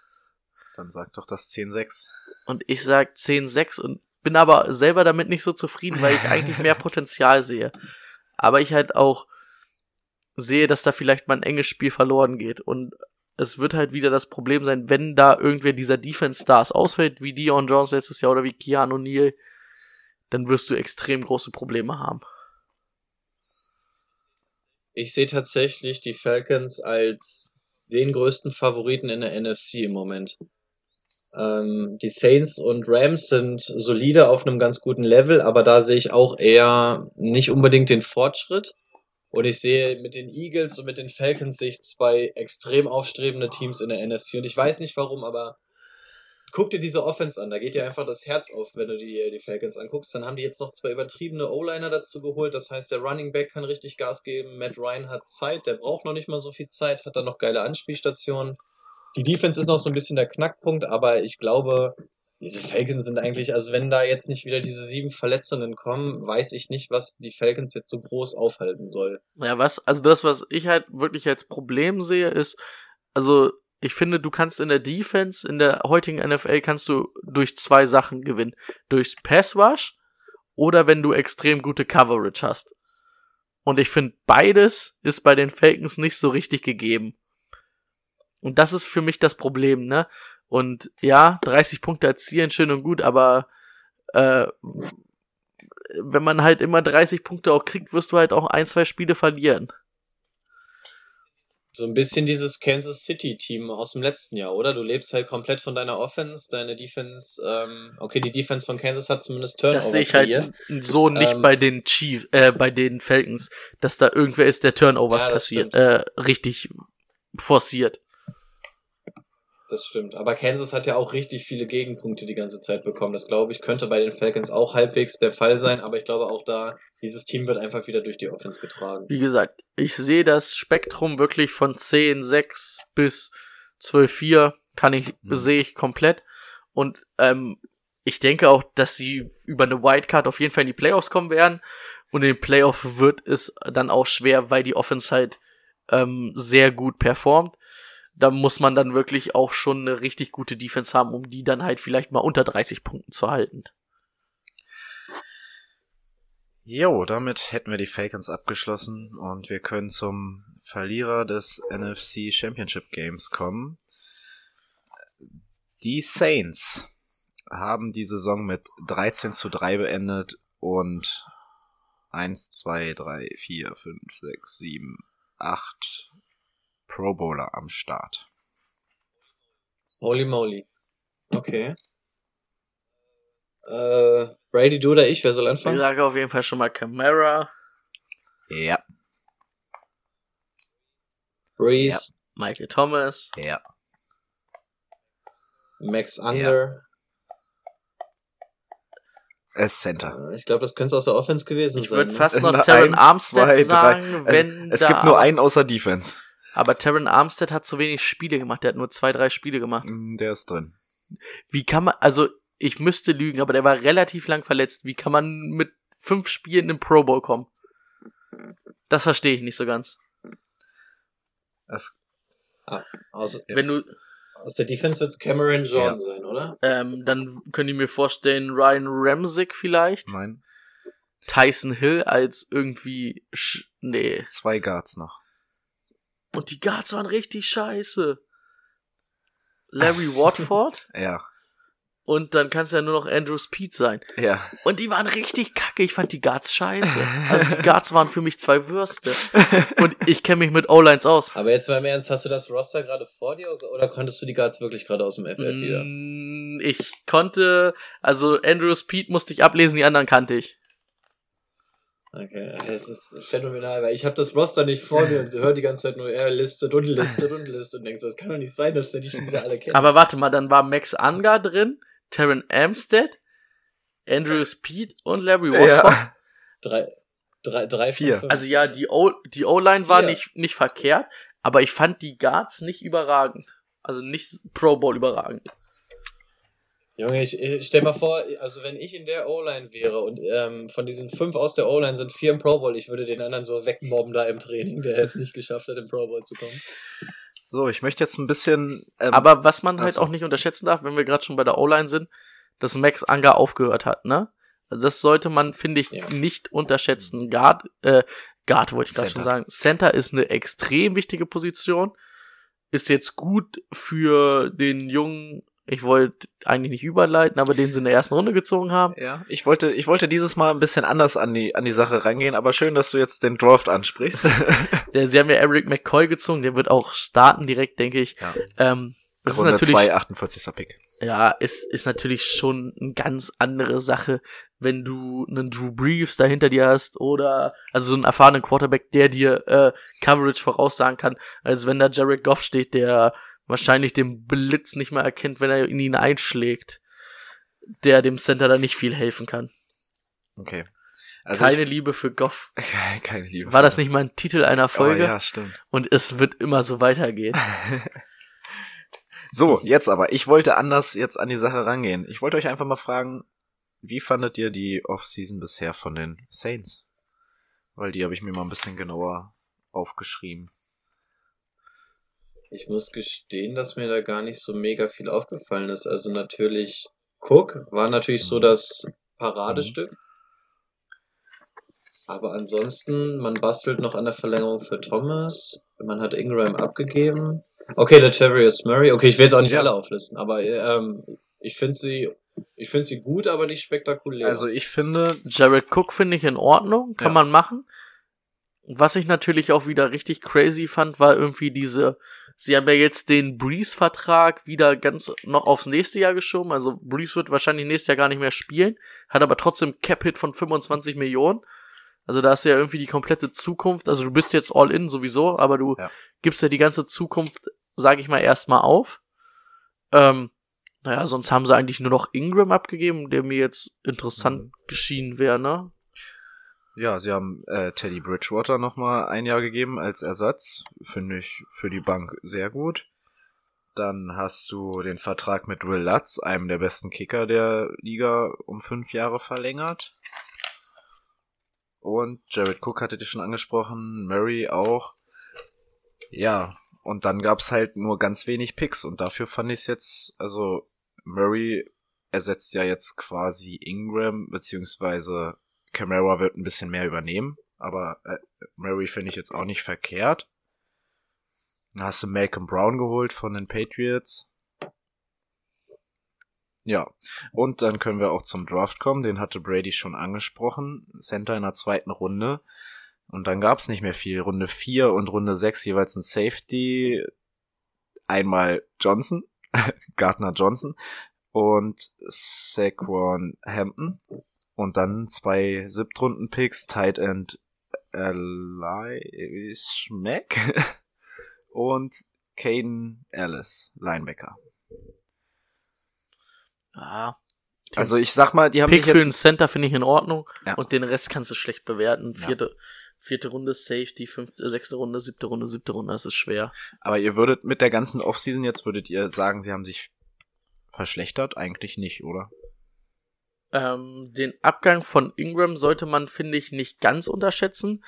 Dann sag doch das 10-6.
Und ich sag 10-6 und bin aber selber damit nicht so zufrieden, weil ich eigentlich mehr Potenzial sehe. Aber ich halt auch sehe, dass da vielleicht mal ein enges Spiel verloren geht. Und es wird halt wieder das Problem sein, wenn da irgendwer dieser Defense-Stars ausfällt, wie Dion Jones letztes Jahr oder wie Keanu Neal, dann wirst du extrem große Probleme haben.
Ich sehe tatsächlich die Falcons als den größten Favoriten in der NFC im Moment. Ähm, die Saints und Rams sind solide auf einem ganz guten Level, aber da sehe ich auch eher nicht unbedingt den Fortschritt. Und ich sehe mit den Eagles und mit den Falcons sehe ich zwei extrem aufstrebende Teams in der NFC. Und ich weiß nicht warum, aber guck dir diese Offense an. Da geht dir einfach das Herz auf, wenn du die, die Falcons anguckst. Dann haben die jetzt noch zwei übertriebene O-Liner dazu geholt. Das heißt, der Running Back kann richtig Gas geben. Matt Ryan hat Zeit. Der braucht noch nicht mal so viel Zeit. Hat dann noch geile Anspielstationen. Die Defense ist noch so ein bisschen der Knackpunkt, aber ich glaube, diese Falcons sind eigentlich, also wenn da jetzt nicht wieder diese sieben Verletzungen kommen, weiß ich nicht, was die Falcons jetzt so groß aufhalten soll.
Ja, was, also das, was ich halt wirklich als Problem sehe, ist, also ich finde, du kannst in der Defense, in der heutigen NFL, kannst du durch zwei Sachen gewinnen. Durchs Pass Rush oder wenn du extrem gute Coverage hast. Und ich finde, beides ist bei den Falcons nicht so richtig gegeben. Und das ist für mich das Problem, ne? Und ja, 30 Punkte erzielen, schön und gut, aber äh, wenn man halt immer 30 Punkte auch kriegt, wirst du halt auch ein, zwei Spiele verlieren.
So ein bisschen dieses Kansas City Team aus dem letzten Jahr, oder? Du lebst halt komplett von deiner Offense, deine Defense, ähm, okay, die Defense von Kansas hat zumindest Turnover
Das sehe ich halt so nicht
Ähm,
bei den Chiefs, äh, bei den Falcons, dass da irgendwer ist, der Turnovers
Ja,
kassiert, äh, richtig forciert.
Das stimmt. Aber Kansas hat ja auch richtig viele Gegenpunkte die ganze Zeit bekommen. Das glaube ich, könnte bei den Falcons auch halbwegs der Fall sein. Aber ich glaube auch da, dieses Team wird einfach wieder durch die Offense getragen.
Wie gesagt, ich sehe das Spektrum wirklich von 10, 6 bis 12, 4 kann ich,
Mhm.
sehe ich komplett. Und ähm, ich denke auch, dass sie über eine Wildcard auf jeden Fall in die Playoffs kommen werden. Und in den Playoffs wird es dann auch schwer, weil die Offense halt ähm, sehr gut performt. Da muss man dann wirklich auch schon eine richtig gute Defense haben, um die dann halt vielleicht mal unter 30 Punkten zu halten.
Jo, damit hätten wir die Falcons abgeschlossen und wir können zum Verlierer des NFC Championship Games kommen. Die Saints haben die Saison mit 13 zu 3 beendet und 1, 2, 3, 4, 5, 6, 7, 8 Pro Bowler am Start.
Holy moly. Okay. Äh, Brady, du oder ich? Wer soll
Ich
anfangen?
sage auf jeden Fall schon mal Camara,
Ja,
Breeze,
Michael Thomas,
ja,
Max Under,
Äh, Center.
Ich glaube, das könnte aus der Offense gewesen
Ich
sein.
würde
ne?
fast noch Terran Armstead
zwei, drei.
sagen,
Also,
wenn
es
da
gibt nur einen außer Defense.
Aber Terran Armstead hat zu wenig Spiele gemacht. Der hat nur zwei, drei Spiele gemacht.
Mm, Der ist drin.
Wie kann man, also ich müsste lügen, aber der war relativ lang verletzt. Wie kann man mit fünf Spielen in den Pro Bowl kommen? Das verstehe ich nicht so ganz.
Das,
aus,
Wenn du,
aus der Defense wird es Cameron Jordan
Ja.
sein, oder?
ähm, dann könnt ihr mir vorstellen, Ryan Ramsick vielleicht,
nein,
Tyson Hill als irgendwie, sch nee.
zwei Guards noch.
Und die Guards waren richtig scheiße. Larry Watford
Ja,
und dann kann es ja nur noch Andrew Speed sein.
ja.
Und die waren richtig kacke. Ich fand die Guards scheiße. Also die Guards waren für mich zwei Würste. Und ich kenne mich mit O-Lines aus.
Aber jetzt mal im Ernst, hast du das Roster gerade vor dir oder konntest du die Guards wirklich gerade aus dem FF wieder?
Mm, Ich konnte, also Andrew Speed musste ich ablesen, die anderen kannte ich.
Okay, es ist phänomenal, weil ich habe das Roster nicht vor mir und höre die ganze Zeit nur, er listet und listet und listet und denkst, das kann doch nicht sein, dass der die schon wieder alle kennt.
Aber warte mal, dann war Max Unger drin, Terran Amstead, Andrew Speed und Larry Watford.
ja.
drei, drei, drei,
Vier.
fünf.
Also ja, die O- die O-Line war nicht, nicht verkehrt, aber ich fand die Guards nicht überragend. Also nicht Pro Bowl überragend.
Junge, ich, ich stell mal vor, also wenn ich in der O-Line wäre und ähm, von diesen fünf aus der O-Line sind vier im Pro Bowl, ich würde den anderen so wegmobben da im Training, der es nicht geschafft hat, im Pro Bowl zu kommen.
So, ich möchte jetzt ein bisschen. Ähm,
Aber was man halt
so.
auch nicht unterschätzen darf, wenn wir gerade schon bei der O-Line sind, dass Max Unger aufgehört hat, ne? Also das sollte man, finde ich,
Ja.
nicht unterschätzen. Guard, äh, Guard wollte ich gerade schon sagen. Center ist eine extrem wichtige Position. Ist jetzt gut für den jungen, ich wollte eigentlich nicht überleiten, aber den sie in der ersten Runde gezogen haben.
ja, ich wollte, ich wollte dieses Mal ein bisschen anders an die, an die Sache rangehen, aber schön, dass du jetzt den Draft ansprichst.
Sie haben ja Eric McCoy gezogen, der wird auch starten direkt, denke ich.
Ja.
Ähm, das ist
Runde
natürlich,
2, 48. Pick.
ja, ist, ist natürlich schon eine ganz andere Sache, wenn du einen Drew Brees da hinter dir hast oder also so einen erfahrenen Quarterback, der dir äh, Coverage voraussagen kann, als wenn da Jared Goff steht, der wahrscheinlich den Blitz nicht mal erkennt, wenn er in ihn einschlägt, der dem Center da nicht viel helfen kann.
Okay. Also
Keine Liebe für Goff.
ich, keine Liebe.
War das nicht mal ein Titel einer Folge?
Oh, ja, stimmt.
Und es wird immer so weitergehen.
So, jetzt aber. Ich wollte anders jetzt an die Sache rangehen. Ich wollte euch einfach mal fragen, wie fandet ihr die Offseason bisher von den Saints? Weil die habe ich mir mal ein bisschen genauer aufgeschrieben.
Ich muss gestehen, dass mir da gar nicht so mega viel aufgefallen ist. Also natürlich, Cook war natürlich so das Paradestück. Aber ansonsten, man bastelt noch an der Verlängerung für Thomas. Man hat Ingram abgegeben. Okay, Terrius Murray. Okay, ich will jetzt auch nicht alle auflisten, aber ähm, ich finde sie, ich finde sie gut, aber nicht spektakulär.
Also ich finde,
Jared Cook finde ich in Ordnung, kann
Ja.
man machen. Was ich natürlich auch wieder richtig crazy fand, war irgendwie diese, sie haben ja jetzt den Breeze-Vertrag wieder ganz noch aufs nächste Jahr geschoben. Also Breeze wird wahrscheinlich nächstes Jahr gar nicht mehr spielen, hat aber trotzdem Cap-Hit von 25 Millionen. Also da ist ja irgendwie die komplette Zukunft. Also du bist jetzt all in sowieso, aber du
Ja.
gibst ja die ganze Zukunft, sage ich mal, erstmal auf. Ähm, naja, sonst haben sie eigentlich nur noch Ingram abgegeben, der mir jetzt interessant
Mhm.
geschienen wäre, ne?
Ja, sie haben äh, Teddy Bridgewater nochmal ein Jahr gegeben als Ersatz. Finde ich für die Bank sehr gut. Dann hast du den Vertrag mit Will Lutz, einem der besten Kicker der Liga, um fünf Jahre verlängert. Und Jared Cook hatte dich schon angesprochen, Murray auch. Ja, und dann gab's halt nur ganz wenig Picks und dafür fand ich es jetzt, also Murray ersetzt ja jetzt quasi Ingram, beziehungsweise Camara wird ein bisschen mehr übernehmen, aber äh, Murray finde ich jetzt auch nicht verkehrt. Dann hast du Malcolm Brown geholt von den Patriots. Ja, und dann können wir auch zum Draft kommen, den hatte Brady schon angesprochen. Center in der zweiten Runde. Und dann gab's nicht mehr viel. Runde 4 und Runde 6 jeweils ein Safety. Einmal Johnson, Gardner Johnson und Saquon Hampton. Und dann zwei Siebtrunden-Picks, Tight End Eli Schmeck und Caden Ellis, Linebacker.
Ja.
Also ich sag mal, die haben
Pick
sich
für einen
jetzt,
Center finde ich in Ordnung
Ja.
und den Rest kannst du schlecht bewerten.
Ja.
Vierte, vierte Runde Safety, fünfte, sechste Runde, siebte Runde, siebte Runde, das ist schwer.
aber ihr würdet mit der ganzen Offseason jetzt, würdet ihr sagen, sie haben sich verschlechtert? Eigentlich nicht, oder?
Ähm, den Abgang von Ingram sollte man, finde ich, nicht ganz unterschätzen.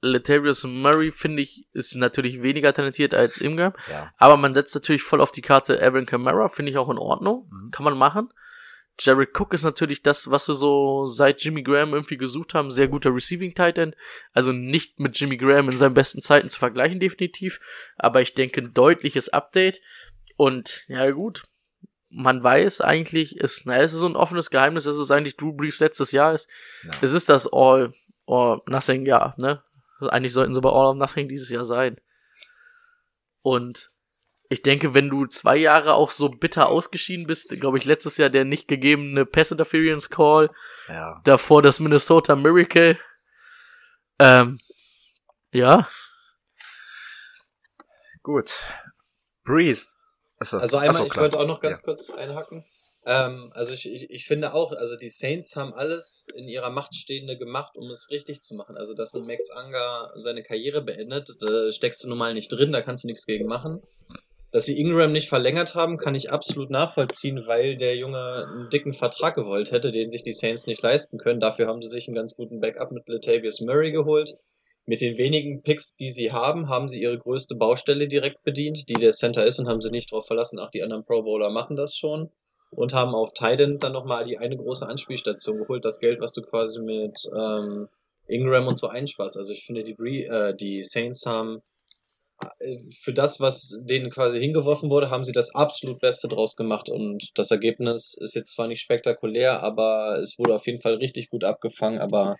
Latavius Murray, finde ich, ist natürlich weniger talentiert als Ingram.
Ja.
Aber man setzt natürlich voll auf die Karte Aaron Kamara, finde ich auch in Ordnung.
Mhm.
Kann man machen. Jared Cook ist natürlich das, was wir so seit Jimmy Graham irgendwie gesucht haben. Sehr guter Receiving Tight End. Also nicht mit Jimmy Graham in seinen besten Zeiten zu vergleichen, definitiv. Aber ich denke, ein deutliches Update. Und ja, gut. Man weiß eigentlich, ist, na, es ist so ein offenes Geheimnis, dass es eigentlich Drew Brees letztes Jahr ist.
Ja.
Es ist das All or Nothing Jahr, ne? Eigentlich sollten sie bei All or Nothing dieses Jahr sein. Und ich denke, wenn du zwei Jahre auch so bitter ausgeschieden bist, glaube ich, letztes Jahr der nicht gegebene Pass Interference Call,
Ja.
davor das Minnesota Miracle. Ähm, ja,
Gut. Breeze. Achso,
Also einmal,
achso,
ich wollte auch noch ganz
Ja.
kurz einhaken. Ähm, also ich, ich, ich finde auch, also die Saints haben alles in ihrer Macht Stehende gemacht, um es richtig zu machen. Also dass ein Max Unger seine Karriere beendet, da steckst du nun mal nicht drin, da kannst du nichts gegen machen. Dass sie Ingram nicht verlängert haben, kann ich absolut nachvollziehen, weil der Junge einen dicken Vertrag gewollt hätte, den sich die Saints nicht leisten können. Dafür haben sie sich einen ganz guten Backup mit Latavius Murray geholt. Mit den wenigen Picks, die sie haben, haben sie ihre größte Baustelle direkt bedient, die der Center ist, und haben sie nicht darauf verlassen, auch die anderen Pro Bowler machen das schon. Und haben auf Titan dann nochmal die eine große Anspielstation geholt, das Geld, was du quasi mit ähm, Ingram und so einsparst. Also ich finde, die, Bree, äh, die Saints haben äh, für das, was denen quasi hingeworfen wurde, haben sie das absolut Beste draus gemacht. Und das Ergebnis ist jetzt zwar nicht spektakulär, aber es wurde auf jeden Fall richtig gut abgefangen. Aber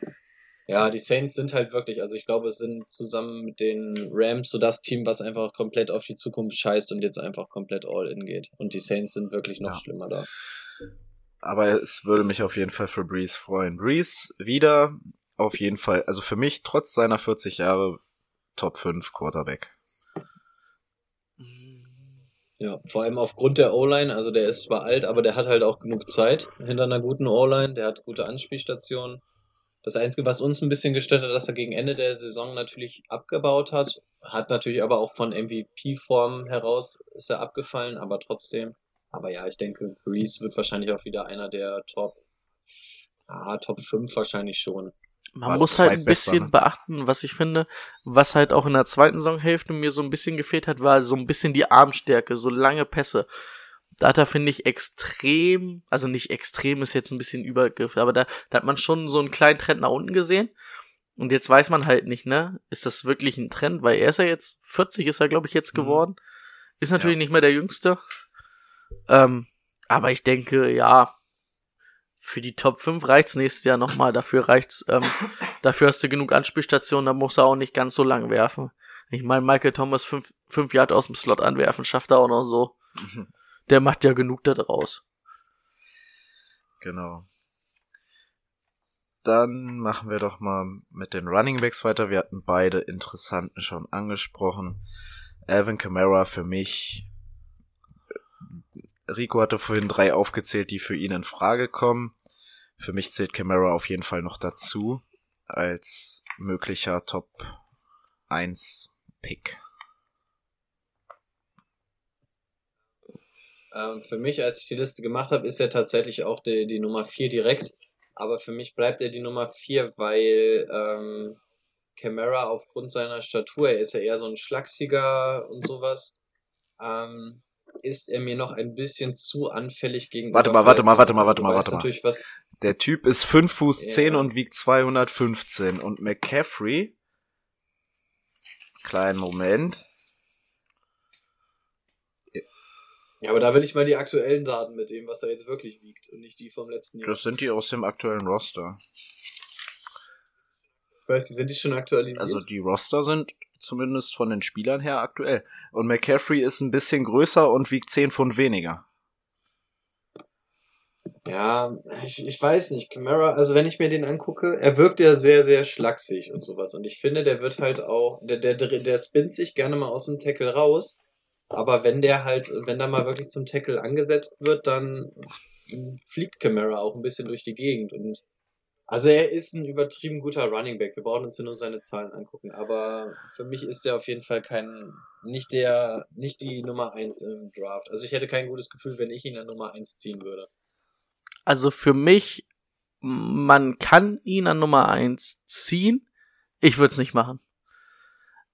ja, die Saints sind halt wirklich, also ich glaube, es sind zusammen mit den Rams so das Team, was einfach komplett auf die Zukunft scheißt und jetzt einfach komplett all in geht. Und die Saints sind wirklich noch
Ja.
schlimmer da.
Aber es würde mich auf jeden Fall für Breeze freuen. Breeze wieder auf jeden Fall, also für mich trotz seiner 40 Jahre Top 5 Quarterback.
Ja, vor allem aufgrund der O-Line, also der ist zwar alt, aber der hat halt auch genug Zeit hinter einer guten O-Line, der hat gute Anspielstationen. Das Einzige, was uns ein bisschen gestört hat, dass er gegen Ende der Saison natürlich abgebaut hat, hat natürlich aber auch von MVP-Form heraus ist er abgefallen, aber trotzdem. Aber ja, ich denke, Breeze wird wahrscheinlich auch wieder einer der Top, ah, Top 5 wahrscheinlich schon.
man
War
muss halt ein bisschen
ne?
beachten, was ich finde, was halt auch in der zweiten Saisonhälfte mir so ein bisschen gefehlt hat, war so ein bisschen die Armstärke, so lange Pässe. Da hat er, finde ich, extrem, also nicht extrem ist jetzt ein bisschen Übergriff, aber da, da hat man schon so einen kleinen Trend nach unten gesehen. Und jetzt weiß man halt nicht, ne? Ist das wirklich ein Trend? Weil er ist ja jetzt, 40 ist er, glaube ich, jetzt
Mhm.
geworden. Ist natürlich
Ja.
nicht mehr der Jüngste. Ähm, aber ich denke, ja, für die Top 5 reicht's nächstes Jahr nochmal. Dafür reicht's, ähm, dafür hast du genug Anspielstationen, da muss er auch nicht ganz so lang werfen. Ich meine, Michael Thomas fünf, fünf Yard aus dem Slot anwerfen, schafft er auch noch so. Der macht ja genug da draus.
Genau. Dann machen wir doch mal mit den Running Backs weiter. Wir hatten beide interessanten schon angesprochen. Alvin Kamara für mich. Rico hatte vorhin drei aufgezählt, die für ihn in Frage kommen. Für mich zählt Kamara auf jeden Fall noch dazu als möglicher Top 1 Pick.
Ähm, für mich, als ich die Liste gemacht habe, ist er tatsächlich auch die, die Nummer 4 direkt. Aber für mich bleibt er die Nummer 4, weil ähm, Camara aufgrund seiner Statur, er ist ja eher so ein Schlachsiger und sowas, ähm, ist er mir noch ein bisschen zu anfällig gegenüber
Warte mal, warte mal, warte mal, warte mal,
Also
warte mal.
natürlich, was,
Der Typ ist 5 Fuß
Ja.
10 und wiegt 215. Und McCaffrey, kleinen Moment,
Ja, aber da will ich mal die aktuellen Daten mit dem, was er jetzt wirklich wiegt und nicht die vom letzten Jahr.
das sind die aus dem aktuellen Roster.
Ich weiß, die sind die schon aktualisiert.
Also die Roster sind zumindest von den Spielern her aktuell. Und McCaffrey ist ein bisschen größer und wiegt 10 Pfund weniger.
Ja, ich, ich weiß nicht. Camara, also wenn ich mir den angucke, er wirkt ja sehr, sehr schlaksig und sowas. Und ich finde, der wird halt auch, der, der der spinnt sich gerne mal aus dem Tackle raus. Aber wenn der halt, wenn da mal wirklich zum Tackle angesetzt wird, dann fliegt Camara auch ein bisschen durch die Gegend und also er ist ein übertrieben guter Running Back. Wir brauchen uns ja nur seine Zahlen angucken. Aber für mich ist er auf jeden Fall kein, nicht der, nicht die Nummer eins im Draft. Also ich hätte kein gutes Gefühl, wenn ich ihn an Nummer eins ziehen würde.
Also für mich, man kann ihn an Nummer eins ziehen. Ich würde es nicht machen.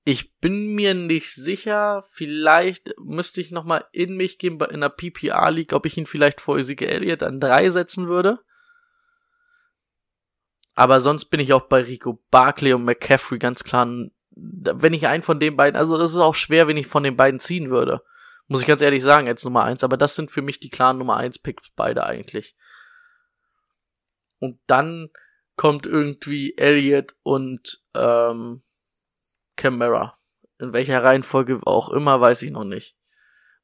Ich bin mir nicht sicher. Vielleicht müsste ich nochmal in mich gehen in der PPR League, ob ich ihn vielleicht vor Ezekiel Elliott an drei setzen würde. Aber sonst bin ich auch bei Rico Barkley und McCaffrey ganz klar. Wenn ich einen von den beiden, also es ist auch schwer, wenn ich von den beiden ziehen würde. Muss ich ganz ehrlich sagen, als Nummer eins. Aber das sind für mich die klaren Nummer eins Picks beide eigentlich. Und dann kommt irgendwie Elliot und ähm, Camara. In welcher Reihenfolge auch immer, weiß ich noch nicht.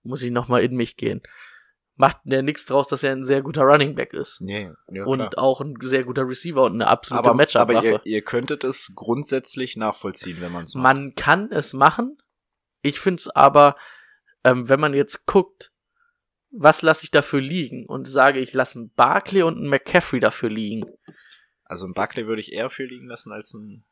Muss ich nochmal in mich gehen macht ja nichts draus, dass er ein sehr guter Running Back ist.
Nee, ja,
und
klar.
auch ein sehr guter Receiver und eine absolute
aber,
Matchup-Waffe.
aber ihr, ihr könntet es grundsätzlich nachvollziehen, wenn man es macht.
Man kann es machen. Ich finde es aber, ähm, wenn man jetzt guckt, was lasse ich dafür liegen und sage, ich lasse einen Barkley und einen McCaffrey dafür liegen.
Also einen Barkley würde ich eher für liegen lassen als einen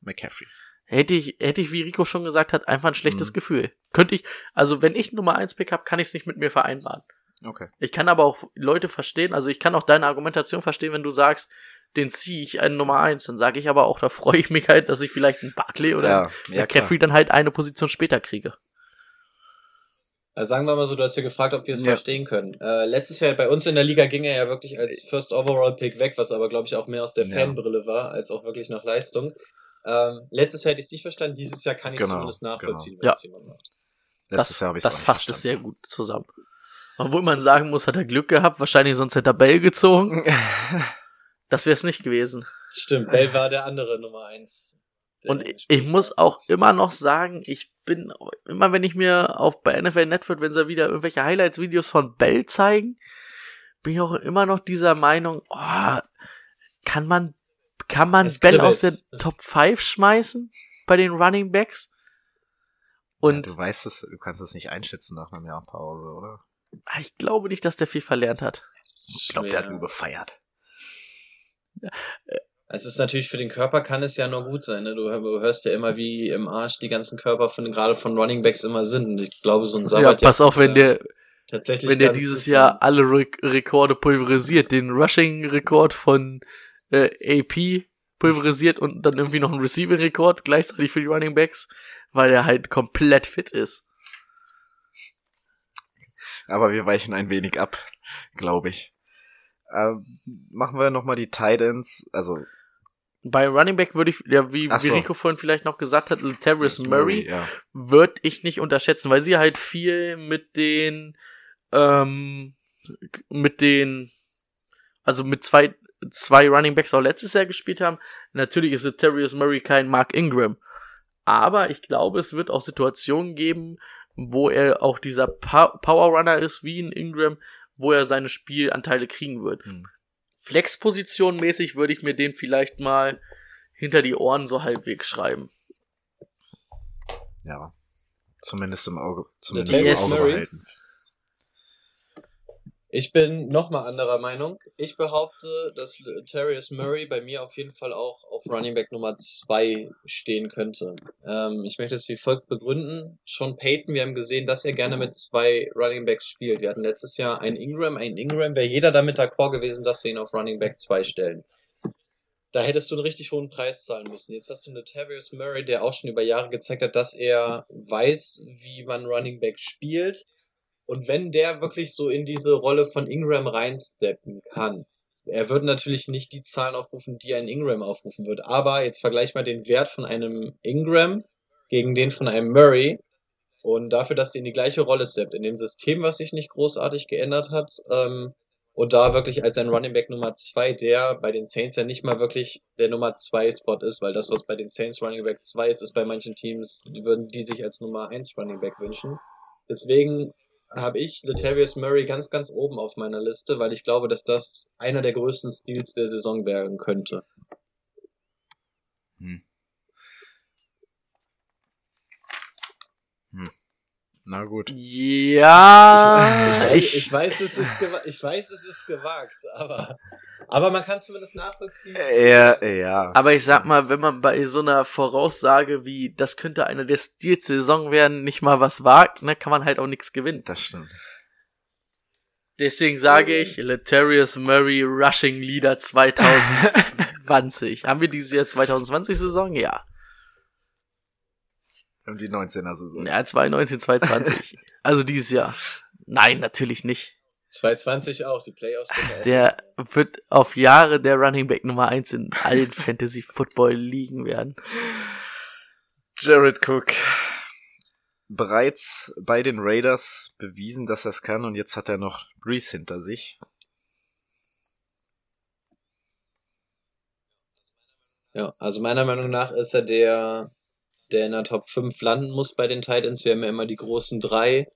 McCaffrey.
Hätte ich, hätte ich, wie Rico schon gesagt hat, einfach ein schlechtes
Mhm.
Gefühl. Könnte ich, also wenn ich Nummer 1 Pick habe, kann ich es nicht mit mir vereinbaren.
Okay.
Ich kann aber auch Leute verstehen, also ich kann auch deine Argumentation verstehen, wenn du sagst, den ziehe ich einen Nummer eins, dann sage ich aber auch, da freue ich mich halt, dass ich vielleicht einen Barkley oder
Ja, ja,
McCaffrey dann halt eine Position später kriege.
Also sagen wir mal so, du hast ja gefragt, ob wir es
Ja.
verstehen können. Äh, letztes Jahr bei uns in der Liga ging er ja wirklich als First Overall Pick weg, was aber glaube ich auch mehr aus der
Ja.
Fanbrille war, als auch wirklich nach Leistung. Ähm, letztes Jahr hätte ich es nicht verstanden, dieses Jahr kann ich es
Genau,
zumindest nachvollziehen,
genau.
wenn
Ja.
es jemand macht.
Letztes
das
Jahr ich
das fasst es sehr gut zusammen. Obwohl man sagen muss, hat er Glück gehabt, wahrscheinlich sonst hätte er Bell gezogen. Das wäre es nicht gewesen.
Stimmt, Bell war der andere Nummer eins.
Und ich, ich muss auch immer noch sagen, ich bin immer, wenn ich mir auf bei NFL Network, wenn sie wieder irgendwelche Highlights-Videos von Bell zeigen, bin ich auch immer noch dieser Meinung, oh, kann man, kann man
Es
Bell
kribbelt.
aus der Top 5 schmeißen bei den Running Backs? Und
du weißt es, du kannst es nicht einschätzen nach einem Jahr Pause, oder?
ich glaube nicht, dass der viel verlernt hat.
Ich glaube, der hat nur gefeiert.
Es ist natürlich für den Körper kann es ja nur gut sein. Ne? Du, hörst ja immer, wie im Arsch die ganzen Körper von gerade von Running Backs immer sind. Und ich glaube, so ein
Ja,
Sabbat
pass auf, wenn der,
tatsächlich
wenn der dieses Jahr alle Re Rekorde pulverisiert, den Rushing-Rekord von äh, AP pulverisiert und dann irgendwie noch einen Receiving-Rekord gleichzeitig für die Running Backs, weil er halt komplett fit ist.
Aber wir weichen ein wenig ab, glaube ich. Ähm, machen wir nochmal die Titans, also
Bei Running Back würde ich, ja, wie,
Ach
wie
so.
Rico vorhin vielleicht noch gesagt hat, Latavius Murray
ja.
würde ich nicht unterschätzen, weil sie halt viel mit den, ähm, mit den, also mit zwei, zwei Running Backs auch letztes Jahr gespielt haben. Natürlich ist Latavius Murray kein Mark Ingram. Aber ich glaube, es wird auch Situationen geben, wo er auch dieser pa Power Runner ist, wie ein Ingram, wo er seine Spielanteile kriegen wird.
Hm.
Flexposition mäßig würde ich mir den vielleicht mal hinter die Ohren so halbwegs schreiben.
Ja. Zumindest im Auge, zumindest im Auge
Murray?
behalten.
Ich bin nochmal anderer Meinung. Ich behaupte, dass Terrius Murray bei mir auf jeden Fall auch auf Running Back Nummer 2 stehen könnte. Ähm, ich möchte es wie folgt begründen. Sean Payton, wir haben gesehen, dass er gerne mit zwei Running Backs spielt. Wir hatten letztes Jahr einen Ingram, einen Ingram, wäre jeder damit d'accord gewesen, dass wir ihn auf Running Back 2 stellen. Da hättest du einen richtig hohen Preis zahlen müssen. Jetzt hast du eine Tavius Murray, der auch schon über Jahre gezeigt hat, dass er weiß, wie man Running Back spielt. Und wenn der wirklich so in diese Rolle von Ingram reinsteppen kann, er würde natürlich nicht die Zahlen aufrufen, die ein Ingram aufrufen würde. Aber jetzt vergleich mal den Wert von einem Ingram gegen den von einem Murray. Und dafür, dass sie in die gleiche Rolle steppt, in dem System, was sich nicht großartig geändert hat, ähm, und da wirklich als ein Running Back Nummer zwei, der bei den Saints ja nicht mal wirklich der Nummer zwei Spot ist, weil das, was bei den Saints Running Back 2 ist, ist bei manchen Teams, würden die sich als Nummer eins Running Back wünschen. Deswegen habe ich Latavius Murray ganz, ganz oben auf meiner Liste, weil ich glaube, dass das einer der größten Steals der Saison werden könnte.
Hm. Hm. Na gut.
Ja,
ich, weiß,
ich,
ich, weiß, es ist gewa- ich weiß, es ist gewagt, aber, aber man kann zumindest nachvollziehen.
Ja, ja.
aber ich sag mal, wenn man bei so einer Voraussage wie, das könnte eine der Stils Saison werden, nicht mal was wagt, ne, kann man halt auch nichts gewinnen.
Das stimmt.
Deswegen sage ich, Letarius Murray Rushing Leader 2020. Haben wir dieses Jahr 2020 Saison? Ja.
Und die 19er Saison.
Ja, 2019, 2020. also dieses Jahr. Nein, natürlich nicht.
220 auch, die Playoffs.
Der wird auf Jahre der Running Back Nummer 1 in allen Fantasy Football Ligen werden.
Jared Cook. Bereits bei den Raiders bewiesen, dass er es kann und jetzt hat er noch Breeze hinter sich.
Ja, also meiner Meinung nach ist er der, der in der Top 5 landen muss bei den Titans. Wir haben ja immer die großen drei.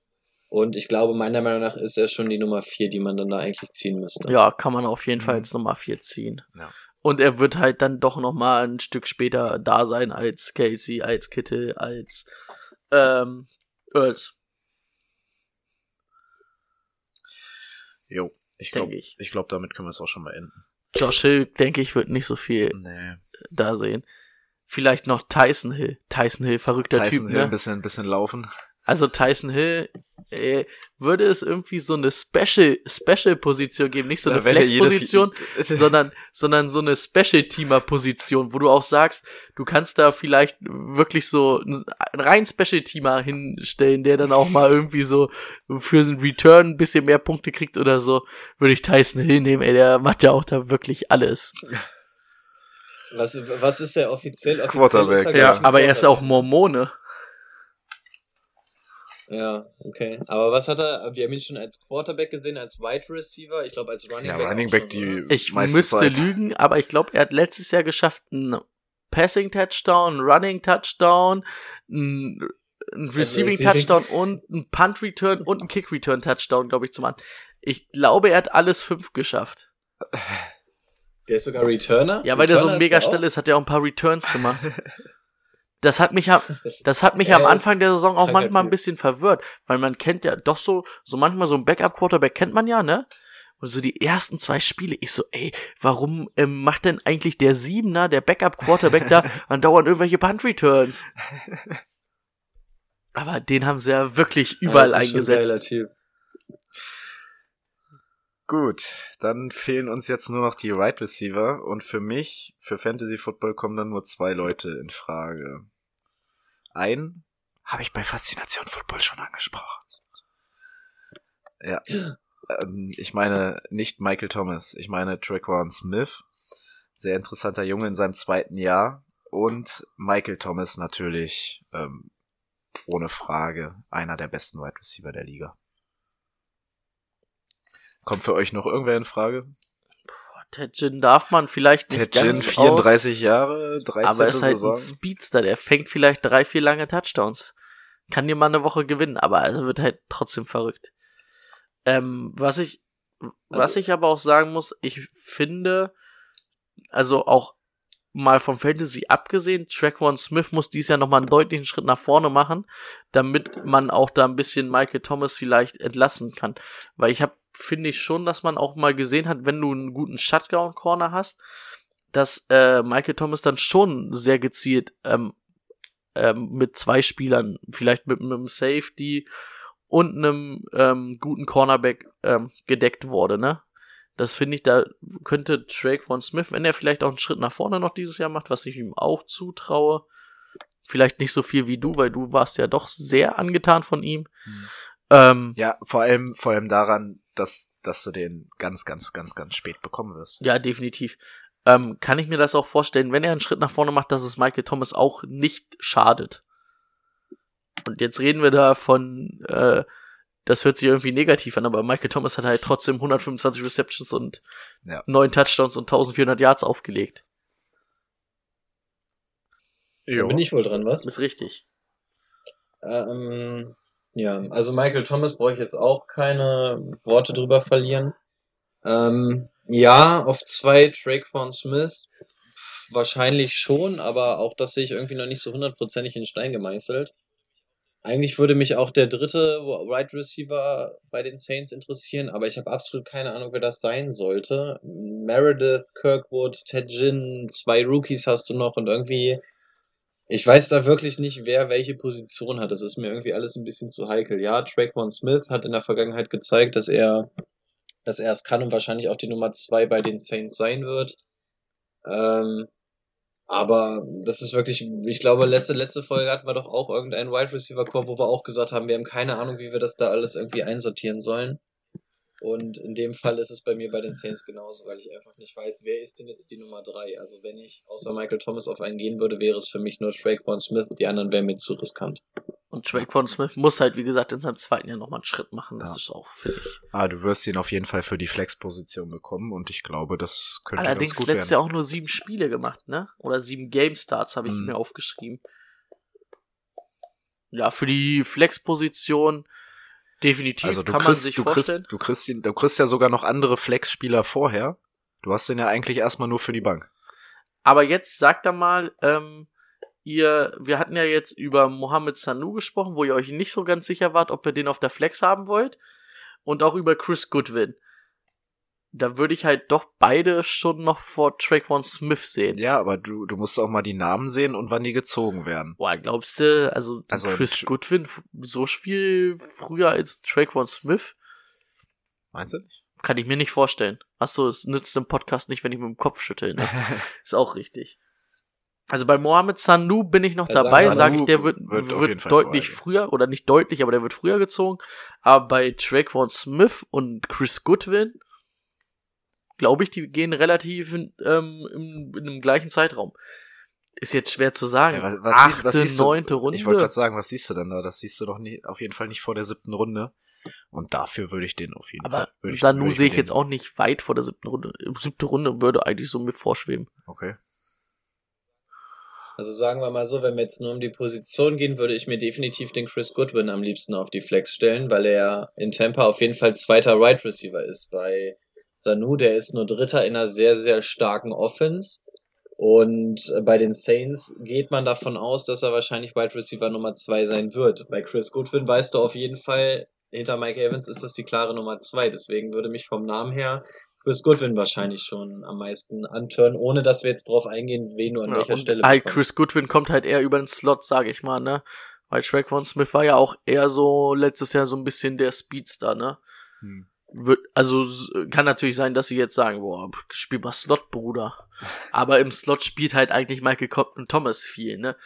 Und ich glaube, meiner Meinung nach ist er schon die Nummer 4, die man dann da eigentlich ziehen müsste.
Ja, kann man auf jeden Fall als Nummer 4 ziehen.
Ja.
Und er wird halt dann doch noch mal ein Stück später da sein als Casey, als Kittel, als ähm, Earls,
Jo, ich glaube, ich,
ich.
glaube, damit können wir es auch schon mal enden.
Josh Hill, denke ich, wird nicht so viel
Nee.
da sehen. Vielleicht noch Tyson Hill. Tyson Hill, verrückter
Tyson
Typ,
Hill
ne?
ein bisschen, ein bisschen laufen.
Also Tyson Hill, äh, würde es irgendwie so eine Special, Special Position geben, nicht so eine
jedes-
Flex-Position, sondern, sondern so eine Special-Teamer-Position, wo du auch sagst, du kannst da vielleicht wirklich so einen rein Special-Teamer hinstellen, der dann auch mal irgendwie so für einen Return ein bisschen mehr Punkte kriegt oder so, würde ich Tyson Hill nehmen, ey, der macht ja auch da wirklich alles.
Was, was ist er offiziell? offiziell
Quarterback.
ist er,
Ja, aber er ist ja auch. Mormone.
Ja, okay. Aber was hat er? Wir haben ihn schon als Quarterback gesehen, als Wide Receiver. Ich glaube, als Running
Ja,
Back.
Running Back,
schon,
die?
Ich müsste
Zeit.
lügen, aber ich glaube, er hat letztes Jahr geschafft, einen Passing Touchdown, einen Running Touchdown, einen, einen Receiving. Touchdown und einen Punt Return und einen Kick Return Touchdown, glaube ich, zu machen. Ich glaube, er hat alles fünf geschafft.
Der ist sogar Returner.
Ja, weil der so
Returner
mega schnell ist, hat er auch ein paar Returns gemacht. Das hat mich?
Das-
hat mich
Ja,
am Anfang der Saison auch manchmal ein bisschen verwirrt, weil man kennt ja doch so, so manchmal so ein Backup-Quarterback kennt man ja, ne? Und so die ersten zwei Spiele, ich so, ey, warum ähm, macht denn eigentlich der Siebener, der Backup-Quarterback da andauernd irgendwelche Punt-Returns? Aber den haben sie ja wirklich überall eingesetzt.
Gut, dann fehlen uns jetzt nur noch die Wide right Receiver und für mich, für Fantasy Football kommen dann nur zwei Leute in Frage. Ein habe ich bei Faszination Football schon angesprochen. Ja. Ähm, ich meine nicht Michael Thomas, ich meine Traquan Smith. Sehr interessanter Junge in seinem zweiten Jahr. Und Michael Thomas natürlich ähm, ohne Frage einer der besten Wide Receiver der Liga. Kommt für euch noch irgendwer in Frage?
Ted Ginn darf man vielleicht nicht
Ted Ginn,
ganz
34 Jahre, 13.
aus, aber ist halt
Saison.
ein Speedster, der fängt vielleicht drei, vier lange Touchdowns. Kann dir mal eine Woche gewinnen, aber er wird halt trotzdem verrückt. Ähm, was ich, was
Also-
ich aber auch sagen muss, ich finde, also auch mal vom Fantasy abgesehen, Traquan Smith muss dies Jahr nochmal einen deutlichen Schritt nach vorne machen, damit man auch da ein bisschen Michael Thomas vielleicht entlassen kann. Weil ich habe, finde ich schon, dass man auch mal gesehen hat, wenn du einen guten Shutdown-Corner hast, dass äh, Michael Thomas dann schon sehr gezielt ähm, ähm, mit zwei Spielern, vielleicht mit einem Safety und einem ähm, guten Cornerback ähm, gedeckt wurde, ne? Das finde ich, da könnte Drake von Smith, wenn er vielleicht auch einen Schritt nach vorne noch dieses Jahr macht, was ich ihm auch zutraue, vielleicht nicht so viel wie du, weil du warst ja doch sehr angetan von ihm.
Hm.
Ähm,
Ja, vor allem, vor allem daran, dass, dass du den ganz, ganz, ganz, ganz spät bekommen wirst.
Ja, definitiv. Ähm, kann ich mir das auch vorstellen, wenn er einen Schritt nach vorne macht, dass es Michael Thomas auch nicht schadet. Und jetzt reden wir da von, äh, das hört sich irgendwie negativ an, aber Michael Thomas hat halt trotzdem 125 Receptions und
Ja.
9 Touchdowns und 1400 Yards aufgelegt.
Da bin ich wohl dran, was?
Ist richtig.
Ähm, ja, also Michael Thomas brauche ich jetzt auch keine Worte drüber verlieren. Ähm, ja, auf zwei Traquan Smith wahrscheinlich schon, aber auch das sehe ich irgendwie noch nicht so hundertprozentig in Stein gemeißelt. eigentlich würde mich auch der dritte Wide Receiver bei den Saints interessieren, aber ich habe absolut keine Ahnung, wer das sein sollte. Meredith, Kirkwood, Ted Ginn, zwei Rookies hast du noch und irgendwie, ich weiß da wirklich nicht, wer welche Position hat. Das ist mir irgendwie alles ein bisschen zu heikel. Ja, Traquan Smith hat in der Vergangenheit gezeigt, dass er, dass er es kann und wahrscheinlich auch die Nummer zwei bei den Saints sein wird. Ähm, aber das ist wirklich, ich glaube, letzte, letzte Folge hatten wir doch auch irgendeinen Wide Receiver Core, wo wir auch gesagt haben, wir haben keine Ahnung, wie wir das da alles irgendwie einsortieren sollen. Und in dem Fall ist es bei mir bei den Saints genauso, weil ich einfach nicht weiß, wer ist denn jetzt die Nummer drei? Also wenn ich außer Michael Thomas auf einen gehen würde, wäre es für mich nur Traquan Smith, die anderen wären mir zu riskant.
Und Traquan Smith muss halt, wie gesagt, in seinem zweiten Jahr nochmal einen Schritt machen. Das
Ja.
ist auch, ich.
Ah, du wirst ihn auf jeden Fall für die Flex-Position bekommen und ich glaube, das könnte
Allerdings
ganz gut
letztes
werden.
Jahr auch nur sieben Spiele gemacht, ne? Oder sieben Game Starts habe ich
Mhm.
mir aufgeschrieben. Ja, für die Flex-Position definitiv
Also du
kann man
kriegst,
sich
du
vorstellen.
kriegst, du kriegst du kriegst ja sogar noch andere Flex-Spieler vorher. Du hast den ja eigentlich erstmal nur für die Bank.
Aber jetzt sagt er mal, ähm, ihr, wir hatten ja jetzt über Mohamed Sanu gesprochen, wo ihr euch nicht so ganz sicher wart, ob ihr den auf der Flex haben wollt. Und auch über Chris Goodwin. Da würde ich halt doch beide schon noch vor Traquan Smith sehen.
Ja, aber du, du musst auch mal die Namen sehen und wann die gezogen werden.
Boah, glaubst du, also,
Also,
Chris Goodwin so viel früher als Traquan Smith?
Meinst du nicht?
Kann ich mir nicht vorstellen. Achso, es nützt im Podcast nicht, wenn ich mit dem Kopf schüttel. Ne? Ist auch richtig. Also bei Mohamed Sanu bin ich noch
Ja,
dabei, sage ich, der wird,
wird
wird, deutlich früher, oder nicht deutlich, aber der wird früher gezogen. Aber bei Traquan Smith und Chris Goodwin, glaube ich, die gehen relativ in, ähm, in, in dem gleichen Zeitraum. Ist jetzt schwer zu sagen.
Ja, was, was
Achte,
siehst, was siehst du?
neunte Runde.
Ich wollte gerade sagen, was siehst du denn da? Das siehst du doch nicht, auf jeden Fall nicht vor der siebten Runde. Und dafür würde ich den auf jeden
aber
Fall. ich-
Sanu sehe ich
mir
jetzt auch nicht weit vor der siebten Runde. Siebte Runde würde eigentlich so mit vorschweben.
Okay.
Also sagen wir mal so, wenn wir jetzt nur um die Position gehen, würde ich mir definitiv den Chris Goodwin am liebsten auf die Flex stellen, weil er in Tampa auf jeden Fall zweiter Wide Receiver ist. Bei Sanu, der ist nur Dritter in einer sehr, sehr starken Offense. Und äh, bei den Saints geht man davon aus, dass er wahrscheinlich Wide Receiver Nummer zwei sein wird. Bei Chris Goodwin weißt du auf jeden Fall, hinter Mike Evans ist das die klare Nummer zwei. Deswegen würde mich vom Namen her Chris Goodwin wahrscheinlich schon am meisten antören, ohne dass wir jetzt drauf eingehen, wen du an
Ja,
welcher
und
Stelle bekommst.
Chris Goodwin kommt halt eher über den Slot, sage ich mal, ne? Weil Traquan Smith war ja auch eher so letztes Jahr so ein bisschen der Speedster, ne?
Hm.
Also kann natürlich sein, dass sie jetzt sagen, boah, spiel mal Slot, Bruder. Aber im Slot spielt halt eigentlich Michael Co- Thomas viel, ne?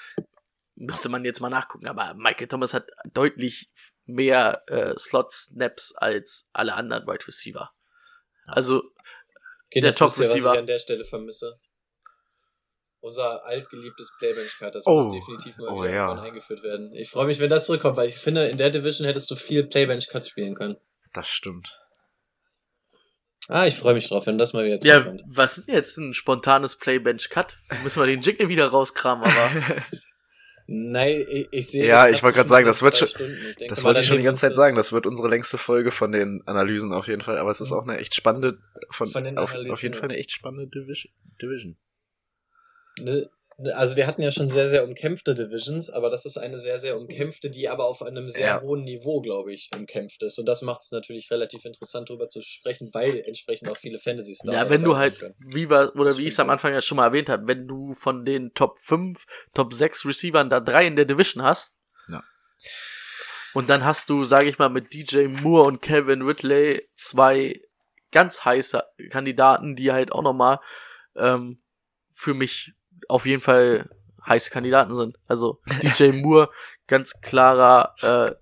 Müsste man jetzt mal nachgucken, aber Michael Thomas hat deutlich mehr äh, Slot-Snaps als alle anderen Wide Receiver. Also,
Okay,
der
das wisst ihr, was ich an der Stelle vermisse. Unser altgeliebtes Playbench-Card, das
Oh.
muss definitiv mal
Oh,
wieder
ja.
eingeführt werden. Ich freue mich, wenn das zurückkommt, weil ich finde, in der Division hättest du viel Playbench-Cut spielen können.
Das stimmt.
Ah, ich freue mich drauf, wenn das mal wieder
ja,
zurückkommt.
was ist denn jetzt ein spontanes Play-Bench-Cut? Müssen wir den Jingle wieder rauskramen, aber.
Nein, ich, ich sehe.
Ja, ich wollte gerade sagen, das wird schon-
denke
Das wollte ich schon die ganze Zeit sagen. Das wird unsere längste Folge von den Analysen auf jeden Fall. Aber es ist
Mhm.
auch eine echt spannende, von,
Von den
auf,
Analysen,
auf jeden. Fall eine echt spannende Division. Division.
Ne, also wir hatten ja schon sehr, sehr umkämpfte Divisions, aber das ist eine sehr, sehr umkämpfte, die aber auf einem sehr
Ja.
hohen Niveau, glaube ich, umkämpft ist. Und das macht es natürlich relativ interessant, darüber zu sprechen, weil entsprechend auch viele fantasy stars
Ja, wenn du halt, wie wir, oder wie ich es am Anfang ja schon mal erwähnt habe, wenn du von den Top 5, Top 6 Receivern da drei in der Division hast,
Ja.
und dann hast du, sage ich mal, mit DJ Moore und Calvin Ridley zwei ganz heiße Kandidaten, die halt auch nochmal ähm, für mich auf jeden Fall heiße Kandidaten sind. Also DJ Moore, ganz klarer äh,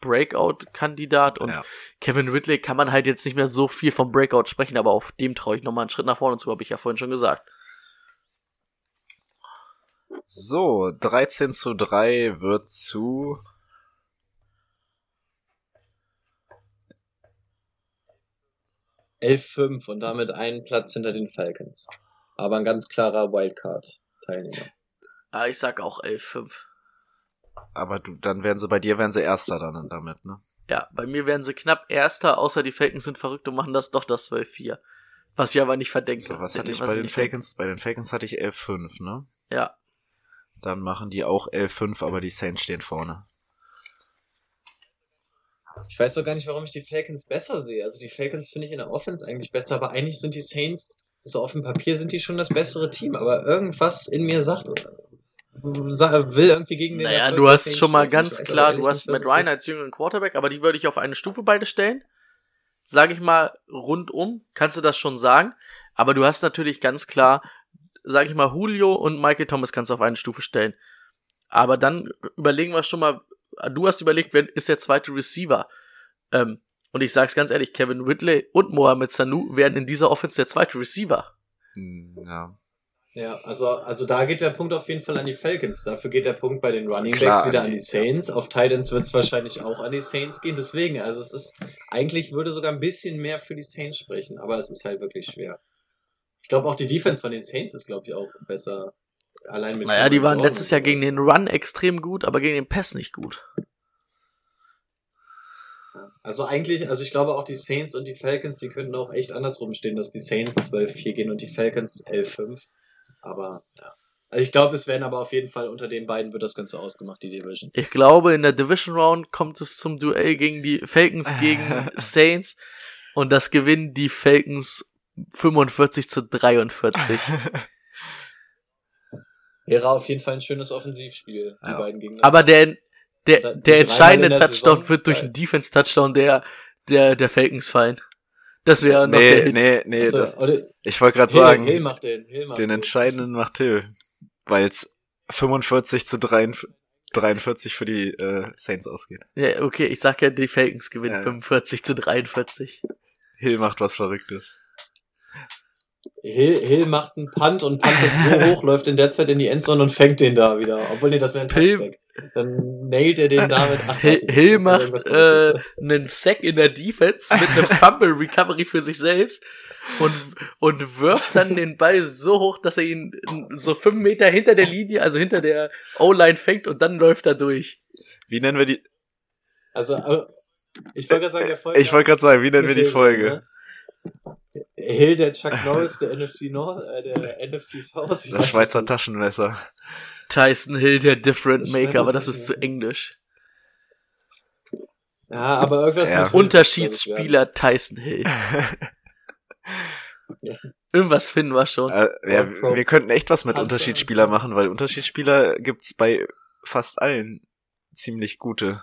Breakout-Kandidat und
Ja.
Kevin Ridley kann man halt jetzt nicht mehr so viel vom Breakout sprechen, aber auf dem traue ich nochmal einen Schritt nach vorne zu, habe ich ja vorhin schon gesagt.
So, 13 zu 3 wird zu
11-5 und damit einen Platz hinter den Falcons. Aber ein ganz klarer Wildcard-Teilnehmer.
Ah, ich sag auch 11-5.
aber du, dann werden sie bei dir werden sie Erster dann damit, ne?
Ja, bei mir werden sie knapp Erster, außer die Falcons sind verrückt und machen das doch das 12-4. Was ich aber nicht verdenke.
So, was hatte ich
was
bei den Falcons? Bei den Falcons hatte ich 11-5, ne?
Ja.
Dann machen die auch 11-5, aber die Saints stehen vorne.
Ich weiß doch gar nicht, warum ich die Falcons besser sehe. Also die Falcons finde ich in der Offense eigentlich besser, aber eigentlich sind die Saints, so auf dem Papier sind die schon das bessere Team, aber irgendwas in mir sagt, sa- will irgendwie gegen den
Naja, du hast schon mal ganz
weiß
klar, du hast Matt Ryan als jüngeren Quarterback, aber die würde ich auf eine Stufe beide stellen. Sage ich mal, rundum, kannst du das schon sagen. Aber du hast natürlich ganz klar, sage ich mal, Julio und Michael Thomas kannst du auf eine Stufe stellen. Aber dann überlegen wir schon mal, du hast überlegt, wer ist der zweite Receiver? Ähm, und ich sag's ganz ehrlich, Kevin Ridley und Mohamed Sanu werden in dieser Offense der zweite Receiver.
Hm, Ja.
Ja, also, also da geht der Punkt auf jeden Fall an die Falcons. Dafür geht der Punkt bei den Running
Klar,
Backs wieder
an die-
Saints. Auf Titans wird es wahrscheinlich auch an die Saints gehen. Deswegen, also es ist, eigentlich würde sogar ein bisschen mehr für die Saints sprechen, aber es ist halt wirklich schwer. Ich glaube auch die Defense von den Saints ist, glaube ich, auch besser. Allein mit
Naja, die waren letztes Jahr gegen den Run extrem gut, aber gegen den Pass nicht gut.
Also eigentlich, also ich glaube auch die Saints und die Falcons, die könnten auch echt andersrum stehen, dass die Saints 12-4 gehen und die Falcons 11-5. Aber ja. Also ich glaube, es werden aber auf jeden Fall unter den beiden wird das Ganze ausgemacht, die Division.
Ich glaube, in der Division Round kommt es zum Duell gegen die Falcons gegen Saints und das gewinnen die Falcons 45 zu 43.
Wäre auf jeden Fall ein schönes Offensivspiel, die
Ja.
beiden Gegner.
Aber der, der, der entscheidende
der
Touchdown
Saison,
wird durch einen Defense-Touchdown der, der, der Falcons fallen. Das wäre noch
Nee,
der Hit.
nee, nee,
Achso,
das, ich wollte gerade sagen,
Hill macht den. Hill macht
den entscheidenden macht Hill, weil es 45 zu 43 43 für die äh, Saints ausgeht.
Ja, okay, ich sag ja, die Falcons gewinnen
Ja.
45 zu 43.
Hill macht was Verrücktes.
Hill, Hill macht einen Punt und puntet so hoch, läuft in der Zeit in die Endzone und fängt den da wieder. Obwohl, nee, das wäre ein
Hill-
Touchback. Dann nailt er den damit. Ach,
Hill, macht äh, einen Sack in der Defense mit einem Fumble Recovery für sich selbst und, und wirft dann den Ball so hoch, dass er ihn so fünf Meter hinter der Linie, also hinter der O-Line fängt und dann läuft er durch.
Wie nennen wir die?
Also, äh, ich wollte gerade sagen, der Folge.
Ich wollte gerade sagen, wie nennen wir die Folge?
Hill, der Chuck Norris, der NFC North, äh, der NFC South.
Das Schweizer. Taschenmesser.
Tyson Hill, der Different
Das
Maker, aber das ist zu englisch.
Ja, aber irgendwas.
Ja.
Unterschiedsspieler Tyson Hill. Irgendwas finden wir schon.
Äh, ja, wir könnten echt was mit
Hunter.
Unterschiedsspieler machen, weil Unterschiedsspieler gibt's bei fast allen ziemlich gute.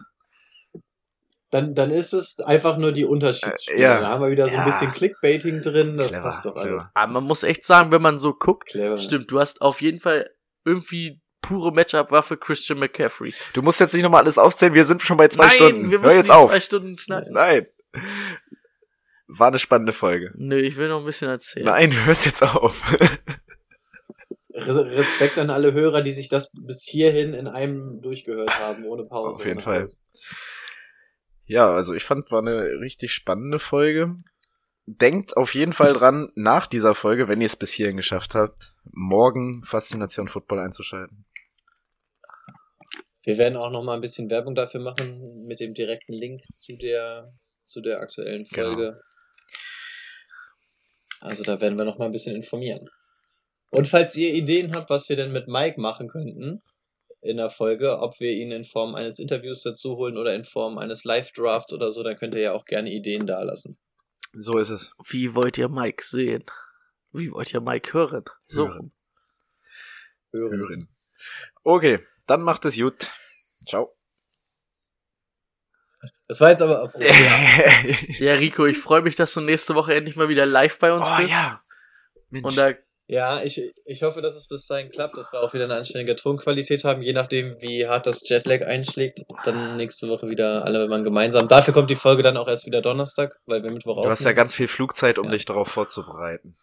Dann, dann ist es einfach nur die Unterschiedsspieler.
Äh, ja.
Da haben wir wieder so ein
Ja.
bisschen Clickbaiting drin. Das
Clever,
passt doch alles.
Aber man muss echt sagen, wenn man so guckt,
Clever.
stimmt, du hast auf jeden Fall irgendwie pure Matchup-Waffe Christian McCaffrey.
Du musst jetzt nicht nochmal alles aufzählen, wir sind schon bei zwei
Nein,
Stunden.
wir
Hör
müssen
jetzt auf.
zwei Stunden schneiden.
Nein. War eine spannende Folge.
Nö, ich will noch ein bisschen erzählen.
Nein, du hörst jetzt auf.
Re- Respekt an alle Hörer, die sich das bis hierhin in einem durchgehört haben, ohne Pause.
Auf jeden Fall. Ja, also ich fand, war eine richtig spannende Folge. Denkt auf jeden Fall dran, nach dieser Folge, wenn ihr es bis hierhin geschafft habt, morgen Faszination Football einzuschalten.
Wir werden auch noch mal ein bisschen Werbung dafür machen mit dem direkten Link zu der zu der aktuellen
Genau.
Folge. Also da werden wir noch mal ein bisschen informieren. Und falls ihr Ideen habt, was wir denn mit Mike machen könnten in der Folge, ob wir ihn in Form eines Interviews dazu holen oder in Form eines Live-Drafts oder so, dann könnt ihr ja auch gerne Ideen dalassen.
So ist es.
Wie wollt ihr Mike sehen? Wie wollt ihr Mike hören? So.
Hören.
Hören.
Hören. Okay, dann macht es gut. Ciao.
Das war jetzt aber auch.
Ja, Rico, ich freue mich, dass du nächste Woche endlich mal wieder live bei uns
oh
bist.
ja. Mensch.
Und da,
Ja, ich, ich hoffe, dass es bis dahin klappt, dass wir auch wieder eine anständige Tonqualität haben, je nachdem, wie hart das Jetlag einschlägt. Dann nächste Woche wieder alle mal gemeinsam. Dafür kommt die Folge dann auch erst wieder Donnerstag, weil wir Mittwoch
du hast ja ganz viel Flugzeit, um
Ja.
dich darauf vorzubereiten.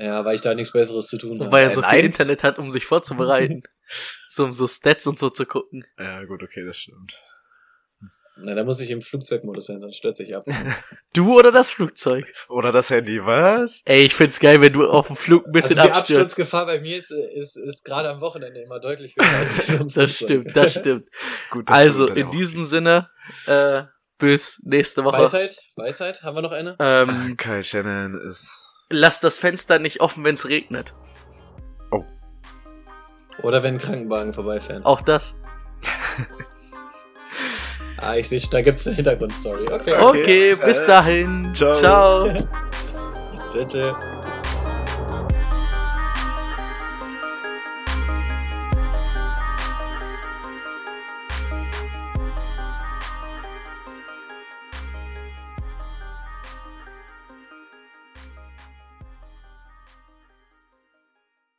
Ja, weil ich da nichts Besseres zu tun habe.
weil er so viel
Nein.
Internet hat, um sich vorzubereiten. so, um so Stats und so zu gucken.
Ja, gut, okay, das stimmt.
Na, da muss ich im Flugzeugmodus sein, sonst stürze ich ab.
Du oder das Flugzeug?
Oder das Handy, was?
Ey, ich find's geil, wenn du auf dem Flug ein bisschen
also die
abstürzt.
Absturzgefahr bei mir ist, ist, ist gerade am Wochenende immer deutlich höher als bei so
Das stimmt, das stimmt.
Gut, dass du
Also, in diesem. Sinne, äh, bis nächste Woche.
Weisheit? Weisheit? Haben wir noch eine?
Ähm,
Kai Shannon ist.
Lass das Fenster nicht offen, wenn's regnet.
Oder wenn Krankenwagen vorbeifähren.
Auch das.
Ah, ich sehe schon, da gibt's eine Hintergrundstory. Okay.
Okay, bis
äh,
dahin.
ciao.
ciao.
Tschüss.